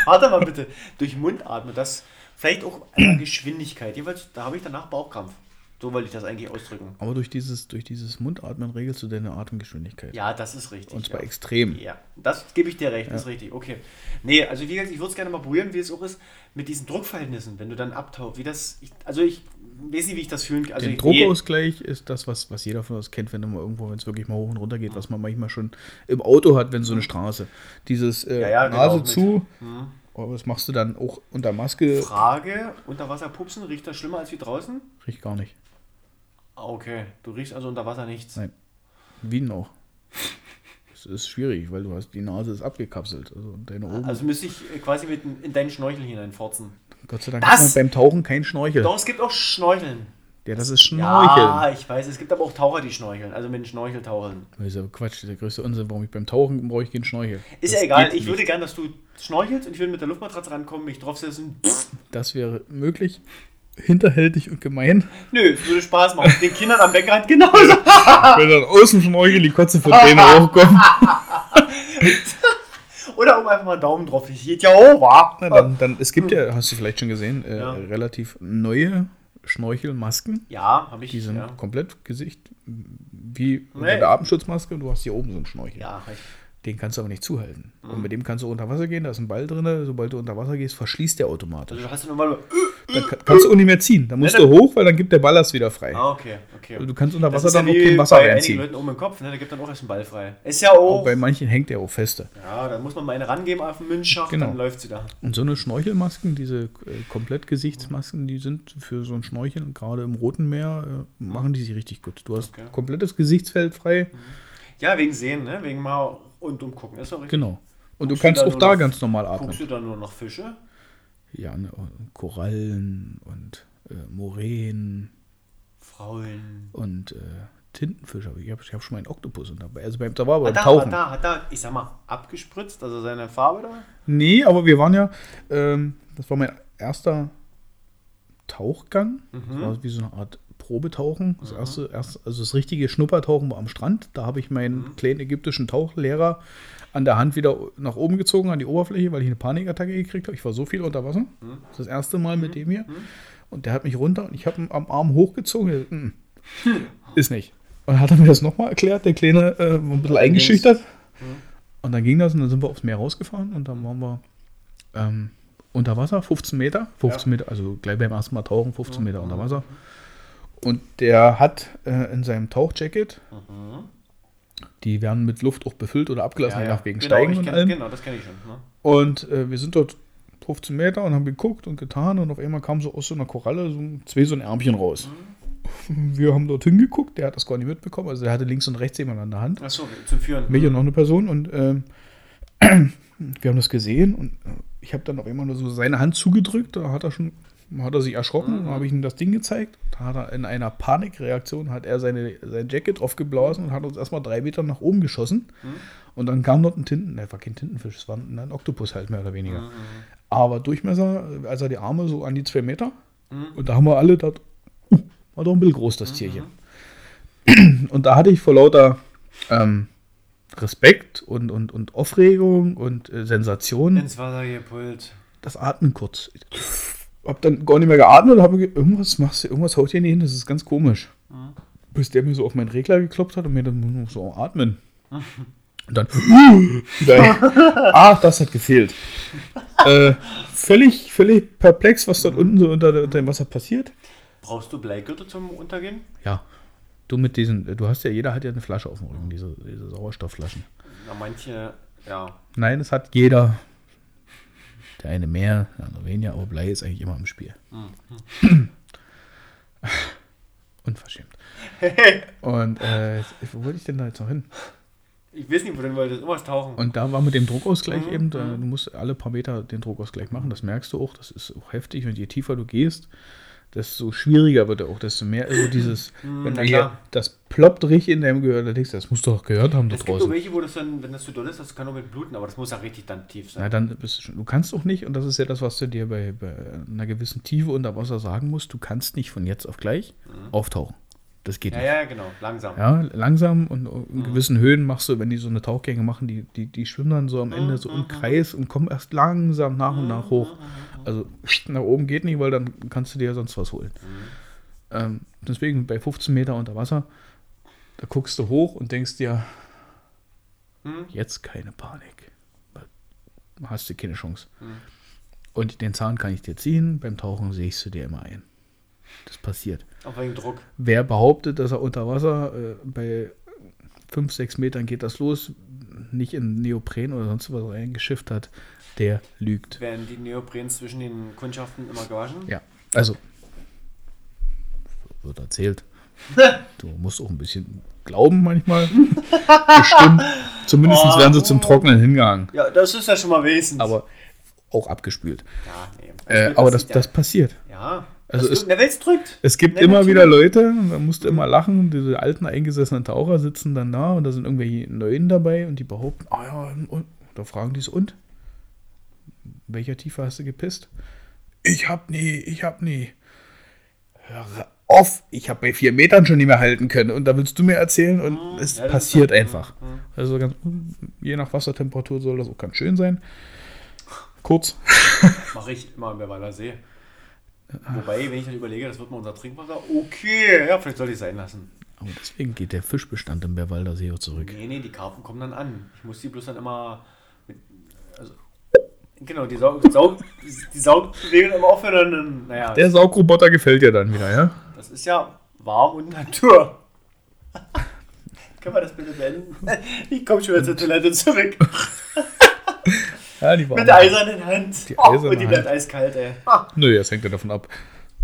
Warte mal bitte, durch den Mund atme, das vielleicht auch an Geschwindigkeit, jeweils, da habe ich danach Bauchkrampf. So wollte ich das eigentlich ausdrücken. Aber durch dieses, durch dieses Mundatmen regelst du deine Atemgeschwindigkeit. Ja, das ist richtig. Und zwar ja. extrem. Ja, das gebe ich dir recht, das ist richtig. Okay. Nee, also wie gesagt, ich würde es gerne mal probieren, wie es auch ist mit diesen Druckverhältnissen, wenn du dann abtauchst. Wie das, ich, also ich weiß nicht, wie ich das fühlen kann. Also Der ich, Druckausgleich ist das, was, was jeder von uns kennt, wenn du mal irgendwo, wenn es wirklich mal hoch und runter geht, was man manchmal schon im Auto hat, wenn so eine Straße. Dieses äh, Ja, ja, genau, Nase zu, aber das machst du dann auch unter Maske. Frage, unter Wasser pupsen, riecht das schlimmer als wie draußen? Riecht gar nicht. Ah, Okay, du riechst also unter Wasser nichts. Nein. Wien auch. Es ist schwierig, weil du hast, die Nase ist abgekapselt. Also deine Ohren. Also müsste ich äh, quasi mit in in deinen Schnorchel hineinforzen. Gott sei Dank das- hat man beim Tauchen kein Schnorchel. Doch, es gibt auch Schnorcheln. Ja, das ist Schnorcheln. Ja, ich weiß, es gibt aber auch Taucher, die schnorcheln, also mit dem Schnorchel tauchen. Das ist aber Quatsch, der größte Unsinn, warum ich beim Tauchen brauche ich keinen Schnorchel. Ist Das ja egal, ich nicht. würde gern, dass du schnorchelst und ich würde mit der Luftmatratze rankommen, mich draufsetzen. Das wäre möglich. Hinterhältig und gemein. Nö, es würde Spaß machen. Den Kindern am Beckrand genauso. Wenn dann außen Schnorchel die Kotze von denen hochkommt. Oder um einfach mal einen Daumen drauf. Das geht ja auch, wa? Na, dann, dann, es gibt ja, hast du vielleicht schon gesehen, äh, Ja. relativ neue Schnorchelmasken. Ja, habe ich. Die sind ja. komplett Gesicht wie Nee. der Atemschutzmaske und du hast hier oben so einen Schnorchel. ja, ich, Den kannst du aber nicht zuhalten. Mhm. Und mit dem kannst du unter Wasser gehen, da ist ein Ball drin. Sobald du unter Wasser gehst, verschließt der automatisch. also hast du nochmal. Dann ka- kannst du auch nicht mehr ziehen. Dann musst Ja, du hoch, weil dann gibt der Ballast wieder frei. Ah, okay, okay. Du kannst unter Wasser ist ja dann auch kein Wasser bei einigen reinziehen. Leuten oben im Kopf, ne? Da gibt dann auch erst einen Ball frei. Ist ja auch. Auch bei manchen hängt der auch feste. ja, dann muss man mal eine rangeben auf den Münzschacht, Genau. dann läuft sie da. Und so eine Schnorchelmasken, diese äh, Komplettgesichtsmasken, die sind für so ein Schnorcheln, gerade im Roten Meer, äh, machen die sich richtig gut. Du hast Okay. komplettes Gesichtsfeld frei. Ja, wegen Sehen, ne? Wegen mal und umgucken. Ist doch richtig. Genau. Und Guckst du kannst da auch da ganz normal atmen. Guckst du da nur noch Fische? Ja, ne, und Korallen und äh, Moränen Frauen. und äh, Tintenfische. Ich habe ich hab schon mal einen Oktopus und dabei. Also beim, da war aber Hat da, Tauchen. hat da, hat da, ich sag mal, abgespritzt, also seine Farbe da? Nee, aber wir waren ja, ähm, das war mein erster Tauchgang. Das war wie so eine Art Probetauchen. Das erste, erst, also das richtige Schnuppertauchen war am Strand. Da habe ich meinen kleinen ägyptischen Tauchlehrer an der Hand wieder nach oben gezogen, an die Oberfläche, weil ich eine Panikattacke gekriegt habe. Ich war so viel unter Wasser. Das ist das erste Mal mit dem hier. Und der hat mich runter und ich habe ihn am Arm hochgezogen. Er, "Mm, Ist nicht. Und dann hat er mir das nochmal erklärt, der Kleine äh, ein bisschen eingeschüchtert. Und dann ging das und dann sind wir aufs Meer rausgefahren und dann waren wir ähm, unter Wasser, 15 Meter. 15 Meter, also gleich beim ersten Mal tauchen, 15 Meter unter Wasser. Und der hat äh, in seinem Tauchjacket, die werden mit Luft auch befüllt oder abgelassen, je nach wegen genau, Steigen und allem. Genau, das kenne ich schon. Ne? Und äh, wir sind dort 15 Meter und haben geguckt und getan und auf einmal kam so aus so einer Koralle so ein- zwei so ein Ärmchen raus. Wir haben dort hingeguckt, der hat das gar nicht mitbekommen, also der hatte links und rechts jemand an der Hand. Achso, zum Führen. Mich und noch eine Person und ähm, wir haben das gesehen und äh, ich habe dann auf einmal nur so seine Hand zugedrückt, da hat er schon hat er sich erschrocken, dann habe ich ihm das Ding gezeigt. Da hat er in einer Panikreaktion hat er seine, sein Jacket draufgeblasen und hat uns erstmal drei Meter nach oben geschossen. Und dann kam dort ein Tinten, ne, war kein Tintenfisch, es war ein, ein Oktopus halt mehr oder weniger. Aber Durchmesser, also die Arme so an die zwei Meter. Und da haben wir alle gedacht, uh, war doch ein bisschen groß, das Tierchen. Und da hatte ich vor lauter ähm, Respekt und, und, und Aufregung und äh, Sensation Ins Wasser gepult. das Atmen kurz. Hab dann gar nicht mehr geatmet und habe ge- irgendwas machst du, irgendwas haut hier nicht hin, das ist ganz komisch. Bis der mir so auf meinen Regler geklopft hat und mir dann so atmen. Und dann wieder, ach, das hat gefehlt. äh, völlig, völlig perplex, was dort unten so unter, unter dem Wasser passiert. Brauchst du Bleigürtel zum Untergehen? Ja. Du mit diesen, du hast ja, jeder hat ja eine Flasche auf dem Rücken, diese, diese Sauerstoffflaschen. Na, manche, ja. Nein, es hat jeder. Der eine mehr, der andere weniger, aber Blei ist eigentlich immer im Spiel. Unverschämt. Und äh, wo wollte ich denn da jetzt noch hin? Ich weiß nicht, wo denn wolltest. Irgendwas tauchen. Und da war mit dem Druckausgleich Mhm, eben, da, du musst alle paar Meter den Druckausgleich machen, das merkst du auch, das ist auch heftig und je tiefer du gehst, desto schwieriger wird er auch, desto mehr also dieses, wenn na da hier, klar. das ploppt richtig in deinem Gehör, da denkst du, das musst du doch gehört haben da es gibt nur draußen. welche, wo das dann, wenn das zu doll ist, das kann auch mit bluten, aber das muss ja richtig dann tief sein. Na, dann bist du schon, du kannst auch nicht, und das ist ja das, was du dir bei, bei einer gewissen Tiefe unter Wasser sagen musst, du kannst nicht von jetzt auf gleich auftauchen. Das geht Mhm. ja, nicht. ja, genau, langsam. Ja, langsam und Mhm. in gewissen Höhen machst du, wenn die so eine Tauchgänge machen, die, die, die schwimmen dann so am Ende Mhm, so im Kreis und kommen erst langsam nach und nach hoch. Also nach oben geht nicht, weil dann kannst du dir ja sonst was holen. Mhm. Ähm, deswegen bei 15 Meter unter Wasser, da guckst du hoch und denkst dir, Mhm. jetzt keine Panik. Hast du keine Chance. Mhm. Und den Zahn kann ich dir ziehen, beim Tauchen siehst du dir immer ein. Das passiert. Auf wegen Druck. Wer behauptet, dass er unter Wasser äh, bei 5, 6 Metern geht das los, nicht in Neopren oder sonst was reingeschifft hat, der lügt. Werden die Neoprens zwischen den Kundschaften immer gewaschen? Ja, also wird erzählt. Du musst auch ein bisschen glauben manchmal. Bestimmt. Zumindest werden sie zum Trocknen hingehangen. Ja, das ist ja schon mal wesentlich. Aber auch abgespült. ja, nee. Äh, aber das, das passiert. Ja. Also es- es, der Welt drückt. Es gibt immer wieder Leute, da musst du immer lachen, diese alten eingesessenen Taucher sitzen dann da und da sind irgendwelche Neuen dabei und die behaupten, ah ja, und da fragen die so, und? Welcher Tiefe hast du gepisst? Ich hab nie, ich hab nie. Hör auf, ich hab bei vier Metern schon nicht mehr halten können und da willst du mir erzählen und es ja, passiert ist- einfach. Also ganz, je nach Wassertemperatur soll das auch ganz schön sein. Kurz. Mache ich immer im Berweiler See. Wobei, wenn ich dann überlege, das wird mal unser Trinkwasser. Okay, ja, vielleicht soll ich es sein lassen. Aber deswegen geht der Fischbestand im Berwalder See auch zurück. Nee, nee, die Karpfen kommen dann an. Ich muss die bloß dann immer. Also, genau, die, Saug, Saug, die Saugbewegung immer aufhören. Dann, naja, Der Saugroboter gefällt dir dann wieder, ja? das ist ja warm und Natur. Können wir das bitte beenden? Ich komme schon wieder zur Toilette zurück. Ja, die war Mit der eisernen Hand. Die Oh, eiserne und die bleibt Hand. eiskalt, ey. Ah, Nö, das hängt ja davon ab.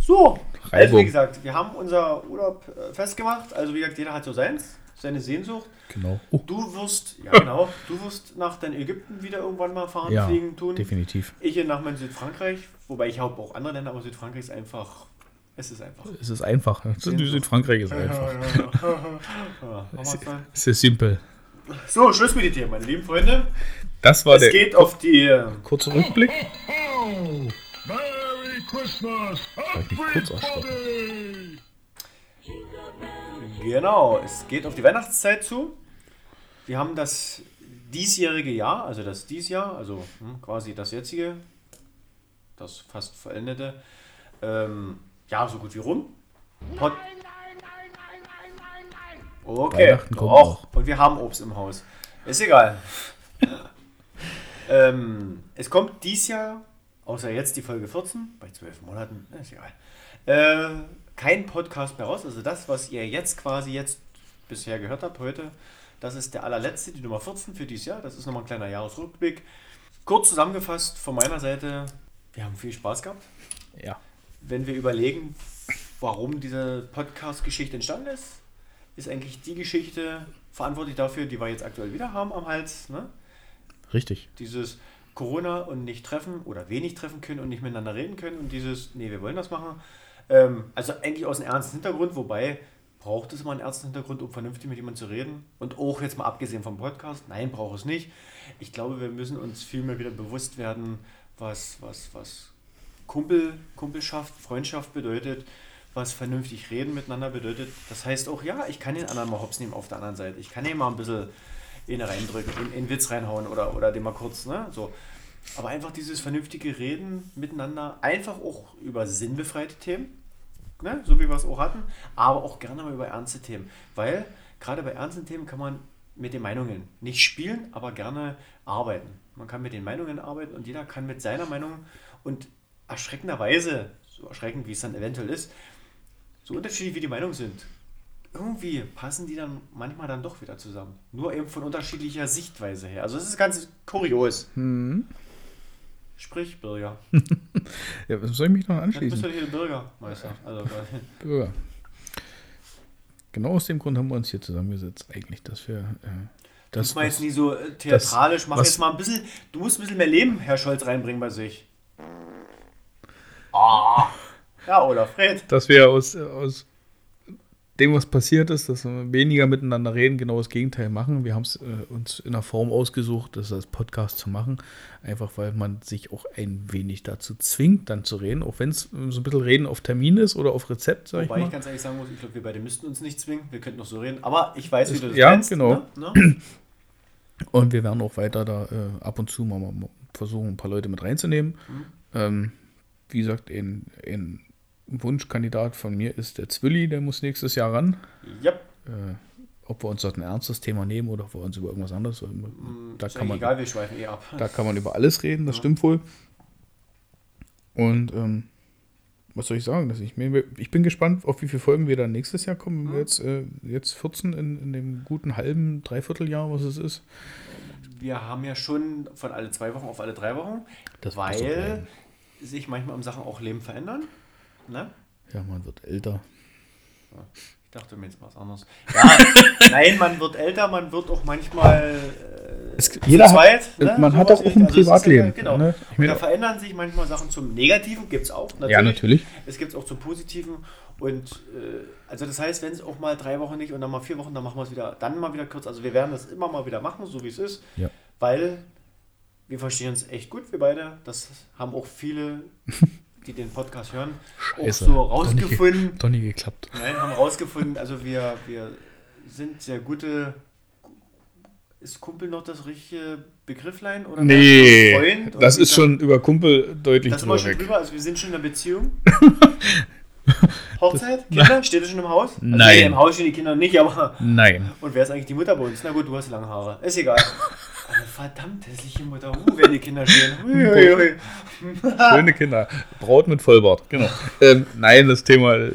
so, also Reibung. wie gesagt, wir haben unser Urlaub äh, festgemacht. Also wie gesagt, jeder hat so seins, seine Sehnsucht. Genau. Oh, Du wirst, ja genau, du wirst nach dein Ägypten wieder irgendwann mal fahren, ja, fliegen, tun. definitiv. Ich nach meinem Südfrankreich, wobei ich habe auch andere Länder, aber Südfrankreich ist einfach, es ist einfach. Es ist einfach. Südfrankreich ist einfach. Ja, mal. Es ist simpel. so, Schluss mit dir, meine lieben Freunde. Das war Es der geht auf die, äh, kurze Rückblick. Merry Christmas, ich mich kurz ausstoppen? everybody! Genau, es geht auf die Weihnachtszeit zu. Wir haben das diesjährige Jahr, also das Diesjahr, also hm, quasi das jetzige, das fast vollendete, ähm, ja, so gut wie rum. Pod Okay, auch. Und wir haben Obst im Haus. Ist egal. ähm, es kommt dies Jahr, außer jetzt die Folge 14, bei zwölf Monaten, ist egal, äh, kein Podcast mehr raus. Also das, was ihr jetzt quasi jetzt bisher gehört habt heute, das ist der allerletzte, die Nummer 14 für dieses Jahr. Das ist nochmal ein kleiner Jahresrückblick. Kurz zusammengefasst von meiner Seite, wir haben viel Spaß gehabt. Ja. Wenn wir überlegen, warum diese Podcast-Geschichte entstanden ist, ist eigentlich die Geschichte verantwortlich dafür, die wir jetzt aktuell wieder haben am Hals. Ne? Richtig. Dieses, Corona und nicht treffen oder wenig treffen können und nicht miteinander reden können und dieses, nee, wir wollen das machen. Ähm, also eigentlich aus einem ernsten Hintergrund, wobei braucht es immer einen ernsten Hintergrund, um vernünftig mit jemandem zu reden. Und auch jetzt mal abgesehen vom Podcast, nein, braucht es nicht. Ich glaube, wir müssen uns viel mehr wieder bewusst werden, was, was, was Kumpel, Kumpelschaft, Freundschaft bedeutet, was vernünftig reden miteinander bedeutet. Das heißt auch, ja, ich kann den anderen mal hops nehmen auf der anderen Seite. Ich kann den mal ein bisschen in reindrücken, in, in Witz reinhauen oder, oder den mal kurz, ne? So. Aber einfach dieses vernünftige Reden miteinander, einfach auch über sinnbefreite Themen, ne? so wie wir es auch hatten, aber auch gerne mal über ernste Themen. Weil gerade bei ernsten Themen kann man mit den Meinungen nicht spielen, aber gerne arbeiten. Man kann mit den Meinungen arbeiten und jeder kann mit seiner Meinung und erschreckenderweise, so erschreckend wie es dann eventuell ist, so unterschiedlich wie die Meinungen sind, irgendwie passen die dann manchmal dann doch wieder zusammen. Nur eben von unterschiedlicher Sichtweise her. Also es ist ganz kurios. Sprich, Bürger. Ja, was soll ich mich noch bist anschließen? du hier Bürgermeister. Also, Bürger. Genau aus dem Grund haben wir uns hier zusammengesetzt, eigentlich, dass wir äh, das das, mal jetzt nie so äh, theatralisch. Mach jetzt mal ein bisschen. Du musst ein bisschen mehr Leben, Herr Scholz, reinbringen bei sich. Ah. Ja, Olaf, Fred. dass wir aus, aus dem, was passiert ist, dass wir weniger miteinander reden, genau das Gegenteil machen. Wir haben es äh, uns in einer Form ausgesucht, das als Podcast zu machen, einfach weil man sich auch ein wenig dazu zwingt, dann zu reden, auch wenn es so ein bisschen Reden auf Termin ist oder auf Rezept, sag Wobei ich ich mal. ganz ehrlich sagen muss, ich glaube, wir beide müssten uns nicht zwingen. Wir könnten noch so reden. Aber ich weiß, wie du das Ja, meinst, genau. Ne? Ne? Und wir werden auch weiter da äh, ab und zu mal, mal versuchen, ein paar Leute mit reinzunehmen. Mhm. Ähm, wie gesagt, ein, ein Wunschkandidat von mir ist der Zwilli, der muss nächstes Jahr ran. Ja, Äh, ob wir uns dort ein ernstes Thema nehmen oder ob wir uns über irgendwas anderes. Da Mm, ist kann, man, egal, wir schweifen eh ab. da kann man über alles reden, das stimmt wohl. Und ähm, was soll ich sagen? Dass ich, mir- ich bin gespannt, auf wie viele Folgen wir dann nächstes Jahr kommen. Wir Jetzt, äh, jetzt 14 in, in dem guten halben, Dreivierteljahr, was es ist. Wir haben ja schon von alle zwei Wochen auf alle drei Wochen, Das weil sich manchmal im Sachen auch Leben verändern. Ne? Ja, man wird älter. Ich dachte mir jetzt was anderes. Ja, nein, man wird älter, man wird auch manchmal äh, Es, jeder zweit, hat, ne? man hat Sowas auch ein also ist ja- Privatleben. genau. Ne? Ich da verändern sich manchmal Sachen zum Negativen, gibt es auch. Natürlich. ja, natürlich. Es gibt es auch zum Positiven. Und äh, also das heißt, wenn es auch mal drei Wochen nicht und dann mal vier Wochen, dann machen wir es wieder, dann mal wieder kurz. Also wir werden das immer mal wieder machen, so wie es ist. Ja. Weil wir verstehen uns echt gut, wir beide. Das haben auch viele, die den Podcast hören, auch Scheiße. so nicht ge- rausgefunden. Doch nie geklappt. Nein, haben rausgefunden, also wir, wir sind sehr gute. Ist Kumpel noch das richtige Begrifflein? Oder Nee, Freund? Das ist schon über Kumpel deutlich Das drüber schon weg. drüber, also wir sind schon in einer Beziehung. Hochzeit? Kinder? Steht das schon im Haus? Also Nein. nee, Im Haus stehen die Kinder nicht, aber. Nein. Und wer ist eigentlich die Mutter bei uns? Na gut, du hast lange Haare. Ist egal. Verdammt hässliche Mutter. Uh, wer die Kinder stehen. Schöne Kinder. Braut mit Vollbart, genau. Ähm, nein, das Thema äh,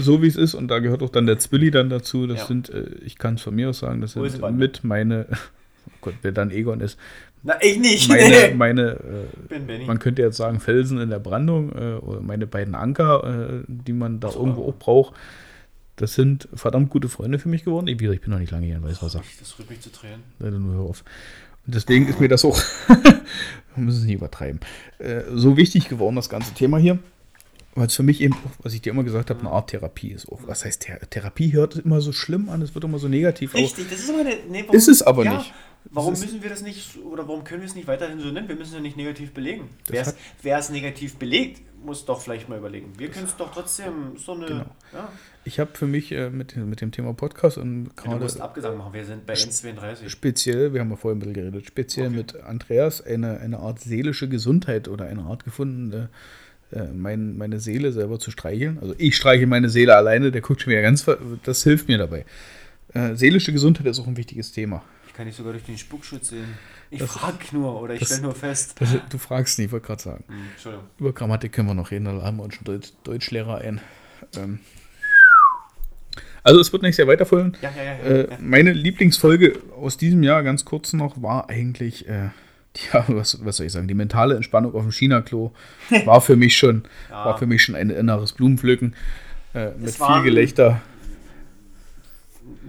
so wie es ist, und da gehört auch dann der Zwilli dann dazu. Das Ja. sind, äh, ich kann es von mir aus sagen, das sind mit meine, oh Gott, wer dann Egon ist, Na, ich nicht. meine, meine äh, bin Benny. man könnte jetzt sagen, Felsen in der Brandung, äh, oder meine beiden Anker, äh, die man da so. irgendwo auch braucht. Das sind verdammt gute Freunde für mich geworden. Ich, ich bin noch nicht lange hier in Weißwasser. Das rührt mich zu Tränen. Leider nur hör auf. Deswegen ist mir das auch, wir müssen es nicht übertreiben, äh, so wichtig geworden, das ganze Thema hier. Weil es für mich eben, was ich dir immer gesagt habe, eine Art Therapie ist. Auch, was heißt Thera Therapie? Hört immer so schlimm an, es wird immer so negativ. aber Richtig, das ist aber eine. Nee, warum, Ist es aber nicht. Warum ist- müssen wir das nicht oder warum können wir es nicht weiterhin so nennen? Wir müssen es ja nicht negativ belegen. Das Wer es- hat- Wer es negativ belegt, muss doch vielleicht mal überlegen. Wir können es doch trotzdem so eine. Genau. Ja, Ich habe für mich äh, mit, mit dem Thema Podcast und du gerade musst einen Abgesang machen. Wir sind bei N32. speziell, wir haben ja vorhin ein bisschen geredet, speziell Okay. mit Andreas eine, eine Art seelische Gesundheit oder eine Art gefunden, äh, mein, meine Seele selber zu streicheln. Also ich streiche meine Seele alleine, der guckt schon wieder ganz, das hilft mir dabei. Äh, seelische Gesundheit ist auch ein wichtiges Thema. Ich kann dich sogar durch den Spuckschutz sehen. Ich Das- frag nur oder ich stelle nur fest. Das, du fragst nie, ich wollte gerade sagen. Hm, Entschuldigung. Über Grammatik können wir noch reden, da laden wir uns schon Deutsch, Deutschlehrer ein. Ähm, also es wird nicht sehr weiterfolgen. Ja, ja, ja. Äh, meine Lieblingsfolge aus diesem Jahr, ganz kurz noch, war eigentlich, äh, ja, was, was soll ich sagen, die mentale Entspannung auf dem China-Klo war für mich schon, war für mich schon ein inneres Blumenpflücken äh, mit viel Gelächter.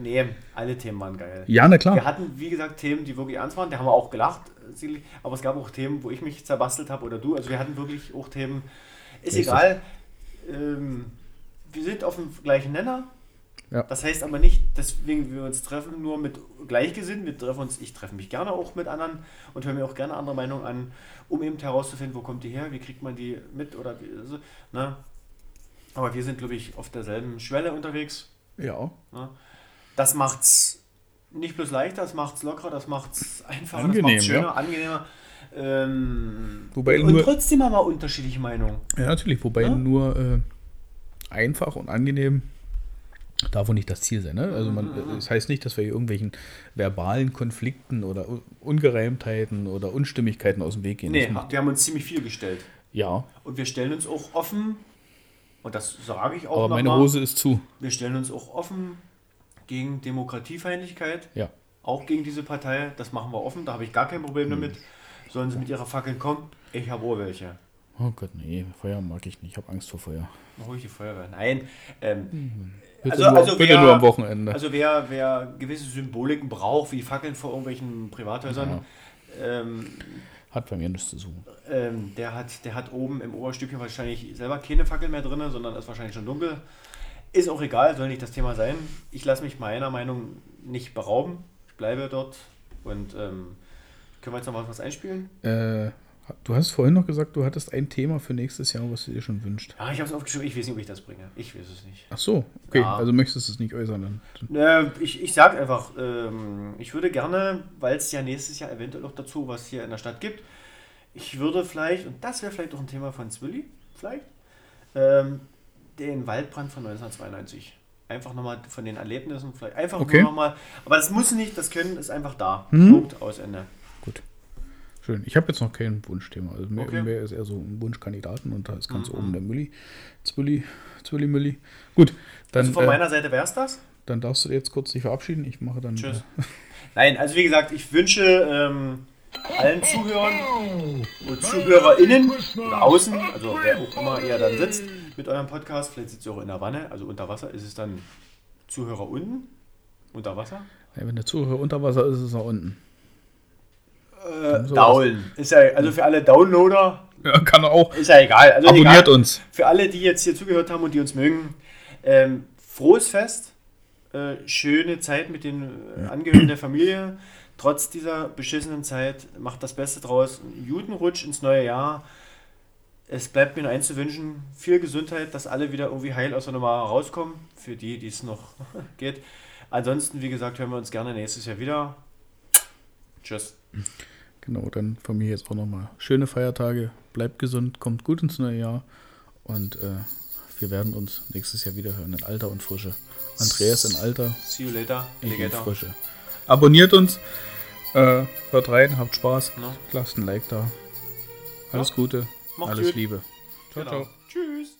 Nee, alle Themen waren geil. Ja, na klar. Wir hatten, wie gesagt, Themen, die wirklich ernst waren. Da haben wir auch gelacht. Aber es gab auch Themen, wo ich mich zerbastelt habe oder du. Also wir hatten wirklich auch Themen. Ist Richtig. egal. Ähm, wir sind auf dem gleichen Nenner. Ja. Das heißt aber nicht, deswegen wir uns treffen, nur mit Gleichgesinnten. Wir treffen uns, ich treffe mich gerne auch mit anderen und höre mir auch gerne andere Meinungen an, um eben herauszufinden, wo kommt die her, wie kriegt man die mit oder wie, so, ne? Aber wir sind, glaube ich, auf derselben Schwelle unterwegs. Ja. Ne? Das macht's nicht bloß leichter, das macht's lockerer, das macht's einfacher, Angenehm, das macht's schöner, ja. angenehmer. Ähm, Wobei und nur- trotzdem haben wir unterschiedliche Meinungen. Ja, natürlich. Wobei Ja? nur äh, einfach und angenehm darf wohl nicht das Ziel sein. Ne? Also man, Mhm. äh, das heißt nicht, dass wir hier irgendwelchen verbalen Konflikten oder Ungereimtheiten oder Unstimmigkeiten aus dem Weg gehen. Nee, Das macht, wir haben uns ziemlich viel gestellt. ja, Und wir stellen uns auch offen, und das sage ich auch aber meine mal, Hose ist zu. wir stellen uns auch offen gegen Demokratiefeindlichkeit, Ja. auch gegen diese Partei. Das machen wir offen, da habe ich gar kein Problem Hm. damit. Sollen sie mit ihrer Fackeln kommen? Ich habe auch welche. Oh Gott, nee, Feuer mag ich nicht. Ich habe Angst vor Feuer. Ich die Feuerwehr. Nein. Ähm, Bitte, Also- nur, also bitte wer- nur am Wochenende. Also wer, wer gewisse Symboliken braucht, wie Fackeln vor irgendwelchen Privathäusern, ähm, Hat bei mir nichts zu suchen. ähm, der, hat, der hat oben im Oberstückchen wahrscheinlich selber keine Fackel mehr drin, sondern ist wahrscheinlich schon dunkel. Ist auch egal, soll nicht das Thema sein. Ich lasse mich meiner Meinung nicht berauben. Ich bleibe dort und ähm, können wir jetzt noch mal was einspielen? Äh, du hast vorhin noch gesagt, du hattest ein Thema für nächstes Jahr, was du dir schon wünscht. Ja, ich habe es aufgeschrieben, ich weiß nicht, ob ich das bringe. Ich weiß es nicht. Ach so, okay. Ja. Also möchtest du es nicht äußern. Dann. Äh, ich ich sage einfach, ähm, ich würde gerne, weil es ja nächstes Jahr eventuell noch dazu was hier in der Stadt gibt, ich würde vielleicht, und das wäre vielleicht auch ein Thema von Zwilli, vielleicht, ähm, den Waldbrand von 1992. Einfach nochmal von den Erlebnissen, vielleicht einfach Okay. nochmal, aber das muss nicht, das Können ist einfach da. Mhm. Punkt, aus Ende. Schön. Ich habe jetzt noch kein Wunschthema. Also mehr, Okay. Mhm, mehr ist eher so ein Wunschkandidaten und da ist ganz oben der Mülli. Zwilli, Zwilli Mülli. Gut, dann, Also von äh, meiner Seite wäre es das. dann darfst du jetzt kurz dich verabschieden. Ich mache dann. Tschüss. Äh, Nein, also wie gesagt, ich wünsche ähm, allen Zuhörern und ZuhörerInnen oder außen, also wer auch immer ihr dann sitzt mit eurem Podcast, vielleicht sitzt ihr auch in der Wanne, also unter Wasser ist es dann Zuhörer unten, unter Wasser. ja, wenn der Zuhörer unter Wasser ist, ist es nach unten. Äh. Daulen. Ist ja, also für alle Downloader Ja, kann auch. ist ja egal. Also Abonniert egal. uns. Für alle, die jetzt hier zugehört haben und die uns mögen, ähm, frohes Fest, äh, schöne Zeit mit den äh, Angehörigen der Familie. Trotz dieser beschissenen Zeit, macht das Beste draus. Einen guten Rutsch ins neue Jahr. Es bleibt mir nur eins zu wünschen: viel Gesundheit, dass alle wieder irgendwie heil aus der Nummer rauskommen. Für die, die es noch geht. Ansonsten, wie gesagt, hören wir uns gerne nächstes Jahr wieder. Tschüss. Genau, dann von mir jetzt auch nochmal schöne Feiertage. Bleibt gesund, kommt gut ins neue Jahr und äh, wir werden uns nächstes Jahr wieder hören in Alter und Frische. Andreas in Alter, See you later. ich in. Frische. Abonniert uns, äh, hört rein, habt Spaß, Ja. lasst ein Like da. Alles Ja. Gute, Macht's alles gut. Liebe. Ciao, Genau. ciao.